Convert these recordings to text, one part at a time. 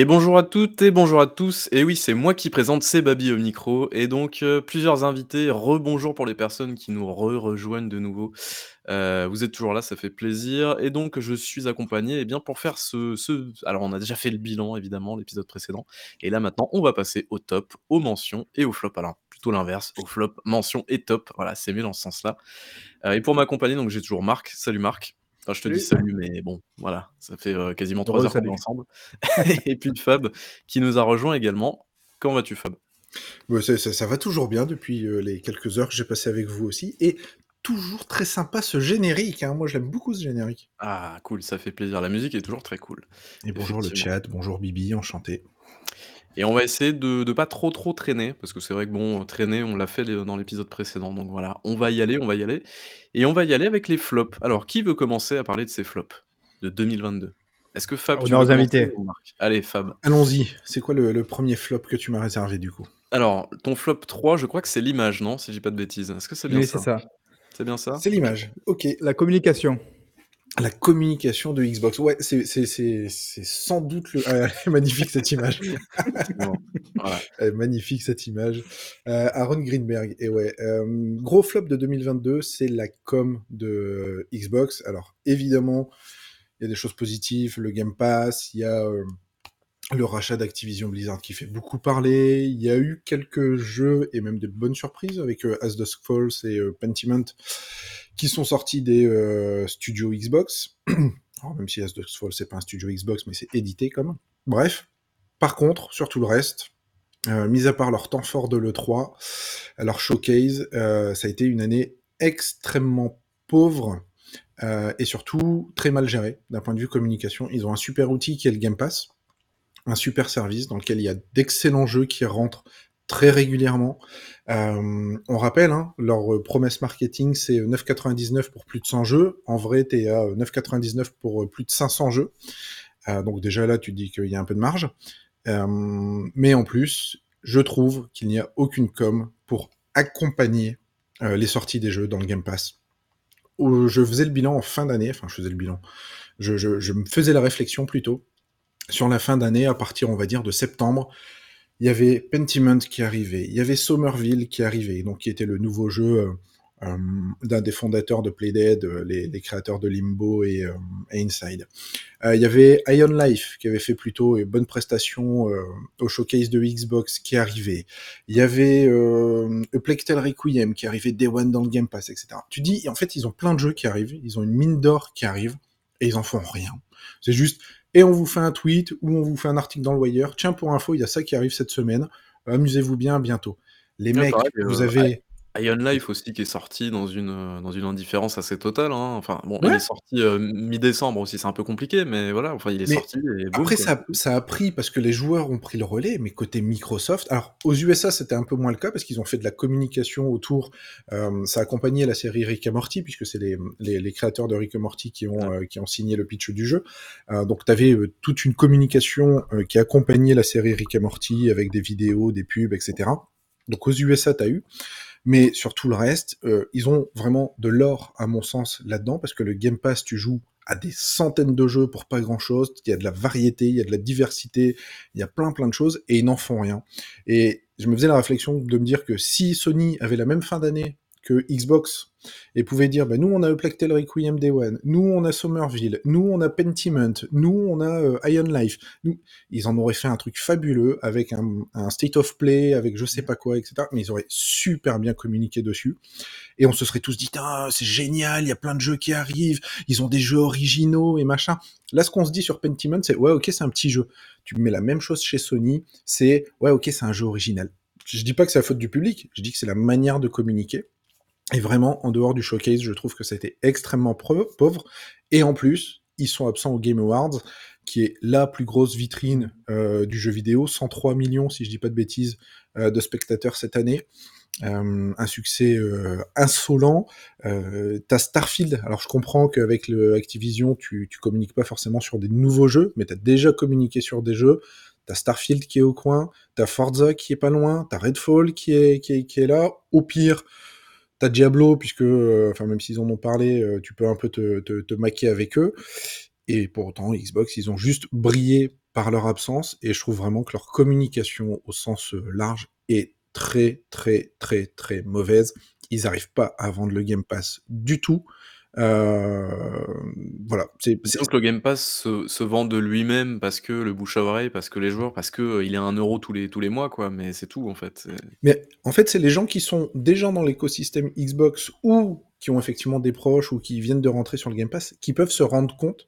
Et bonjour à toutes et bonjour à tous. Et oui, c'est moi qui présente, c'est Baby au micro. Et donc, heu, plusieurs invités. Rebonjour pour les personnes qui nous re-rejoignent de nouveau. Heu, vous êtes toujours là, ça fait plaisir. Et donc, je suis accompagné, eh bien, pour faire ce alors on a déjà fait le bilan évidemment, l'épisode précédent. Et là maintenant, on va passer au top, aux mentions et aux flops. Alors, plutôt l'inverse, aux flops, mentions et top. Voilà, c'est mieux dans ce sens-là. Heu, et pour m'accompagner, donc j'ai toujours Marc. Salut Marc. Enfin, je te dis Salut. mais bon, voilà, ça fait, heu, quasiment 3 heures qu'on est ensemble. Et puis Fab, qui nous a rejoint également. Comment vas-tu Fab? Ça ça ça va toujours bien depuis, heu, les quelques heures que j'ai passées avec vous aussi et toujours très sympa ce générique, hein. Moi, je l'aime beaucoup ce générique. Ah cool, ça fait plaisir. La musique est toujours très cool, Et bonjour le chat, bonjour Bibi, enchanté. Et on va essayer de de pas trop, trop traîner, parce que c'est vrai que bon, traîner, on l'a fait les dans l'épisode précédent, donc voilà. On va y aller, on va y aller et on va y aller avec les flops. Alors, qui veut commencer à parler de ses flops de 2022? Est-ce que Fab, tu Honneur veux aux commencer invités. ou Marc? Allez Fab. Allons-y, c'est quoi le le 1er flop que tu m'as réservé du coup? Alors, ton flop 3, je crois que c'est l'image, non? Si je dis pas de bêtises. Est-ce que c'est bien Oui, ça? c'est ça. C'est bien ça? C'est l'image, OK. La communication. La communication de Xbox. Ouais, c'est sans doute le ah, magnifique cette image. Voilà. Magnifique cette image. Heu, Aaron Greenberg et ouais, hem, gros flop de 2022, c'est la com de Xbox. Alors évidemment, il y a des choses positives, le Game Pass, il y a, heu, le rachat d'Activision Blizzard qui fait beaucoup parler. Il y a eu quelques jeux et même de bonnes surprises avec, heu, As Dusk Falls et heu, Pentiment qui sont sortis des, heu, studios Xbox. Même si As Dusk Falls, c'est pas un studio Xbox, mais c'est édité comme. Bref, par contre, sur tout le reste, heu, mis à part leur temps fort de l'E3, leur showcase, ça a été une année extrêmement pauvre, et surtout très mal gérée d'un point de vue communication. Ils ont un super outil qui est le Game Pass, un super service dans lequel il y a d'excellents jeux qui rentrent très régulièrement. Hem, on rappelle, hein, leur, promesse marketing, c'est, heu, 9,99 pour plus de 100 jeux. En vrai, tu es à, heu, 9,99 pour, heu, plus de 500 jeux. Heu, donc déjà là, tu dis qu'il y a un peu de marge. Mais en plus, je trouve qu'il n'y a aucune com pour accompagner, les sorties des jeux dans le Game Pass. Je faisais le bilan en fin d'année, enfin je faisais le bilan, je je je me faisais la réflexion plutôt, sur la fin d'année à partir, on va dire, de septembre. Il y avait Pentiment qui arrivait, il y avait Somerville qui arrivait, donc qui était le nouveau jeu, heu, hem, d'un des fondateurs de Playdead, heu, les les créateurs de Limbo et Inside. Il y avait Ion Life qui avait fait plutôt une bonne prestation, au showcase de Xbox qui arrivait. Il y avait, Plague Tale Requiem qui arrivait day one dans le Game Pass et cetera. Tu dis en fait, ils ont plein de jeux qui arrivent, ils ont une mine d'or qui arrive et ils en font rien. C'est juste: «Et on vous fait un tweet ou on vous fait un article dans le Wire. Tiens, pour info, il y a ça qui arrive cette semaine. Amusez-vous bien, à bientôt». Les mecs, pareil, vous heu, avez I Ion Life aussi qui est sorti dans une, heu, dans une indifférence assez totale, hein. Enfin bon, il est Ouais! sorti, heu, mi-décembre aussi, c'est un peu compliqué, mais voilà, enfin il est Mais sorti et boum après quoi, ça ça a pris parce que les joueurs ont pris le relais, mais côté Microsoft alors aux USA, c'était un peu moins le cas parce qu'ils ont fait de la communication autour, hem, ça accompagnait la série Rick et Morty puisque c'est les, mmh, les les créateurs de Rick et Morty qui ont, Ouais. heu, qui ont signé le pitch du jeu. Heu, donc tu avais, heu, toute une communication, heu, qui accompagnait la série Rick et Morty avec des vidéos, des pubs et cetera. Donc aux USA, tu as eu, mais sur tout le reste, heu, ils ont vraiment de l'or à mon sens là-dedans parce que le Game Pass, tu joues à des centaines de jeux pour pas grand-chose. Il y a de la variété, il y a de la diversité, il y a plein, plein de choses et ils n'en font rien. Et je me faisais la réflexion de me dire que si Sony avait la même fin d'année que Xbox et pouvait dire: «Bah, nous, on a Plague Tale Requiem day one, nous, on a Somerville, nous, on a Pentiment, nous, on a, heu, Ion Life, nous» ils en auraient fait un truc fabuleux avec un, un state of play, avec je sais pas quoi et cetera, mais ils auraient super bien communiqué dessus et on se serait tous dit: «Tain, c'est génial, il y a plein de jeux qui arrivent, ils ont des jeux originaux et machin». Là, ce qu'on se dit sur Pentiment, c'est: «Ouais, OK, c'est un petit jeu». Tu mets la même chose chez Sony, c'est: «Ouais, OK, c'est un jeu original». Je dis pas que c'est la faute du public, je dis que c'est la manière de communiquer et vraiment, en dehors du showcase, je trouve que ça a été extrêmement pauvre et en plus, ils sont absents aux Game Awards, qui est la plus grosse vitrine, heu, du jeu vidéo. 103 000 000, si je dis pas de bêtises, heu, de spectateurs cette année. Hem, un succès, insolent. Heu, tu as Starfield, alors je comprends qu'avec le Activision, tu tu communiques pas forcément sur des nouveaux jeux, mais tu as déjà communiqué sur des jeux. Tu as Starfield qui est au coin, tu as Forza qui est pas loin, tu as Redfall qui est là. Au pire, tu as Diablo puisque, heu, enfin même s'ils en ont parlé, heu, tu peux un peu te te maquer avec eux et pour autant, Xbox, ils ont juste brillé par leur absence, et je trouve vraiment que leur communication au sens large est très, très, très, très mauvaise. Ils n'arrivent pas à vendre le Game Pass du tout. Euh, voilà. C'est que le Game Pass se, se vend de lui-même parce que le bouche à oreille, parce que les joueurs, parce que euh, il est à 1 euro tous les, tous les mois, quoi. Mais c'est tout, en fait. Mais en fait, c'est les gens qui sont déjà dans l'écosystème Xbox ou qui ont effectivement des proches ou qui viennent de rentrer sur le Game Pass qui peuvent se rendre compte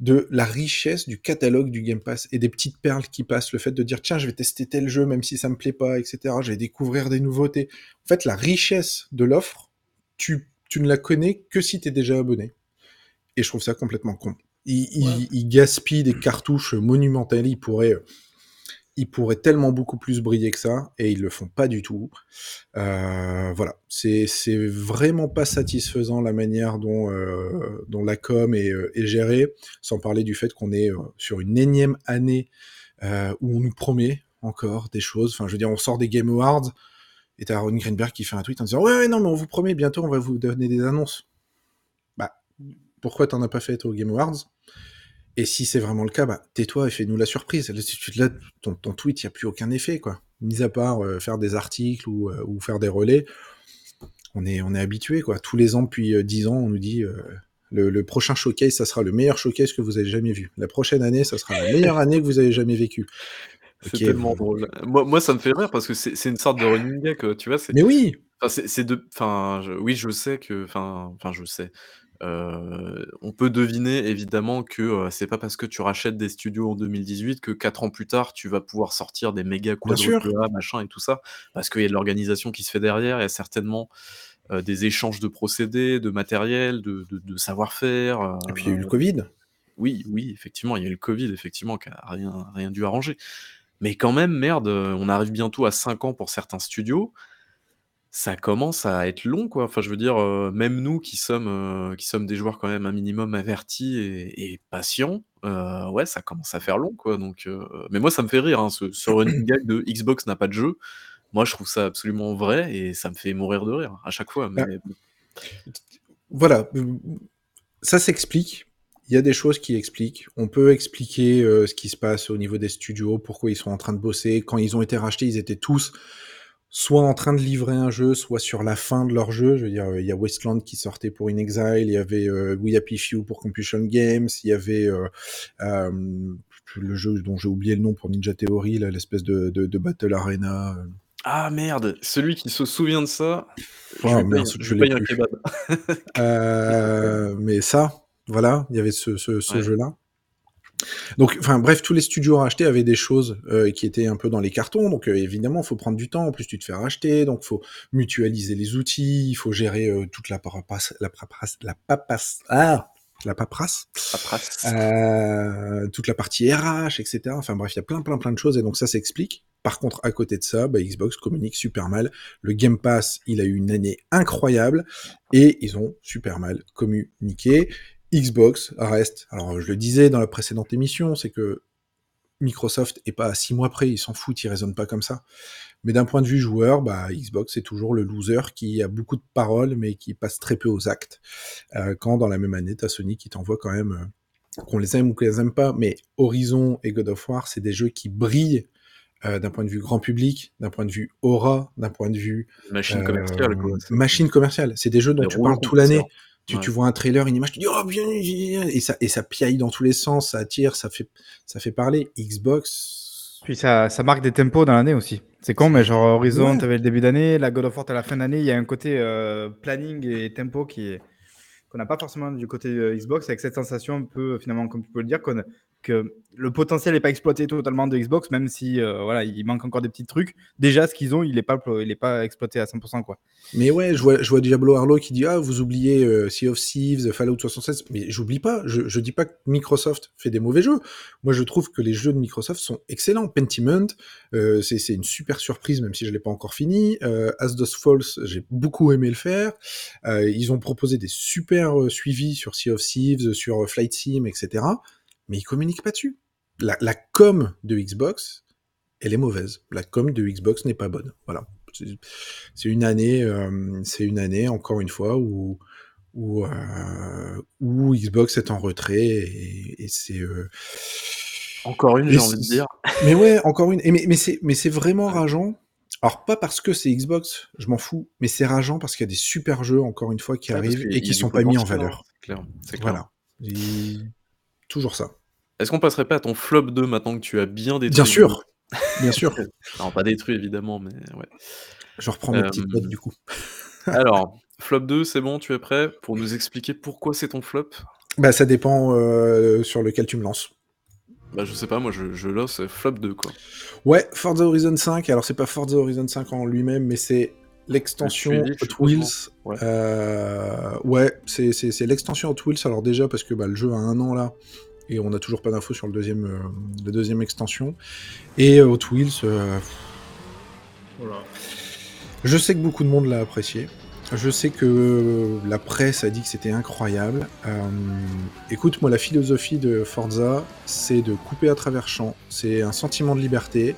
de la richesse du catalogue du Game Pass et des petites perles qui passent, le fait de dire tiens je vais tester tel jeu même si ça me plaît pas, etc. Je vais découvrir des nouveautés. En fait, la richesse de l'offre, tu tu ne la connais que si tu es déjà abonné. Et je trouve ça complètement con. Il, gaspille des cartouches monumentales. Il pourrait, il pourrait tellement beaucoup plus briller que ça, et ils le font pas du tout. Euh, voilà, c'est vraiment pas satisfaisant la manière dont, euh, dont la com est, euh, est, gérée, sans parler du fait qu'on est sur une énième année où on nous promet encore des choses. Enfin, je veux dire, on sort des Game Awards, et t'as Ron Greenberg qui fait un tweet en disant ouais, non mais on vous promet bientôt on va vous donner des annonces. Bah pourquoi t'en as pas fait au Game Awards? Et si c'est vraiment le cas, bah tais-toi et fais-nous la surprise. Là, ton, ton tweet, il n'y a plus aucun effet quoi. Mis à part euh, faire des articles ou, euh, ou, faire des relais, on est on est habitué quoi. Tous les ans depuis euh, dix ans, on nous dit le, le, prochain showcase, ça sera le meilleur showcase que vous avez jamais vu. La prochaine année, ça sera la meilleure année que vous avez jamais vécue. C'est tellement drôle. Moi, moi, ça me fait rire parce que c'est une sorte de running gag, tu vois. Mais oui. C'est de. Enfin, oui, je sais que. Enfin, enfin, je sais. Euh, on peut deviner évidemment que euh, c'est pas parce que tu rachètes des studios en 2018 que 4 ans plus tard tu vas pouvoir sortir des méga quadruple machin et tout ça, parce qu'il y a de l'organisation qui se fait derrière, il y a certainement euh, des échanges de procédés, de matériel, de, de, savoir-faire. et puis il y a eu le Covid. Oui, oui, effectivement, il y a eu le Covid, effectivement, qui a rien, rien dû arranger. Mais quand même, merde, on arrive bientôt à 5 ans pour certains studios. Ça commence à être long, quoi. Enfin, je veux dire, même nous qui sommes, qui sommes des joueurs quand même un minimum avertis et, patients, ouais, ça commence à faire long, quoi. Donc, mais moi, ça me fait rire, hein, ce, running gag de Xbox n'a pas de jeu. Moi, je trouve ça absolument vrai et ça me fait mourir de rire à chaque fois. Bah, voilà, ça s'explique il y a des choses qui expliquent. On peut expliquer euh, ce qui se passe au niveau des studios, pourquoi ils sont en train de bosser. Quand ils ont été rachetés, ils étaient tous soit en train de livrer un jeu, soit sur la fin de leur jeu. Je veux dire, il y a Westland qui sortait pour In Exile, il y avait euh, We Happy Few pour Compulsion Games, il y avait euh, euh, le jeu dont j'ai oublié le nom pour Ninja Theory, l'espèce de, de, de, Battle Arena. Ah merde, celui qui se souvient de ça, oh, je vais merde, je payer un kebab. mais ça, voilà, il y avait ce, jeu-là. Donc, enfin bref, tous les studios rachetés avaient des choses euh, qui étaient un peu dans les cartons. Donc euh, évidemment, il faut prendre du temps. En plus, tu te fais racheter, donc faut mutualiser les outils, il faut gérer euh, toute la paperasse, la paperasse, la paperasse, ah, la paperasse, toute la partie RH, etc. Enfin bref, il y a plein, plein, plein de choses et donc ça s'explique. Par contre, à côté de ça, bah, Xbox communique super mal. Le Game Pass, il a eu une année incroyable et ils ont super mal communiqué. Xbox reste, alors je le disais dans la précédente émission, c'est que Microsoft est pas à six mois près, ils s'en foutent, ils raisonnent pas comme ça. Mais d'un point de vue joueur, bah, Xbox est toujours le loser qui a beaucoup de paroles, mais qui passe très peu aux actes. Euh, quand dans la même année, t'as Sony qui t'envoie quand même, euh, qu'on les aime ou qu'on les aime pas, mais Horizon et God of War, c'est des jeux qui brillent euh, d'un point de vue grand public, d'un point de vue aura, d'un point de vue machine commerciale. Machine commerciale, c'est des jeux dont tu parles tout l'année. Tu, tu, vois un trailer, une image, tu dis oh bien, et ça et ça piaille dans tous les sens, ça attire, ça fait ça fait parler. Xbox. Puis ça, ça marque des tempos dans l'année aussi. C'est con, mais genre Horizon, tu avais le début d'année, la God of War, à la fin d'année, il y a un côté euh, planning et tempo qui est qu'on n'a pas forcément du côté euh, Xbox, avec cette sensation un peu finalement, comme tu peux le dire, qu'on que le potentiel n'est pas exploité totalement de Xbox, même si euh, voilà, il manque encore des petits trucs. Déjà, ce qu'ils ont, il n'est pas, il pas exploité à 100%. Quoi. Mais ouais, je vois, je vois Diablo Harlow qui dit Ah, vous oubliez euh, Sea of Thieves, Fallout 76. Mais j'oublie pas, je, je dis pas que Microsoft fait des mauvais jeux. Moi, je trouve que les jeux de Microsoft sont excellents. Pentiment, euh, c'est une super surprise, même si je ne l'ai pas encore fini. Euh, Asdos Falls, j'ai beaucoup aimé le faire. Ils ont proposé des super suivis sur Sea of Thieves, sur Flight Sim, etc mais ils communiquent pas dessus. La, la, com de Xbox, elle est mauvaise. La com de Xbox n'est pas bonne. Voilà. C'est une année, euh, c'est une année encore une fois où où, où Xbox est en retrait et, c'est. Encore une, j'ai envie de dire. Mais ouais, encore une. Et mais, mais c'est, mais c'est vraiment rageant. Alors pas parce que c'est Xbox, je m'en fous, mais c'est rageant parce qu'il y a des super jeux encore une fois qui arrivent et qui sont pas mis en valeur. C'est clair. C'est clair. Voilà. Toujours ça. Est-ce qu'on passerait pas à ton flop 2 maintenant que tu as bien détruit Bien sûr. Bien sûr. non, pas détruit évidemment, mais ouais. Je reprends mes petites notes du coup. alors, flop 2, c'est bon, tu es prêt pour nous expliquer pourquoi c'est ton flop? Bah ça dépend euh, sur lequel tu me lances. Bah je sais pas, moi je, je lance flop 2 quoi. Ouais, Forza Horizon 5, alors c'est pas Forza Horizon 5 en lui-même, mais c'est l'extension Hot Wheels. Ouais, euh, ouais c'est l'extension Hot Wheels, alors déjà parce que bah, le jeu a un an là, et on n'a toujours pas d'infos sur le deuxième, euh, la deuxième extension. Et Hot Wheels, voilà. je sais que beaucoup de monde l'a apprécié. Je sais que la presse a dit que c'était incroyable. Euh, écoute, moi, la philosophie de Forza, c'est de couper à travers champs. C'est un sentiment de liberté.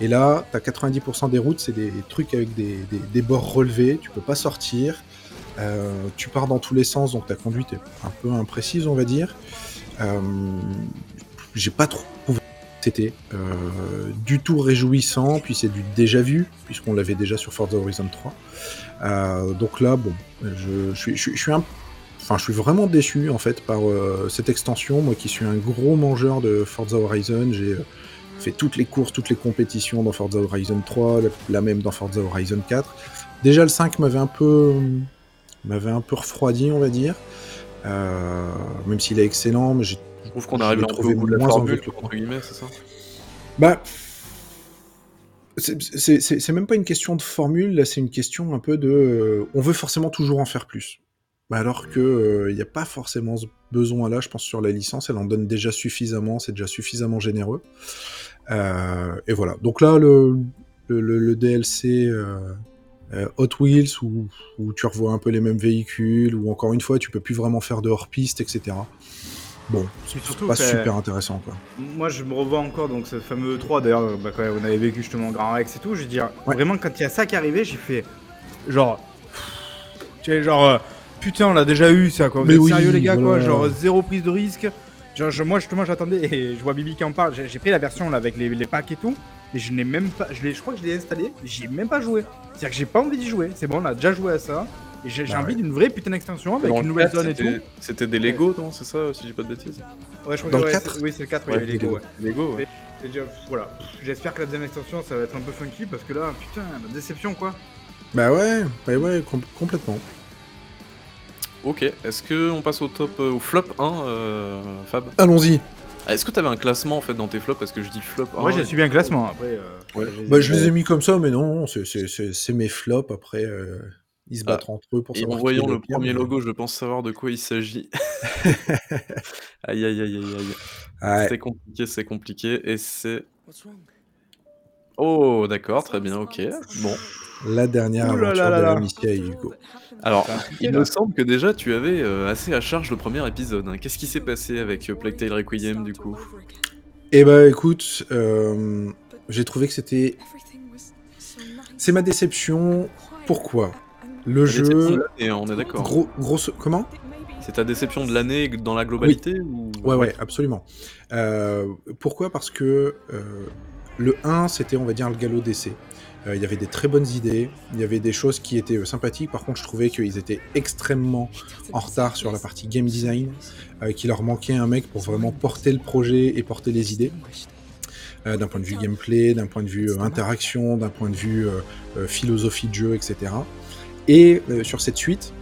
Et là, tu as 90% des routes, c'est des trucs avec des, bords relevés. Tu peux pas sortir. Euh, tu pars dans tous les sens, donc ta conduite est un peu imprécise, on va dire. Euh, j'ai pas trop c'était du tout réjouissant, puis c'est du déjà vu, puisqu'on l'avait déjà sur Forza Horizon 3. Euh, donc là, bon, je, suis, Enfin, je suis vraiment déçu en fait par euh, cette extension. Moi qui suis un gros mangeur de Forza Horizon, j'ai euh, fait toutes les courses, toutes les compétitions dans Forza Horizon 3, la, même dans Forza Horizon 4. Déjà le 5 m'avait un peu m'avait un peu refroidi, on va dire. Même s'il est excellent, mais j'ai je trouve qu'on arrive un peu au bout de la formule, entre guillemets, c'est ça? Bah, c'est même pas une question de formule, là c'est une question un peu de... Euh, on veut forcément toujours en faire plus. Bah, alors que il euh, n'y a pas forcément ce besoin là, je pense sur la licence, elle en donne déjà suffisamment, c'est déjà suffisamment généreux. Euh, et voilà. Donc là, le, le, DLC Hot Wheels, où, où, tu revois un peu les mêmes véhicules, où encore une fois, tu peux plus vraiment faire de hors-piste, etc. Bon, c'est pas super intéressant quoi. Moi je me revois encore donc ce fameux 3 d'ailleurs bah, quand on avait vécu justement Grand Rex et tout, je veux dire vraiment quand il y a ça qui arrivé, j'ai fait genre tu sais genre euh, putain, on l'a déjà eu ça quoi. Vous Mais êtes sérieux les gars quoi, genre zéro prise de risque. Genre, moi justement j'attendais et je vois Bibi qui en parle, j'ai pris la version là avec les, les packs et tout. Et je n'ai même pas, je, je crois que je l'ai installé, j'y ai même pas joué. C'est-à-dire que j'ai pas envie d'y jouer. C'est bon, on a déjà joué à ça. J'ai bah envie d'une vraie putain d'extension avec une nouvelle zone et tout. C'était des Lego, non C'est ça, si j'ai pas de bêtises Ouais, je crois que le 4 Oui, c'est le 4, ouais, il y Lego. Lego, ouais. voilà. J'espère que la deuxième extension, ça va être un peu funky parce que là, putain, la déception quoi. Bah ouais, bah ouais, complètement. Ok, est-ce que on passe au top, euh, au flop 1, euh, Fab? Allons-y. Ah, est-ce que t'avais un classement en fait dans tes flops? Parce que je dis flop 1. Ouais, j'ai suivi un classement après. Euh, ouais. Bah, je les ai mis comme ça, mais non, c'est mes flops après. Ils se battent ah, entre eux pour savoir. Et en voyant le premier logo, je pense savoir de quoi il s'agit. aïe aïe aïe aïe aïe. C'est compliqué, c'est compliqué. Et c'est. Oh, d'accord, très bien, ok. Bon. La dernière aventure de la mission Hugo. Alors, il me semble que déjà tu avais euh, assez à charge le premier épisode. Hein. Qu'est-ce qui s'est passé avec euh, Plague Tale Requiem du coup? Eh bah écoute, euh, j'ai trouvé que c'était. C'est ma déception. Pourquoi? Le jeu. Et on est d'accord. Gros, grosse. Comment? C'est ta déception de l'année dans la globalité ou... Ouais, ouais, absolument. Euh, pourquoi? Parce que euh, le 1, c'était, on va dire, le galop d'essai. Euh, il y avait des très bonnes idées, il y avait des choses qui étaient sympathiques. Par contre, je trouvais qu'ils étaient extrêmement en retard sur la partie game design, qu'il leur manquait un mec pour vraiment porter le projet et porter les idées. d'un point de vue gameplay, d'un point de vue interaction, d'un point de vue philosophie de jeu, etc. Et euh, sur cette suite,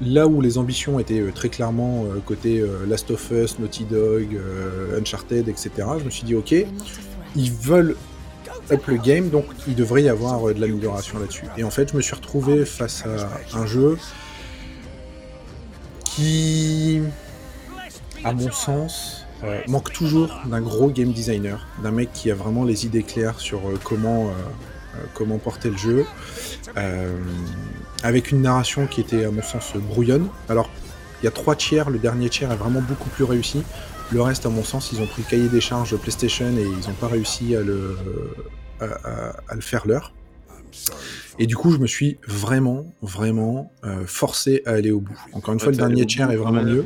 là où les ambitions étaient euh, très clairement euh, côté Last of Us, Naughty Dog, Uncharted, etc., je me suis dit, ok, ils veulent up le game, donc il devrait y avoir de l'amélioration là-dessus. Et en fait, je me suis retrouvé face à un jeu qui, à mon sens, manque toujours d'un gros game designer, d'un mec qui a vraiment les idées claires sur comment, comment porter le jeu avec une narration qui était à mon sens brouillonne. Alors, il y a trois tiers, le dernier tiers est vraiment beaucoup plus réussi. Le reste, à mon sens, ils ont pris le cahier des charges PlayStation et ils n'ont pas réussi à le, à, le faire leur. Et du coup, je me suis vraiment, vraiment euh, forcé à aller au bout. Encore une Ouais, fois, le dernier tiers est vraiment mieux.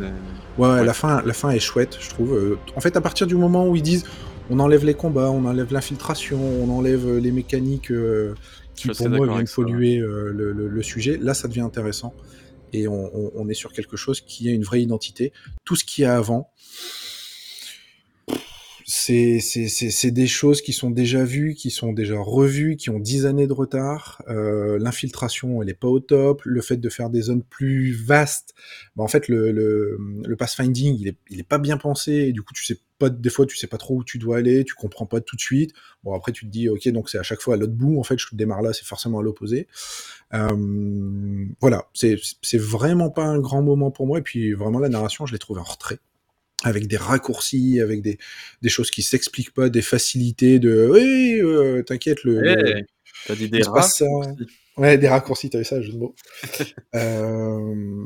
Ouais. La, fin, la fin est chouette, je trouve. Euh, en fait, à partir du moment où ils disent on enlève les combats, on enlève l'infiltration, on enlève euh, les mécaniques euh, qui, pour moi, viennent polluer euh, le, le- le sujet, là, ça devient intéressant. Et on, on- on est sur quelque chose qui a une vraie identité. Tout ce qu'il y a avant, c'est c'est- c'est- c'est des choses qui sont déjà vues, qui sont déjà revues, qui ont 10 années de retard. Euh, L'infiltration, elle est pas au top. Le fait de faire des zones plus vastes, bah, en fait, le, le, le pathfinding, il est, il est pas bien pensé. Et du coup, tu sais pas, des fois, tu sais pas trop où tu dois aller, tu comprends pas tout de suite. Bon, après, tu te dis, ok, donc c'est à chaque fois à l'autre bout. En fait, je démarre là, c'est forcément à l'opposé. Euh, voilà, c'est vraiment pas un grand moment pour moi. Et puis, vraiment, la narration, je l'ai trouvé en retrait avec des raccourcis, avec des, des choses qui s'expliquent pas, des facilités de oui, euh, t'inquiète, le, le- Eh, T'as dit des raccourcis. Ouais, des raccourcis, t'as vu ça, jeu de mots. Euh,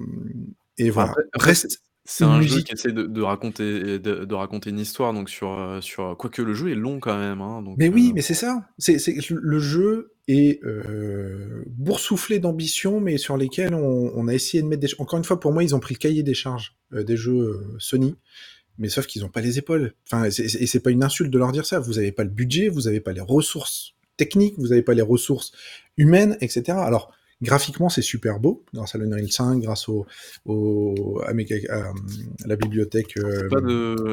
et voilà. Après- après, Reste C'est un jeu musique. qui essaie de, de raconter, de, de raconter une histoire, donc sur, euh, sur. Quoique le jeu est long quand même. Hein, donc, Mais oui, euh, mais c'est ça. C'est c'est- le jeu est euh, boursouflé d'ambition, mais sur lesquels on, a essayé de mettre des. Encore une fois, pour moi, ils ont pris le cahier des charges euh, des jeux euh, Sony, mais sauf qu'ils n'ont pas les épaules. Enfin, et c'est pas une insulte de leur dire ça. Vous n'avez pas le budget, vous n'avez pas les ressources techniques, vous n'avez pas les ressources humaines, etc. Alors. Graphiquement, c'est super beau, grâce à l'Unreal 5, grâce au, au à, la bibliothèque euh, de.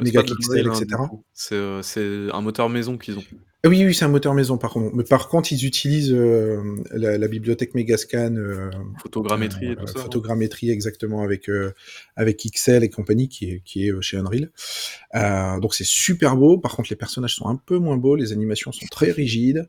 hein, etc. C'est euh, c'est un moteur maison qu'ils ont. Ah Oui, oui, c'est un moteur maison par contre. Mais par contre, ils utilisent euh, la, la bibliothèque Megascan, euh, Photogrammétrie et tout ça. hein. photogrammétrie exactement avec avec XL et compagnie qui est qui est chez Unreal. Donc c'est super beau. Par contre, les personnages sont un peu moins beaux, les animations sont très rigides.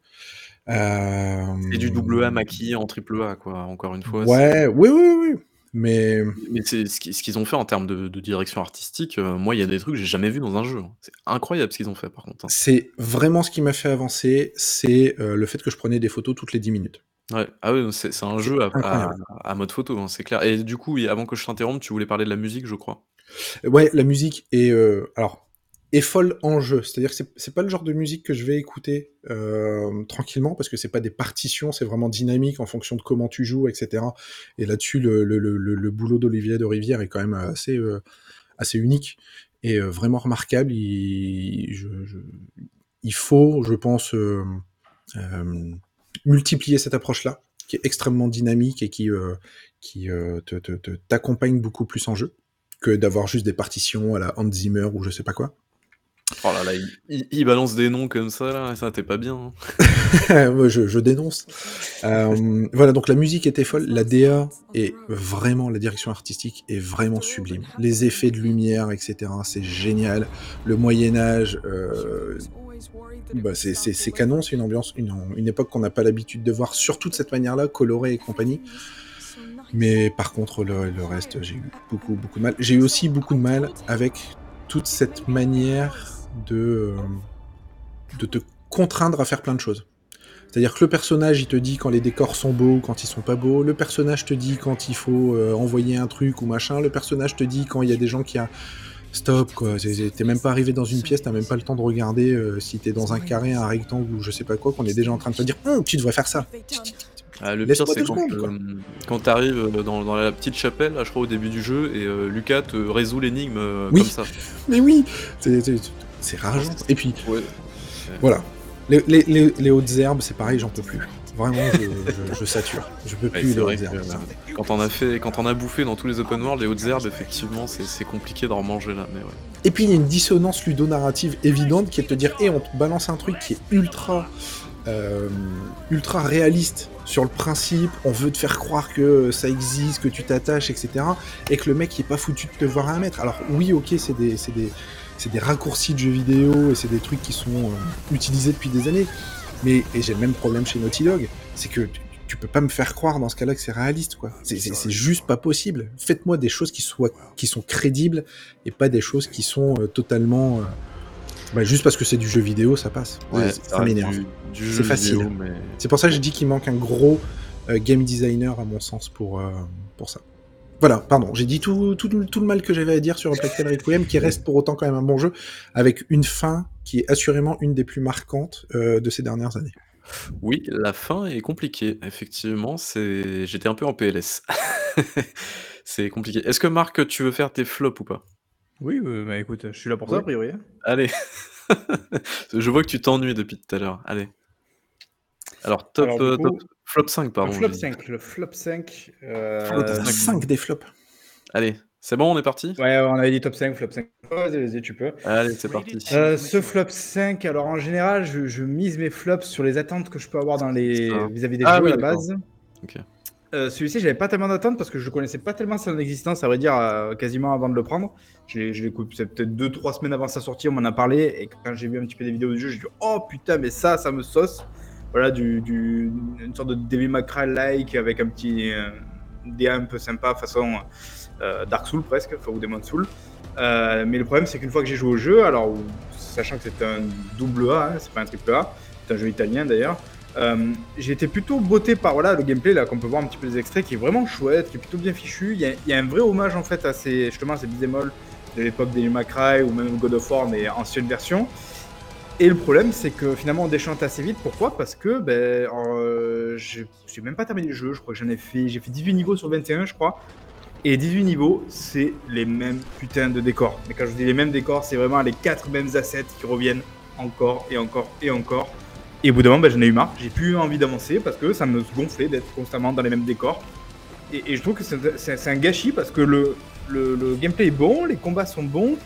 Et du double A maquillé en triple A, quoi. Encore une fois. Ouais, oui, oui, oui. Mais c'est- Mais c'est ce qui- ce qu'ils ont fait en termes de, de direction artistique. euh, moi, il y a des trucs que j'ai jamais vu dans un jeu. hein. C'est incroyable ce qu'ils ont fait, par contre. hein. c'est vraiment ce qui m'a fait avancer, c'est euh, le fait que je prenais des photos toutes les 10 minutes. Ouais. Ah oui, c'est c'est un jeu à, à, incroyable. à mode photo, hein, c'est clair. Et du coup, avant que je t'interrompe, tu voulais parler de la musique, je crois. Ouais, la musique est euh, alors est folle en jeu. C'est-à-dire que c'est- pas le genre de musique que je vais écouter euh, tranquillement parce que c'est pas des partitions, c'est vraiment dynamique en fonction de comment tu joues, etc. Et là-dessus, le, boulot d'Olivier de Rivière est quand même assez euh, unique et euh, vraiment remarquable. Il, faut, je pense, multiplier cette approche-là, qui est extrêmement dynamique et qui euh, te- t'accompagne beaucoup plus en jeu que d'avoir juste des partitions à la Hans Zimmer ou je sais pas quoi. Oh là là, il, balance des noms comme ça, là, ça t'es pas bien. hein. Je, dénonce. Euh, voilà, donc la musique était folle, la DA est vraiment, la direction artistique est vraiment sublime. Les effets de lumière, etc., c'est génial. Le Moyen Âge, euh, bah, c'est- canon, c'est une ambiance, une, une époque qu'on n'a pas l'habitude de voir, surtout de cette manière-là, colorée et compagnie. Mais par contre, le, le reste, j'ai eu beaucoup, beaucoup de mal. J'ai eu aussi beaucoup de mal avec toute cette manière de, euh, de te contraindre à faire plein de choses. C'est-à-dire que le personnage, il te dit quand les décors sont beaux ou quand ils sont pas beaux. Le personnage te dit quand il faut euh, envoyer un truc ou machin. Le personnage te dit quand il y a des gens qui a stop quoi. T'es même pas arrivé dans une pièce, t'as même pas le temps de regarder euh, si t'es dans un carré, un rectangle ou je sais pas quoi, qu'on est déjà en train de te dire Hum, tu devrais faire ça. Ah, le pire, c'est quand, euh, t'arrives dans, dans la petite chapelle, là, je crois, au début du jeu, et euh, Lucas te résout l'énigme euh, Oui. comme ça. Mais oui, c'est rageant. Et puis Ouais. voilà, les, les, les, les hautes herbes, c'est pareil, j'en peux plus. Vraiment, je, je, je sature. Je peux plus les hautes herbes. euh, quand on a fait, quand on a bouffé dans tous les open world, les hautes herbes, effectivement, c'est compliqué d'en manger là, mais ouais. Et puis il y a une dissonance ludonarrative évidente qui est de te dire, hé, on te balance un truc qui est ultra, euh, ultra réaliste sur le principe, on veut te faire croire que ça existe, que tu t'attaches, etc. Et que le mec il est pas foutu de te voir à un mètre. Alors oui, ok, c'est des, c'est des, c'est des raccourcis de jeux vidéo et c'est des trucs qui sont euh, utilisés depuis des années. Mais et j'ai le même problème chez Naughty Dog, c'est que tu, tu peux pas me faire croire dans ce cas-là que c'est réaliste, quoi. C'est- juste pas possible. Faites-moi des choses qui soient, qui sont crédibles et pas des choses qui sont euh, totalement. euh, bah, juste parce que c'est du jeu vidéo, ça passe. Ouais, ça m'énerve. C'est facile. mais C'est pour ça que je dis qu'il manque un gros game designer, à mon sens, pour, pour ça. Voilà, pardon, j'ai dit tout, tout, tout le mal que j'avais à dire sur Plague Tale Requiem, qui reste pour autant quand même un bon jeu, avec une fin qui est assurément une des plus marquantes euh, de ces dernières années. Oui, la fin est compliquée. Effectivement, c'est j'étais un peu en PLS. C'est compliqué. Est-ce que Marc, tu veux faire tes flops ou pas? Oui, bah, écoute, je suis là pour ça a priori, hein. Allez. Je vois que tu t'ennuies depuis tout à l'heure. Allez. Alors top, Alors heu, top flop 5 le pardon, flop j'ai dit. 5, le flop 5, Flop Top 5. 5 des flops. Allez, c'est bon, on est parti? Ouais, on avait dit top 5, flop 5. Vas-y, vas-y, tu peux. Allez, c'est parti. Heu, ce flop 5, alors en général, je je mise mes flops sur les attentes que je peux avoir dans les Ça. vis-à-vis des Ah jeux oui, à la base. OK. Heu, celui-ci, j'avais pas tellement d'attentes parce que je connaissais pas tellement son existence, à vrai dire, heu, quasiment avant de le prendre. Je l'ai je l'ai écouté peut-être 2-3 semaines avant sa sortie, on m'en a parlé et quand j'ai vu un petit peu des vidéos du jeu, j'ai dit: «Oh putain, mais ça, ça me sauce!» Voilà, une sorte de Devil May Cry-like avec un petit, heu, DA un peu sympa façon, heu, Dark Souls presque, enfin ou Demon's Souls. Heu, mais le problème, c'est qu'une fois que j'ai joué au jeu, alors sachant que c'est un double A, hein, c'est pas un triple A, c'est un jeu italien d'ailleurs, hem, j'ai été plutôt botté par voilà, le gameplay là qu'on peut voir un petit peu les extraits qui est vraiment chouette, qui est plutôt bien fichu. Il y a, un vrai hommage en fait à ces justement ces all de l'époque des Cry ou même God of War mais ancienne version. Et le problème, c'est que finalement, on déchante assez vite. Pourquoi? Parce que ben, euh, j'ai j'ai même pas terminé le jeu. Je crois que j'en ai fait, j'ai fait 18 niveaux sur 21, je crois. Et 18 niveaux, c'est les mêmes putains de décors. Mais quand je dis les mêmes décors, c'est vraiment les quatre mêmes assets qui reviennent encore et encore et encore. Et au bout d'un moment, ben, j'en ai eu marre. J'ai plus envie d'avancer parce que ça me gonflait d'être constamment dans les mêmes décors. Et, je trouve que c'est- c'est un gâchis parce que le, le, le gameplay est bon, les combats sont bons.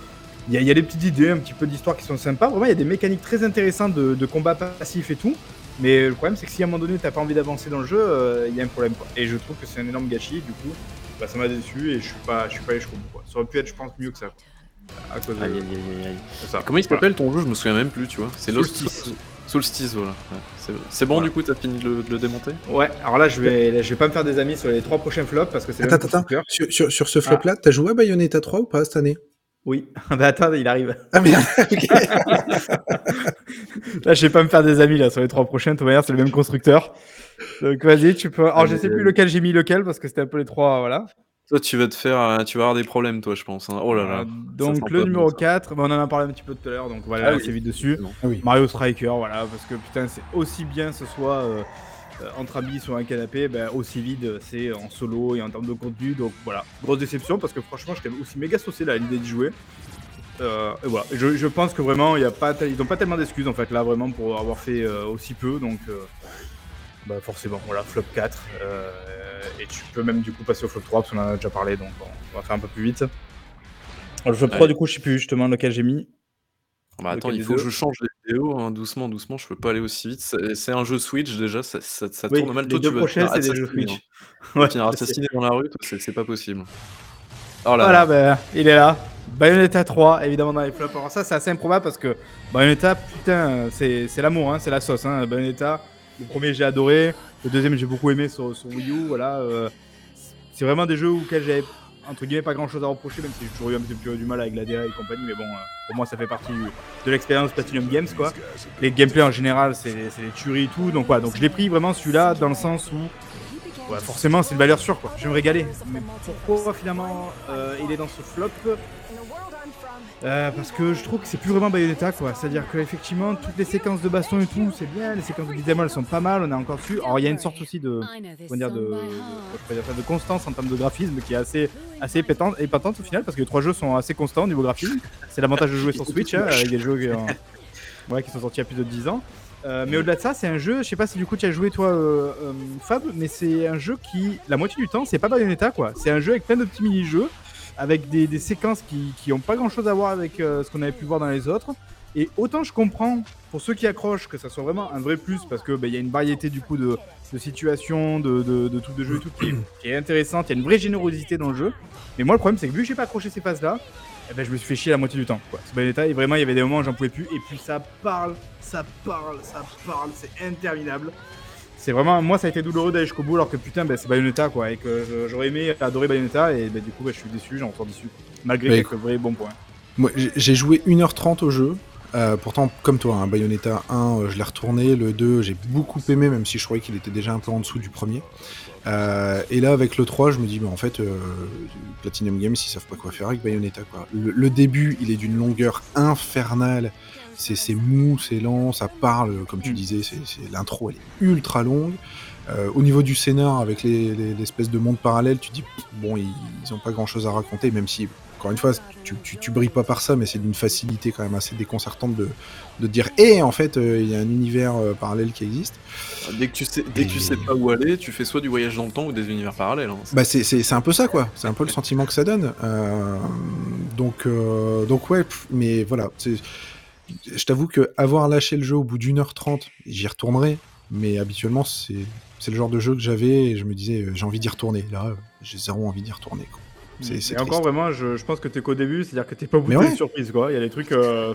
Il y, a, il y a des petites idées, un petit peu d'histoire qui sont sympas. Vraiment, il y a des mécaniques très intéressantes de, de combat passif et tout. Mais le problème, c'est que si à un moment donné, t'as pas envie d'avancer dans le jeu, euh, il y a un problème. Quoi. Et je trouve que c'est un énorme gâchis. Du coup, bah, ça m'a déçu et je suis pas, je suis pas allé jusqu'au bout. Quoi. Ça aurait pu être, je pense, mieux que ça. quoi. À cause de, Aïe, aïe, aïe, aïe, ça. Comment il Voilà. s'appelle ton jeu? Je me souviens même plus, tu vois. C'est Lost Solstice. Solstice, voilà. Ouais, c'est bon, Voilà. du coup, t'as fini de le, de le démonter? Ouais, alors là je, vais, là, je vais pas me faire des amis sur les trois prochains flops parce que c'est Attends, attends, sur, sur, sur ce flop-là, t'as joué à Bayonetta 3 ou pas cette année? Oui, bah attends, il arrive. Ah merde, ok. Là, je vais pas me faire des amis là sur les trois prochains. De toute manière, c'est le même constructeur. Donc vas-y, tu peux. Alors je sais plus lequel j'ai mis lequel parce que c'était un peu les trois, voilà. Toi, tu vas te faire, euh, tu vas avoir des problèmes, toi, je pense. hein. Oh là là. Euh, donc le numéro bon, ça. 4, bah, on en a parlé un petit peu tout à l'heure, donc voilà, Ah oui. c'est vite dessus. Ah oui. Mario Striker, voilà, parce que putain, c'est aussi bien ce soit euh, entre amis sur un canapé, ben, aussi vide c'est en solo et en termes de contenu. Donc voilà, grosse déception parce que franchement, j'étais aussi méga saucé là à l'idée d'y jouer. Euh, et voilà, je, je pense que vraiment, il y a pas, ils n'ont pas tellement d'excuses en fait là vraiment pour avoir fait euh, aussi peu. Donc euh, bah, forcément, voilà, flop 4. euh, et tu peux même du coup passer au flop 3 parce qu'on en a déjà parlé, donc bon, on va faire un peu plus vite. Alors, le flop 3, Ouais. du coup, je sais plus justement lequel j'ai mis. Bah, attends, il faut que je change les hein, doucement, doucement, je peux pas aller aussi vite. C'est un jeu Switch déjà, ça, ça, ça Oui, tourne mal. les deux tu prochains, c'est des jeux Switch. hein. Tu Ouais, sais. assassiner dans la rue, c'est pas possible. Oh là Voilà, là. ben, il est là. Bayonetta 3, évidemment dans les flops. Alors ça, c'est assez improbable parce que Bayonetta, putain, c'est c'est l'amour, hein, c'est la sauce. Hein. Bayonetta, le premier j'ai adoré, le deuxième j'ai beaucoup aimé sur, sur Wii U. Voilà, euh, c'est vraiment des jeux auxquels j'avais entre guillemets pas grand chose à reprocher, même si j'ai toujours eu un petit peu du mal avec la DA et compagnie. Mais bon, euh, pour moi, ça fait partie de l'expérience Platinum Games, quoi. Les gameplays en général, c'est des tueries et tout. Donc voilà, donc je l'ai pris vraiment celui-là dans le sens où forcément, c'est une valeur sûre, quoi. Je vais me régaler. Mais pourquoi finalement euh, il est dans ce flop? Euh, Parce que je trouve que c'est plus vraiment Bayonetta, quoi. C'est-à-dire que effectivement, toutes les séquences de baston et tout, c'est bien. Les séquences de beat'em all sont pas mal. On est encore dessus. Alors il y a une sorte aussi de, comment dire, de, de, constance en termes de graphisme qui est assez, assez épatante, épatante au final, parce que les trois jeux sont assez constants au niveau graphisme. C'est l'avantage de jouer sur Switch, hein, avec des jeux qui, sont sortis il y a plus de 10 ans. Euh, mais au-delà de ça, c'est un jeu, je sais pas si du coup tu as joué toi, euh, Fab, mais c'est un jeu qui, la moitié du temps, c'est pas Bayonetta quoi. C'est un jeu avec plein de petits mini-jeux, avec des, séquences qui, qui ont pas grand-chose à voir avec euh, ce qu'on avait pu voir dans les autres. Et autant je comprends, pour ceux qui accrochent, que ça soit vraiment un vrai plus, parce que bah, y a une variété du coup de, de situations, de, de, trucs de jeu et tout qui, qui est intéressante, il y a une vraie générosité dans le jeu. Mais moi le problème c'est que vu que j'ai pas accroché ces phases-là, eh ben, je me suis fait chier la moitié du temps. Quoi. Ce Bayonetta, et vraiment, il y avait des moments où j'en pouvais plus. Et puis ça parle, ça parle, ça parle, c'est interminable. C'est vraiment, moi, ça a été douloureux d'aller jusqu'au bout, alors que putain, ben, c'est Bayonetta, quoi. Et que j'aurais aimé adorer Bayonetta, et ben, du coup, ben, je suis déçu, j'en ressors déçu. Malgré Bah, quelques vrais bons points. Moi, j'ai- joué 1h30 au jeu. Euh, pourtant, comme toi, hein, Bayonetta 1, euh, je l'ai retourné. Le 2, j'ai beaucoup aimé, même si je croyais qu'il était déjà un peu en dessous du premier. Euh, et là, avec le 3, je me dis, mais en fait, euh, Platinum Games, ils savent pas quoi faire avec Bayonetta. Quoi. Le, le début, il est d'une longueur infernale. C'est c'est mou, c'est lent, ça parle, comme tu Mm. disais, c'est c'est- l'intro, elle est ultra longue. Euh, au niveau du scénar, avec les- les- l'espèce de monde parallèle, tu dis, bon, ils, ils ont pas grand chose à raconter, même si, encore une fois, tu, tu, tu brilles pas par ça, mais c'est d'une facilité quand même assez déconcertante de, de dire, hé, en fait, euh, il y a un univers euh, parallèle qui existe. Dès que tu sais, dès que tu Et- sais pas où aller, tu fais soit du voyage dans le temps ou des univers parallèles. hein. C'est- Bah c'est, c'est, c'est un peu ça quoi, c'est un peu le sentiment que ça donne. Euh, donc, euh, donc ouais, pff, mais voilà, c'est, je t'avoue que avoir lâché le jeu au bout d'une heure trente, j'y retournerai, mais habituellement c'est, le genre de jeu que j'avais et je me disais euh, j'ai envie d'y retourner. Là, j'ai zéro envie d'y retourner. Quoi. Et triste. encore vraiment, je, je pense que t'es qu'au début, c'est-à-dire que t'es pas au bout de ouais. tes surprises, quoi. Il y a des trucs. euh,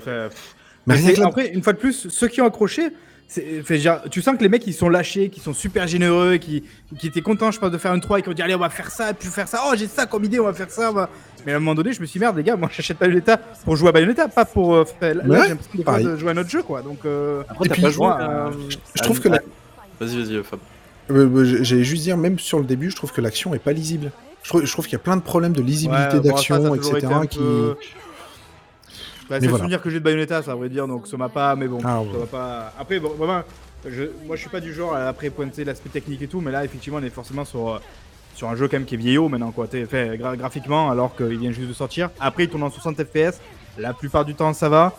Mais rien que là- après, une fois de plus, ceux qui ont accroché, fait, genre, tu sens que les mecs ils sont lâchés, qui sont super généreux, qui, qui étaient contents, je pense, de faire un 3 et qui ont dit allez, on va faire ça, puis faire ça. Oh, j'ai ça comme idée, on va faire ça. va- Mais à un moment donné, je me suis dit, merde, les gars, moi j'achète Bayonetta pour jouer à Bayonetta, pas pour. euh, Là, Ouais, j'ai l'impression de jouer à notre jeu, quoi. Donc. euh, Après, t'as pas joué à- je trouve que la- Vas-y, vas-y, Fab. Euh, euh, J'allais juste dire, même sur le début, je trouve que l'action est pas lisible. Je trouve, je trouve qu'il y a plein de problèmes de lisibilité Ouais, d'action, etc. été un qui... peu- Bah, c'est le souvenir que j'ai de Bayonetta, ça, à vrai dire, donc ça m'a pas. Mais bon, Ah, ça ouais. va pas. Après, bon, vraiment, je... moi je suis pas du genre à après pointer l'aspect technique et tout, mais là, effectivement, on est forcément sur, euh, sur un jeu quand même qui est vieillot maintenant, quoi. T'es fait gra- graphiquement, alors qu'il vient juste de sortir. Après, il tourne en 60 FPS, la plupart du temps, ça va.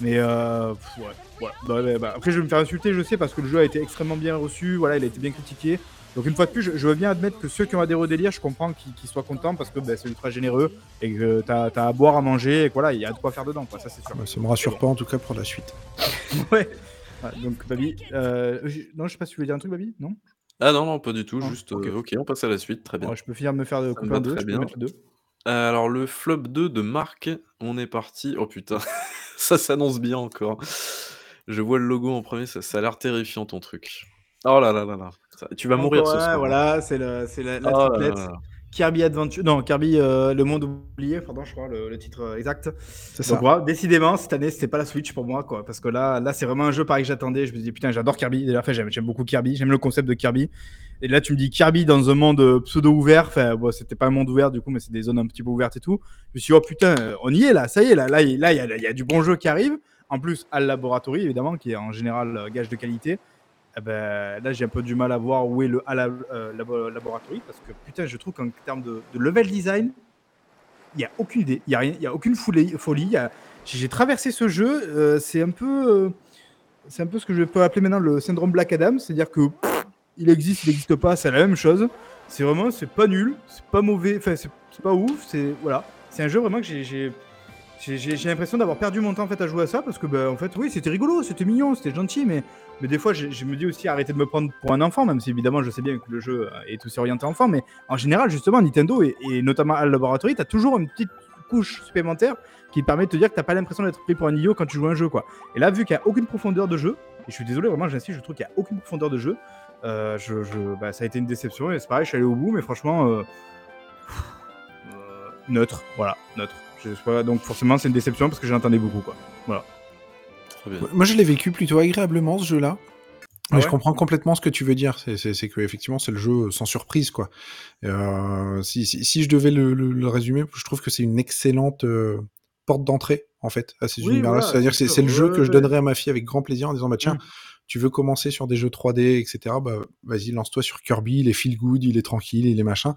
Mais euh, pff, ouais. Bah, ouais, bah, après, je vais me faire insulter, je sais, parce que le jeu a été extrêmement bien reçu, voilà, il a été bien critiqué. Donc une fois de plus, je, je veux bien admettre que ceux qui ont adhéré au délire, je comprends qu'ils soient contents parce que bah, c'est ultra généreux et que t'as as à boire, à manger, et que voilà, il y a de quoi faire dedans, quoi, ça c'est sûr. Ouais, Ça me rassure pas en tout cas pour la suite. ouais. Ouais, donc Babi, euh, non, je sais pas si tu voulais dire un truc, Babi, non? Ah non, non, pas du tout. Ah, Juste, ok. euh, ok, on passe à la suite. Très bien. Ouais, Je peux finir de me faire de me couper deux, je peux mettre deux. Euh, alors, le flop 2 de Marc, on est parti. Oh putain, ça s'annonce bien encore. Je vois le logo en premier, ça, ça a l'air terrifiant ton truc. Oh là là là là. Ça- tu vas mourir ce soir. hein. Voilà, c'est le- c'est la, la Oh là triplette. là là. Kirby Adventure, non, Kirby euh, Le Monde Oublié, pardon, je crois, le, le titre euh, exact. C'est ça. Voilà, décidément, cette année, c'était pas la Switch pour moi, quoi. Parce que là, là c'est vraiment un jeu pareil que j'attendais. Je me dis, putain, j'adore Kirby. Déjà, en fait, j'aime j'aime beaucoup Kirby. J'aime le concept de Kirby. Et là, tu me dis Kirby dans un monde euh, pseudo-ouvert. Enfin, bon, c'était pas un monde ouvert, du coup, mais c'est des zones un petit peu ouvertes et tout. Je me suis dit, oh putain, euh, on y est là, ça y est, là. Là, il là, il y, a- il y a du bon jeu qui arrive. En plus, à Laboratory, évidemment, qui est en général euh, gage de qualité. Eh ben, là, j'ai un peu du mal à voir où est le à la, euh, labo- Laboratory. Parce que putain, je trouve qu'en termes de, level design, il n'y a aucune idée, il n'y a, rien- il a aucune folie. J'ai traversé ce jeu, euh, c'est un peu. euh, un peu ce que je peux appeler maintenant le syndrome Black Adam, c'est-à-dire que il existe, il n'existe pas, c'est la même chose. C'est vraiment, c'est pas nul, c'est pas mauvais, enfin c'est pas ouf, c'est voilà, c'est un jeu vraiment que j'ai j'ai l'impression d'avoir perdu mon temps en fait à jouer à ça parce que bah, en fait oui c'était rigolo, c'était mignon, c'était gentil, mais mais des fois je, me dis aussi arrêtez de me prendre pour un enfant, même si évidemment je sais bien que le jeu euh, est aussi orienté enfant, mais en général justement Nintendo et, notamment à Laboratory, t'as toujours une petite couche supplémentaire qui permet de te dire que t'as pas l'impression d'être pris pour un idiot quand tu joues à un jeu quoi. Et là vu qu'il y a aucune profondeur de jeu, et je suis désolé vraiment j'insiste, je trouve qu'il y a aucune profondeur de jeu, euh, bah, ça a été une déception et c'est pareil, je suis allé au bout, mais franchement euh, neutre, voilà neutre. Je sais pas, donc forcément c'est une déception parce que j'entendais beaucoup quoi. Très bien. Moi, je l'ai vécu plutôt agréablement ce jeu-là. Ah Mais je ouais comprends complètement ce que tu veux dire. C'est- que effectivement, c'est le jeu sans surprise, quoi. Euh, si, si, si je devais le, le- le résumer, je trouve que c'est une excellente euh, porte d'entrée, en fait, à ces Oui, univers-là. voilà, C'est-à-dire que c'est le jeu Ouais, que je donnerais à ma fille avec grand plaisir en disant, bah tiens, Mm. tu veux commencer sur des jeux 3D, etc. Bah vas-y, lance-toi sur Kirby. Il est feel good, il est tranquille, il est machin.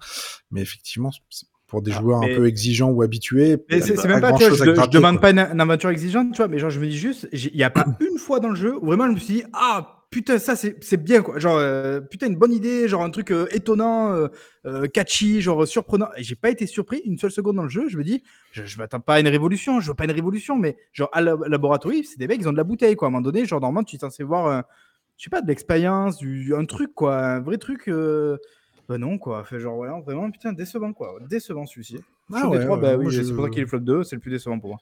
Mais effectivement, c'est pour des Ah, joueurs mais- un peu exigeants ou habitués, Mais c'est même pas, tu vois, je, à je demande pas une, une aventure exigeante, tu vois, mais genre je me dis juste, il n'y a pas une fois dans le jeu où vraiment je me suis dit, ah putain, ça c'est bien quoi. Genre, euh, putain, une bonne idée, genre un truc euh, étonnant, euh, catchy, genre surprenant. Et j'ai pas été surpris une seule seconde dans le jeu. Je me dis, je, je m'attends pas à une révolution, je veux pas une révolution, mais genre à la laboratoire, c'est des mecs, ils ont de la bouteille quoi. À un moment donné, genre normalement, tu es censé voir, je sais pas, de l'expérience, un truc quoi, un vrai truc. Bah non quoi, fait genre voilà, vraiment putain décevant quoi, décevant celui-ci. Ah ouais, trois, ouais, bah oui, je- c'est pour ça qu'il est flop 2, c'est le plus décevant pour moi.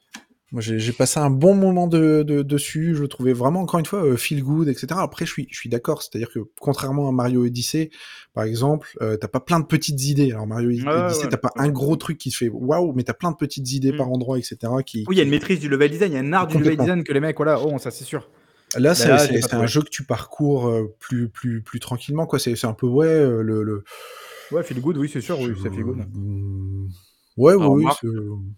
Moi, j'ai passé un bon moment de, de- dessus. Je le trouvais vraiment, encore une fois, euh, feel good, etc. Après, je suis, je suis d'accord. C'est-à-dire que contrairement à Mario Odyssey, par exemple, euh, t'as pas plein de petites idées. Alors Mario Odyssey, ouais, t'as pas ouais. un gros truc qui te fait waouh, mais t'as plein de petites idées Mm. par endroit, etc. Qui, Oui, il y a une maîtrise du level design, il y a un art du level design que les mecs, voilà, oh, ça c'est sûr. Là, c'est un jeu que tu parcours euh, plus, plus, plus tranquillement, quoi. C'est c'est un peu, ouais, euh, le. le... Ouais, feel good, oui, c'est sûr, oui, ça fait good. Mm, Ouais, Alors, oui, oui. Marc, c'est-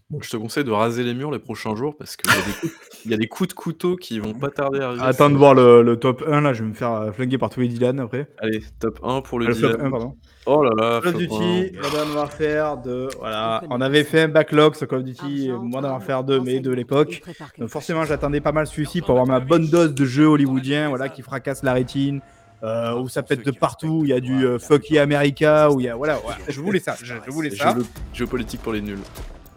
bon. Je te conseille de raser les murs les prochains jours parce qu'il y, a des coups- il y a des coups de couteau qui vont pas tarder à arriver. Attends de voir le, le top 1, là, je vais me faire euh, flinguer par tous les Dylan après. Allez, top 1 pour le Le flop Dylan. 1, pardon. Oh là là, Call of Duty, Modern Warfare 2, voilà. On avait fait un backlog sur Call of Duty, euh, Modern Warfare 2, mais de l'époque. Donc forcément, j'attendais pas mal celui-ci pour avoir ma bonne dose de jeux hollywoodiens, voilà, qui fracasse la rétine, euh, où ça pète de partout, il y a du euh, Fuck Yeah America, où il y a, voilà, ouais, je voulais ça, je, je voulais ça. géo- géopolitique pour les nuls.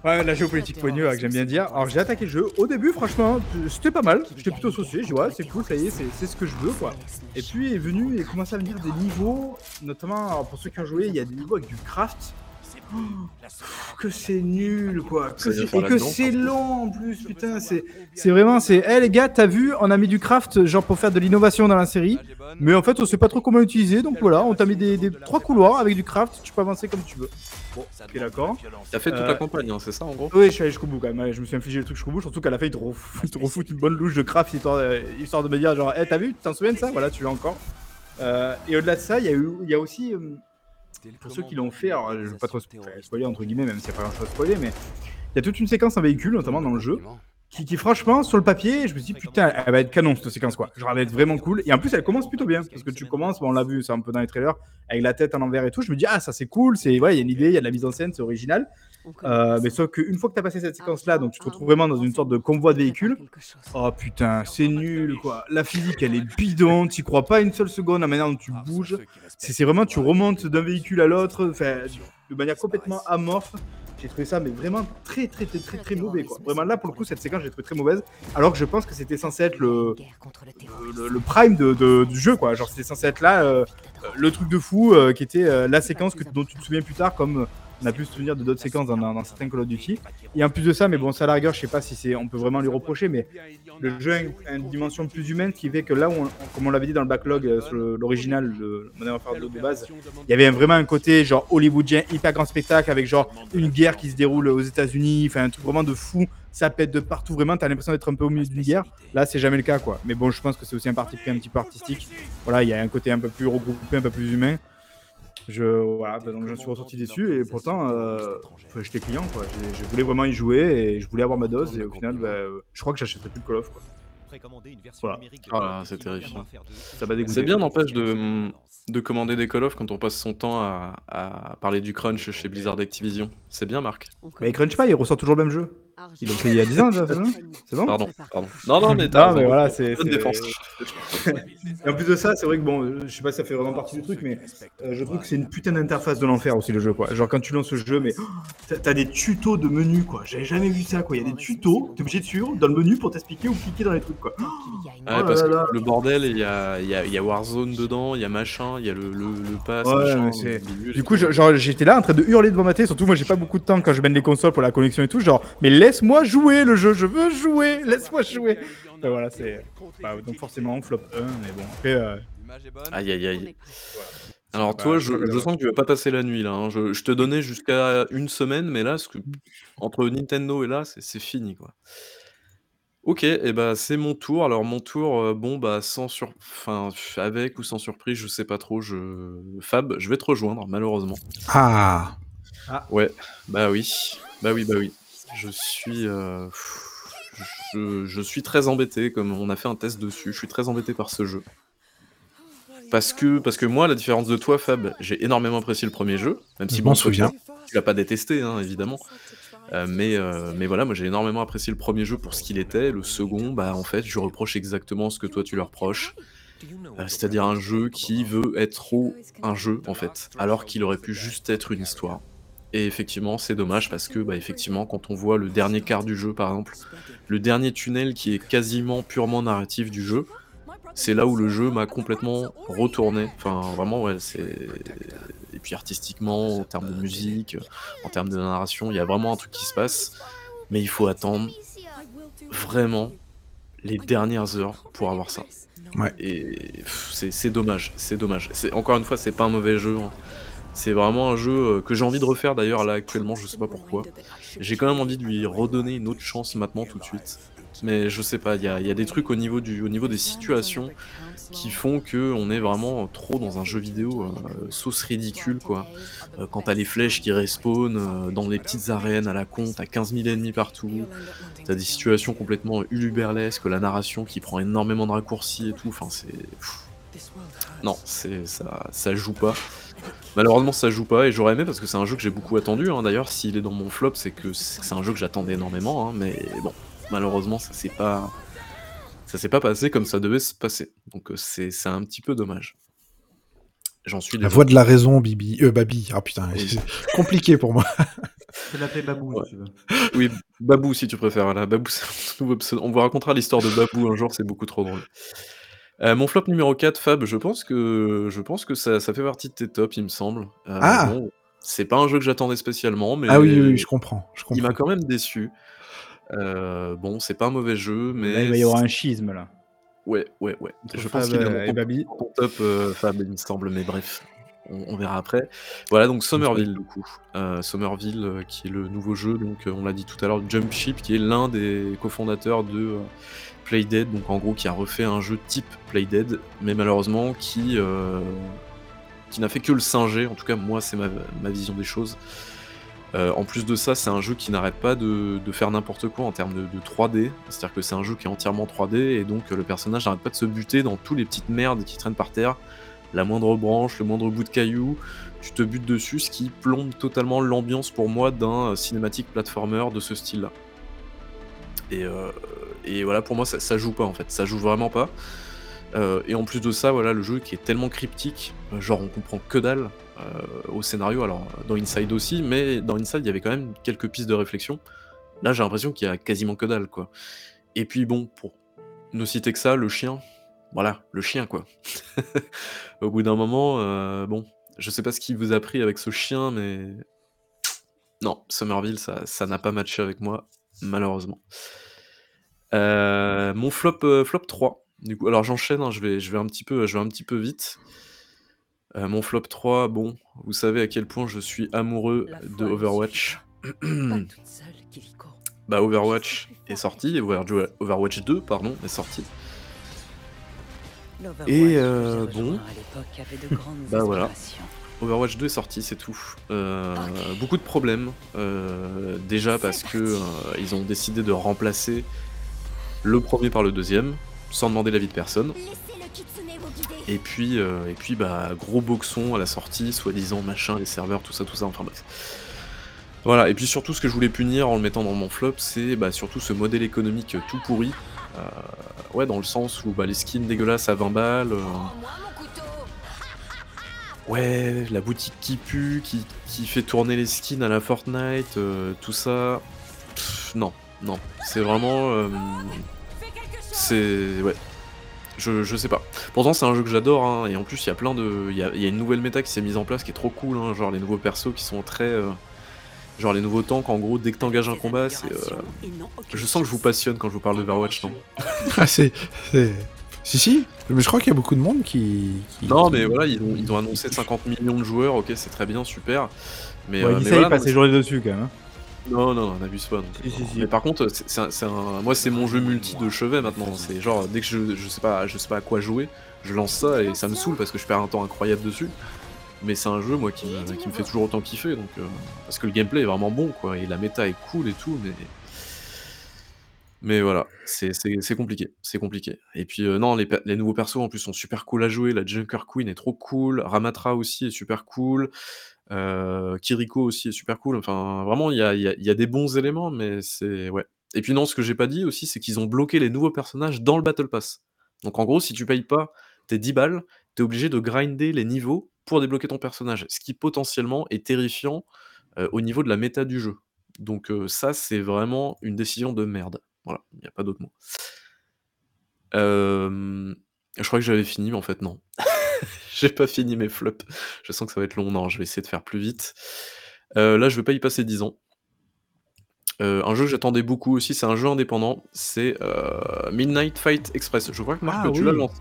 Ouais, la géopolitique poigneux, que j'aime bien dire. Alors j'ai attaqué le jeu. Au début, franchement, c'était pas mal. J'étais plutôt saucé. Dit, ouais, c'est cool, ça y est, c'est ce que je veux, quoi. Et puis est venu et commencé à venir des niveaux, notamment pour ceux qui ont joué, il y a des niveaux avec du craft. Oh, que c'est nul, quoi. Que et que c'est long en plus, putain. C'est c'est vraiment, c'est. Eh les gars, t'as vu, on a mis du craft, genre pour faire de l'innovation dans la série. Mais en fait, on sait pas trop comment l'utiliser. Donc voilà, on t'a mis des, des trois couloirs avec du craft. Tu peux avancer comme tu veux. Bon, ok, d'accord. T'as fait toute Euh, la campagne, hein, c'est ça en gros? Oui, je suis allé jusqu'au bout quand même. Je me suis infligé le truc jusqu'au bout. Surtout qu'à la fin, ils te, refou- ils te refoutent une bonne louche de craft histoire, de- histoire de me dire genre, hey, t'as vu, tu t'en souviens de ça? Voilà, tu l'as encore. Euh, et au-delà de ça, il y, a eu- il y a aussi, euh, pour ceux qui l'ont fait, alors je vais pas trop spo- spoiler entre guillemets, même s'il n'y a pas grand chose à spoiler, mais il y a toute une séquence en véhicule, notamment dans le jeu, qui, qui, franchement, sur le papier, je me suis dit, putain, elle va être canon cette séquence quoi. Genre, elle va être vraiment cool. Et en plus, elle commence plutôt bien, parce que tu commences, bon, on l'a vu, c'est un peu dans les trailers, avec la tête à l'envers et tout. Je me dis, ah, ça c'est cool, c'est, ouais, il y a une idée, il y a de la mise en scène, c'est original. Euh, mais sauf qu'une fois que tu as passé cette séquence-là, donc tu te retrouves vraiment dans une sorte de convoi de véhicules. Oh putain, c'est nul quoi. La physique elle est bidon, tu crois pas une seule seconde la manière dont tu bouges. C'est vraiment, tu remontes d'un véhicule à l'autre, de manière complètement amorphe. J'ai trouvé ça mais vraiment très très très très très mauvais quoi. Vraiment là pour le coup cette séquence j'ai trouvé très mauvaise. Alors que je pense que c'était censé être le, le, le prime de, de- du jeu quoi. Genre c'était censé être là euh, le truc de fou euh, qui était euh, la séquence que, dont tu te souviens plus tard comme on a pu se souvenir de d'autres séquences dans, dans, dans certains Call of Duty. Et en plus de ça, mais bon, ça à la rigueur, je sais pas si c'est, on peut vraiment lui reprocher, mais le jeu a une, dimension plus humaine qui fait que là où, on- comme on l'avait dit dans le backlog euh, sur l'original, le Modern Warfare 2 de base, il y avait vraiment un côté genre hollywoodien, hyper grand spectacle avec genre une guerre qui se déroule aux États-Unis, enfin un truc vraiment de fou. Ça pète de partout, vraiment, t'as l'impression d'être un peu au milieu d'une guerre. Là, c'est jamais le cas, quoi. Mais bon, je pense que c'est aussi un parti pris un petit peu artistique. Voilà, il y a un côté un peu plus regroupé, un peu plus humain. Je, voilà, bah, donc j'en suis ressorti déçu et pourtant, euh, j'étais client, quoi. Je voulais vraiment y jouer et je voulais avoir ma dose et au final, bah, euh, je crois que j'achèterai plus le Call of, quoi. Voilà. Là, c'est terrifiant. Ça. C'est bien, n'empêche, de, de commander des Call of quand on passe son temps à, à parler du crunch chez Blizzard Activision. C'est bien, Marc. Mais il crunch pas, il ressort toujours le même jeu. Ils l'ont fait il y a 10 ans, déjà, c'est bon C'est bon Pardon, pardon. Non, non, mais t'as Non, mais voilà, c'est. Bonne défense. Et en plus de ça, c'est vrai que bon, je sais pas si ça fait vraiment partie du truc, mais euh, je trouve que c'est une putain d'interface de l'enfer aussi le jeu, quoi. Genre quand tu lances ce jeu, mais oh, t'as- des tutos de menus, quoi. J'avais jamais vu ça, quoi. Il y a des tutos, t'es obligé de suivre dans le menu pour t'expliquer où cliquer dans les trucs, quoi. Ouais, Oh parce là que là. le bordel, il y a, il y, a, il y a Warzone dedans, il y a machin, il y a le, le, le pass, Ouais, machin, mais c'est- le bidule. Du coup, genre, j'étais là en train de hurler devant ma télé. Surtout, moi, j'ai pas beaucoup de temps quand je mène les consoles pour la connexion et tout. Genre, mais laisse-moi jouer le jeu, je veux jouer, laisse-moi jouer. Ben voilà, c'est. bah, donc, forcément, flop 1, mais bon, après. euh, Aïe, aïe, aïe. Alors toi, je sens que tu vas pas passer la nuit là. hein. Je, je te donnais jusqu'à une semaine, mais là, ce que- entre Nintendo et là, c'est c'est fini quoi. Ok, et bah c'est mon tour. Alors mon tour, euh, bon bah sans sur, enfin avec ou sans surprise, je sais pas trop. Je Fab, je vais te rejoindre malheureusement. Ah Ouais, bah oui, bah oui, bah oui. Je suis, euh, je, je suis très embêté. Comme on a fait un test dessus, je suis très embêté par ce jeu. Parce que, parce que moi, la différence de toi, Fab, j'ai énormément apprécié le premier jeu, même si Je bon, m'en toi, souviens. tu l'as pas détesté, hein, évidemment. Euh, mais, euh, mais voilà, moi j'ai énormément apprécié le premier jeu pour ce qu'il était. Le second, bah en fait, je reproche exactement ce que toi tu leur reproches. Euh, C'est-à-dire un jeu qui veut être trop un jeu, en fait, alors qu'il aurait pu juste être une histoire. Et effectivement, c'est dommage parce que, bah, effectivement, quand on voit le dernier quart du jeu, par exemple, le dernier tunnel qui est quasiment purement narratif du jeu, c'est là où le jeu m'a complètement retourné. Enfin, vraiment, ouais, c'est. Et puis artistiquement, en termes de musique, en termes de narration, il y a vraiment un truc qui se passe. Mais il faut attendre vraiment les dernières heures pour avoir ça. Ouais. Et c'est dommage, c'est dommage. Encore une fois, c'est pas un mauvais jeu, hein. C'est vraiment un jeu, heu, que j'ai envie de refaire d'ailleurs là actuellement, je sais pas pourquoi. J'ai quand même envie de lui redonner une autre chance maintenant tout de suite. Mais je sais pas, il y a des trucs au niveau du au niveau des situations qui font qu'on est vraiment trop dans un jeu vidéo, heu, sauce ridicule quoi. Heu, quand tu as les flèches qui respawn, heu, dans les petites arènes à la con, tu as 15 000 ennemis partout, tu as des situations complètement huluberlesques, la narration qui prend énormément de raccourcis et tout, enfin c'est non, c'est ça ça joue pas. Malheureusement ça joue pas et j'aurais aimé parce que c'est un jeu que j'ai beaucoup attendu, hein. D'ailleurs s'il est dans mon flop, c'est que c'est un jeu que j'attendais énormément, hein, mais bon, malheureusement ça s'est pas ça s'est pas passé comme ça devait se passer. Donc heu, c'est c'est un petit peu dommage. J'en suis La voix de la raison, Bibi. Euh, Babi. Ah putain, Oui. c'est compliqué pour moi. Je peux l'appeler Babou Ouais. si tu veux. Oui, Babou si tu préfères, voilà, Babou c'est mon nouveau pseudo on vous racontera l'histoire de Babou un jour, c'est beaucoup trop drôle. Heu, mon flop numéro 4, Fab, je pense que je pense que ça ça fait partie de tes tops, il me semble. Heu, Ah! bon, c'est pas un jeu que j'attendais spécialement, mais Ah oui, oui, oui, je comprends, je il m'a quand même déçu. Heu, bon, c'est pas un mauvais jeu, Là, mais il va y avoir un schisme là. ouais, ouais, ouais. Je pense Fab, qu'il est dans ton top, Fab, il me semble, mais bref, on on verra après. Voilà donc. Somerville du coup. Heu, Somerville, heu, qui est le nouveau jeu donc, heu, on l'a dit tout à l'heure, Jumpship qui est l'un des cofondateurs de, Playdead, donc en gros qui a refait un jeu type Playdead, mais malheureusement qui, n'a fait que le singer, en tout cas moi c'est ma ma vision des choses. En plus de ça, c'est un jeu qui n'arrête pas de de faire n'importe quoi en termes de de 3D. C'est-à-dire que c'est un jeu qui est entièrement 3D et donc, le personnage n'arrête pas de se buter dans tous les petites merdes qui traînent par terre. La moindre branche, le moindre bout de caillou, tu te butes dessus, ce qui plombe totalement l'ambiance pour moi d'un, cinématique platformer de ce style-là. Et et voilà, pour moi ça joue pas en fait, ça joue vraiment pas. Heu et en plus de ça, voilà, le jeu qui est tellement cryptique, heu, genre on comprend que dalle, au scénario. Alors, dans Inside aussi, mais dans Inside, il y avait quand même quelques pistes de réflexion. Là, j'ai l'impression qu'il y a quasiment que dalle, quoi. Et puis bon, pour ne citer que ça, le chien, voilà, le chien, quoi. Au bout d'un moment, heu, bon, je sais pas ce qui vous a pris avec ce chien, mais non, Somerville, ça ça n'a pas matché avec moi, malheureusement. Heu, mon flop, heu, flop 3, du coup alors j'enchaîne, hein, je vais je vais un petit peu je vais un petit peu vite. Mon flop 3, bon, vous savez à quel point je suis amoureux de Overwatch. qu'il. Bah, Overwatch est sorti, Overwatch 2 pardon, est sorti. Et j'ai bon, bah, voilà. Overwatch 2 est sorti, c'est tout. OK. beaucoup de problèmes, heu, déjà parce que, heu, ils ont décidé de remplacer le 1er par le 2e, sans demander l'avis de personne. Et puis, et puis, bah, gros boxon à la sortie, soi-disant machin, les serveurs, tout ça, tout ça, enfin bref. Voilà et puis surtout ce que je voulais punir en le mettant dans mon flop, c'est, bah, surtout ce modèle économique, tout pourri. Ouais, dans le sens où, bah, les skins dégueulasses à 20 balles, couteau. Ouais, la boutique qui pue, qui qui fait tourner les skins à la Fortnite, heu, tout ça. Non, non, c'est vraiment, chose. c'est ouais, je je sais pas. Pourtant c'est un jeu que j'adore, hein, et en plus il y a plein de il y a y a une nouvelle méta qui s'est mise en place qui est trop cool, hein, genre les nouveaux persos qui sont très, genre les nouveaux tanks en gros dès que tu engages un combat, c'est, aucune je sens que je vous passionne quand je vous parle d'Overwatch, non? Ah, c'est. c'est- Si, si. Mais je crois qu'il y a beaucoup de monde qui. qui- Non, mais voilà, ils ont ils ont annoncé 50 millions de joueurs, OK, c'est très bien, super, mais, Ouais, dit mais voilà, il passe non, ses journées dessus quand même. hein. Non, non, pas. Si, si, non. si. Mais par contre, c'est c'est un c'est un moi, c'est mon jeu multi de chevet maintenant. C'est genre, dès que je je sais pas je sais pas à quoi jouer, je lance ça et ça me saoule parce que je perds un temps incroyable dessus. Mais c'est un jeu, moi, qui me qui me fait toujours autant kiffer donc heu, parce que le gameplay est vraiment bon, quoi et la méta est cool et tout, mais mais voilà, c'est compliqué, c'est compliqué et puis, heu, non, les les nouveaux persos, en plus, sont super cool à jouer. La Junker Queen est trop cool, Ramatra aussi est super cool, heu, Kiriko aussi est super cool. Enfin, vraiment, il y a y a il y a des bons éléments, mais c'est ouais et puis non, ce que j'ai pas dit aussi, c'est qu'ils ont bloqué les nouveaux personnages dans le battle pass. Donc en gros, si tu payes pas tes 10 balles, tu es obligé de grinder les niveaux pour débloquer ton personnage, ce qui potentiellement est terrifiant, au niveau de la méta du jeu. Donc ça, c'est vraiment une décision de merde. Voilà, il y a pas d'autre mot. Je crois que j'avais fini, mais en fait non. J'ai pas fini mes flops. Je sens que ça va être long. Non, je vais essayer de faire plus vite. Là, je vais pas y passer 10 ans. Un jeu que j'attendais beaucoup aussi, c'est un jeu indépendant, c'est, Midnight Fight Express. Je crois que Marc, Ah tu l'as lancé.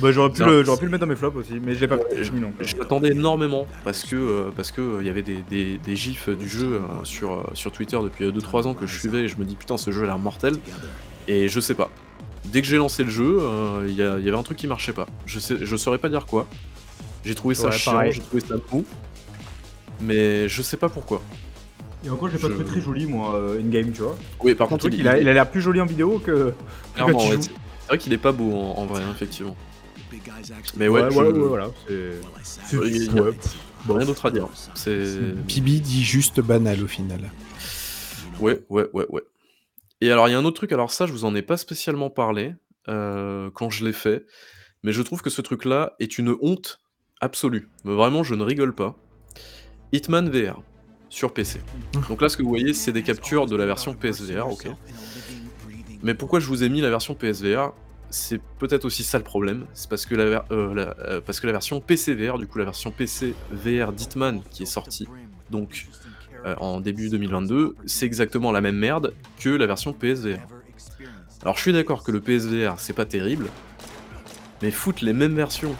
Bah, j'aurais pu, le, j'aurais pu le mettre dans mes flops aussi, mais je l'ai pas Ouais, fini non plus. Je l'attendais énormément parce que euh, parce que euh, il y avait des, des, des gifs du jeu euh, sur, euh, sur Twitter depuis 2-3 ans que je suivais et je me dis putain ce jeu a l'air mortel et je sais pas. Dès que j'ai lancé le jeu, euh, il y, a- il y avait un truc qui marchait pas. Je sais, je saurais pas dire quoi. J'ai trouvé ça Ouais, chiant, j'ai trouvé ça mou, mais je sais pas pourquoi. Et encore, j'ai pas Je- trouvé très joli, moi, in-game, tu vois. Oui, par contre, il, il a il a l'air plus joli en vidéo que. clairement, ouais, c'est vrai qu'il est pas beau en, en vrai, hein, effectivement. Mais ouais, ouais, je- voilà, ouais, voilà. C'est. Ouais, il y a- ouais. rien d'autre à dire. C'est Bibi dit juste banal au final. Ouais, ouais, ouais, ouais. Et alors, il y a un autre truc, alors ça, je vous en ai pas spécialement parlé euh, quand je l'ai fait, mais je trouve que ce truc-là est une honte absolue. Mais vraiment, je ne rigole pas. Hitman VR sur PC. Donc là, ce que vous voyez, c'est des captures de la version PSVR, ok. Mais pourquoi je vous ai mis la version PSVR C'est peut-être aussi ça le problème. C'est parce que la, euh, euh, version PCVR, du coup la version PC VR d'Hitman qui est sortie donc euh, en début 2022, c'est exactement la même merde que la version PSVR. Alors je suis d'accord que le PSVR c'est pas terrible, mais foutre les mêmes versions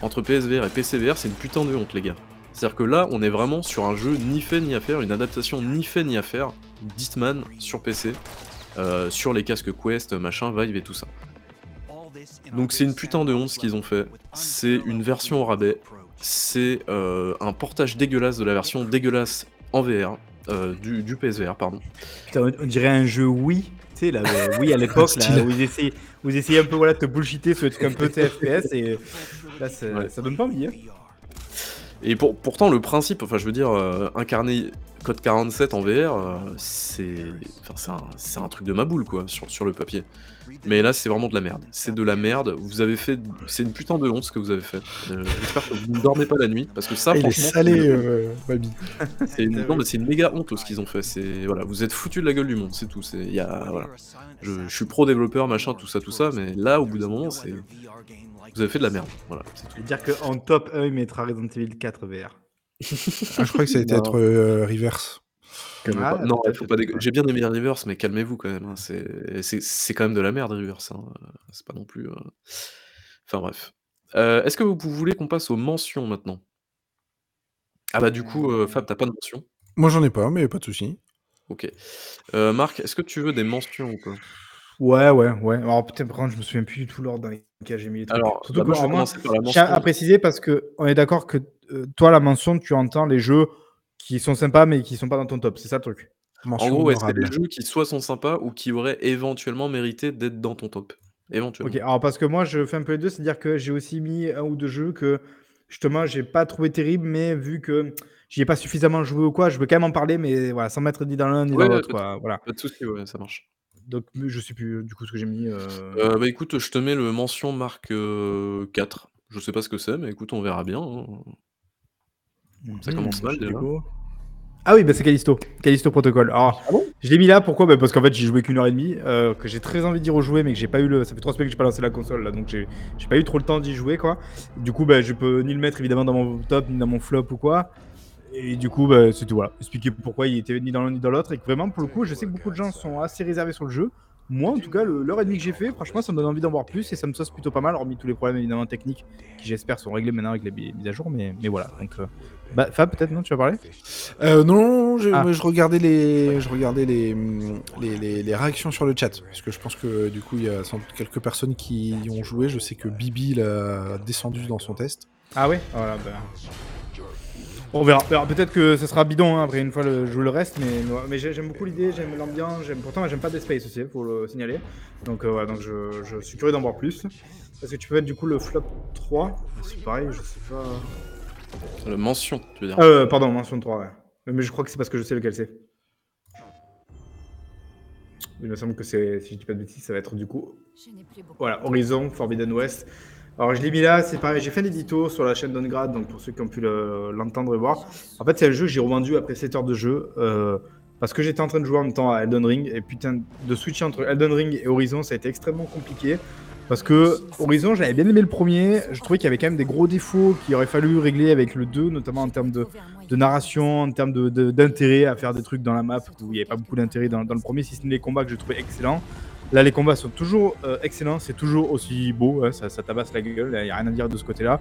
entre PSVR et PCVR c'est une putain de honte les gars. C'est-à-dire que là on est vraiment sur un jeu ni fait ni à faire, une adaptation ni fait ni à faire d'Hitman sur PC, sur les casques Quest, machin, Vive et tout ça. Donc c'est une putain de honte ce qu'ils ont fait. C'est une version au rabais. C'est euh, un portage dégueulasse de la version dégueulasse en VR. euh, du, du PSVR, pardon. Putain, on- dirait un jeu Wii. Tu sais, là, Wii à l'époque, là, où ils essayaient, où ils essayaient un peu voilà, de te bullshiter sur un peu TFPS et là, Ouais. ça donne pas envie. hein. Et pour, pourtant, le principe, enfin, je veux dire, euh, incarner code 47 en VR, euh, c'est enfin, c'est un, truc de ma boule, quoi, sur, sur le papier. Mais là, c'est vraiment de la merde. C'est de la merde. Vous avez fait. C'est une putain de honte ce que vous avez fait. Euh, J'espère que vous ne dormez pas la nuit, parce que ça, Ah, il est salé, euh. C'est une, non, mais c'est une méga honte ce qu'ils ont fait. C'est voilà, vous êtes foutu de la gueule du monde, c'est tout. C'est il y a voilà. Je, je suis pro développeur, machin, tout ça, tout ça, mais là, au bout d'un moment, c'est vous avez fait de la merde. Voilà, c'est tout. Je veux dire qu'en top 1, il mettra Resident Evil 4 VR. Ah, je crois que ça a été être euh, reverse. Ah, pas. non, peut-être, faut pas peut-être, dégo- ouais. J'ai bien aimé Reverse, mais calmez-vous quand même. hein. C'est c'est- c'est quand même de la merde, Reverse. hein. Euh, C'est pas non plus. euh, Enfin bref. Euh, Est-ce que vous vous voulez qu'on passe aux mentions maintenant? Ah bah du coup, euh, Fab, t'as pas de mention Moi, j'en ai pas, mais pas de souci. Ok. Euh, Marc, est-ce que tu veux des mentions ou pas? Ouais, ouais, ouais. Alors, peut-être, par contre, je me souviens plus du tout l'ordre dans lequel j'ai mis les trucs. Alors, Surtout bah, que moi, je vais alors, moi, commencer par la je tiens mention. à préciser parce que on est d'accord que euh, toi, la mention, tu entends les jeux qui sont sympas mais qui sont pas dans ton top. C'est ça le truc. En gros, ouais, c'est honorable. des jeux qui soit sont sympas ou qui auraient éventuellement mérité d'être dans ton top? Éventuellement. Ok, alors parce que moi, je fais un peu les deux, c'est-à-dire que j'ai aussi mis un ou deux jeux que justement, j'ai pas trouvé terrible, mais vu que j'y ai pas suffisamment joué ou quoi, je veux quand même en parler, mais voilà, sans mettre ni dans l'un ni Ouais, dans l'autre, pas de- quoi. Voilà. Pas de soucis, ouais, ça marche. Donc, je sais plus du coup ce que j'ai mis. euh, Euh, bah écoute, je te mets le mention marque euh, 4. Je sais pas ce que c'est, mais écoute, on verra bien. hein. Ça commence mal, déjà. Ah oui, bah c'est Callisto. Callisto Protocol. Alors, Ah bon? je l'ai mis là, pourquoi? Bah Parce qu'en fait, j'ai joué qu'une heure et demie, euh, que j'ai très envie d'y rejouer, mais que j'ai pas eu le. Ça fait trois semaines que j'ai pas lancé la console, là, donc j'ai pas eu trop le temps d'y jouer, quoi. Du coup, bah, je peux ni le mettre évidemment dans mon top, ni dans mon flop ou quoi. Et du coup, bah, c'est tout, voilà. Expliquer pourquoi il était ni dans l'un ni dans l'autre. Et que vraiment, pour le coup, je sais que beaucoup de gens sont assez réservés sur le jeu. Moi, en tout cas, l'heure et demie que j'ai fait, franchement, ça me donne envie d'en voir plus et ça me sauce plutôt pas mal, hormis tous les problèmes évidemment techniques qui, j'espère, sont réglés maintenant avec les mises à jour. Mais, mais voilà. Donc, euh, bah, Fab, peut-être, non Tu vas parler? Euh, non, je, Ah. je regardais les, je regardais les, les, les- les réactions sur le chat parce que je pense que du coup il y a sans doute quelques personnes qui y ont joué. Je sais que Bibi l'a descendu dans son test. Ah ouais Voilà, bah. On verra. Peut-être que ce sera bidon hein, après une fois le, jouer le reste, mais, mais j'ai- j'aime beaucoup l'idée, j'aime l'ambiance, j'aime pourtant j'aime pas Dead Space aussi, faut le signaler. Donc euh, voilà, donc je, je suis curieux d'en voir plus. Est-ce que tu peux mettre du coup le flop 3 C'est pareil, je sais pas. La mention, tu veux dire. Euh, pardon, mention 3, ouais. Mais je crois que c'est parce que je sais lequel c'est. Il me semble que c'est, si je dis pas de bêtises, ça va être du coup. Voilà, Horizon, Forbidden West. Alors je l'ai mis là, c'est pareil, j'ai fait l'édito sur la chaîne d'Ongrad, donc pour ceux qui ont pu le- l'entendre et voir. En fait, c'est un jeu que j'ai revendu après 7 heures de jeu, euh, parce que j'étais en train de jouer en même temps à Elden Ring, et putain, de switcher entre Elden Ring et Horizon, ça a été extrêmement compliqué. Parce que Horizon, j'avais bien aimé le premier. Je trouvais qu'il y avait quand même des gros défauts qu'il aurait fallu régler avec le 2, notamment en termes de, narration, en termes d'intérêt à faire des trucs dans la map où il n'y avait pas beaucoup d'intérêt dans, dans le premier, si ce n'est les combats que j'ai trouvé excellents. Là, les combats sont toujours euh, excellents, c'est toujours aussi beau, hein, ça, ça tabasse la gueule, il n'y a rien à dire de ce côté-là.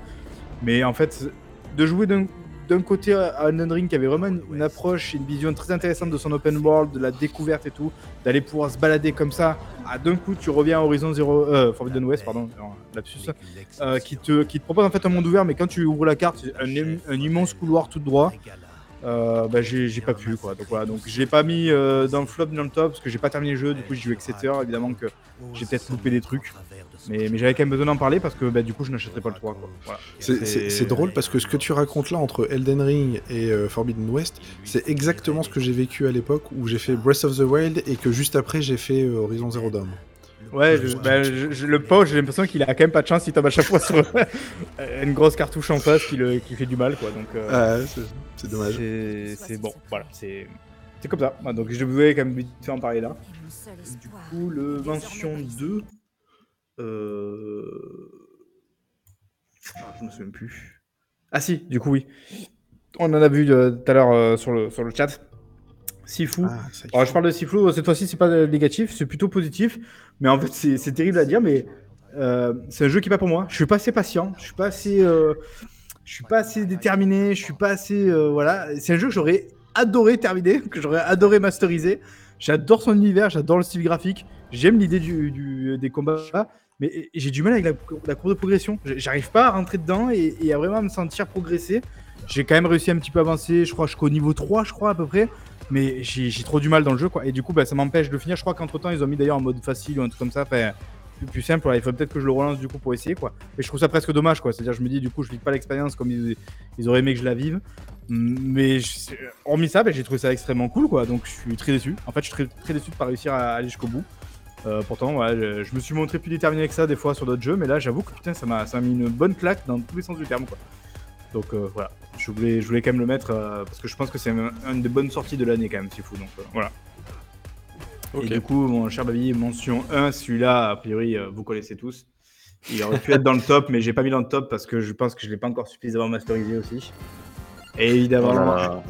Mais en fait, de jouer d'un d'un côté Elden Ring qui avait vraiment une, approche et une vision très intéressante de son open world, de la découverte et tout, d'aller pouvoir se balader comme ça, à d'un coup tu reviens à Horizon Zero, euh, Forbidden West, pardon, lapsus, euh, qui, te, qui te propose en fait un monde ouvert, mais quand tu ouvres la carte, c'est un, un immense couloir tout droit. Euh, bah, j'ai pas pu quoi. Donc voilà, donc je l'ai pas mis euh, dans le flop dans le top parce que j'ai pas terminé le jeu. Du coup, j'ai joué avec 7 heures. Évidemment que j'ai peut-être loupé des trucs, mais, mais j'avais quand même besoin d'en parler parce que bah, du coup, je n'achèterai pas le 3 quoi. Voilà. C'est- C'est c'est drôle parce que ce que tu racontes là entre Elden Ring et euh, Forbidden West, c'est exactement ce que j'ai vécu à l'époque où j'ai fait Breath of the Wild et que juste après j'ai fait euh, Horizon Zero Dawn. Ouais, je- bah, je- je- le pauvre, j'ai l'impression qu'il a quand même pas de chance. Il tombe à chaque fois sur une grosse cartouche en face qui, le, qui fait du mal quoi. Donc euh, Ah, c'est- c'est dommage. c'est c'est bon. Voilà, c'est c'est comme ça. Donc je voulais quand même vite fait en parler là. Du coup, le mention 2. Ah, je me souviens plus. Ah si, du coup oui. On en a vu euh, tout à l'heure euh, sur, le, sur le chat. Sifu. Ah. Alors je parle de Sifu, cette fois-ci c'est pas négatif, c'est plutôt positif. Mais en fait c'est terrible à dire, mais euh, c'est un jeu qui est pas pour moi. Je suis pas assez patient, je suis pas assez, euh, je suis pas assez déterminé, je suis pas assez, euh, voilà. C'est un jeu que j'aurais adoré terminer, que j'aurais adoré masteriser. J'adore son univers, j'adore le style graphique, j'aime l'idée du, du- des combats, mais j'ai du mal avec la, courbe de progression. J'arrive pas à rentrer dedans et, à vraiment me sentir progresser. J'ai quand même réussi un petit peu avancer, je crois jusqu'au niveau 3, je crois à peu près, mais j'ai trop du mal dans le jeu, quoi. Et du coup, bah, ça m'empêche de finir. Je crois qu'entre temps, ils ont mis d'ailleurs en mode facile ou un truc comme ça, enfin, plus, simple. Voilà, il faudrait peut-être que je le relance du coup pour essayer, quoi. Et je trouve ça presque dommage, quoi. C'est-à-dire, je me dis, du coup, je vis pas l'expérience comme ils, auraient aimé que je la vive. Mais hormis ça, bah, j'ai trouvé ça extrêmement cool, quoi. Donc, je suis très déçu. En fait, je suis très, très déçu de pas réussir à aller jusqu'au bout. Euh, pourtant, je, je me suis montré plus déterminé que ça des fois sur d'autres jeux, mais là, j'avoue que putain, ça m'a mis une bonne claque dans tous les sens du terme, quoi. Donc euh, voilà, je voulais, je voulais quand même le mettre euh, parce que je pense que c'est un- une des bonnes sorties de l'année quand même, c'est fou. Donc voilà. Et du coup, mon cher Babi, mention 1, celui-là, a priori, vous connaissez tous. Il aurait pu être dans le top, mais j'ai pas mis dans le top parce que je pense que je l'ai pas encore suffisamment masterisé aussi. Et évidemment, Voilà.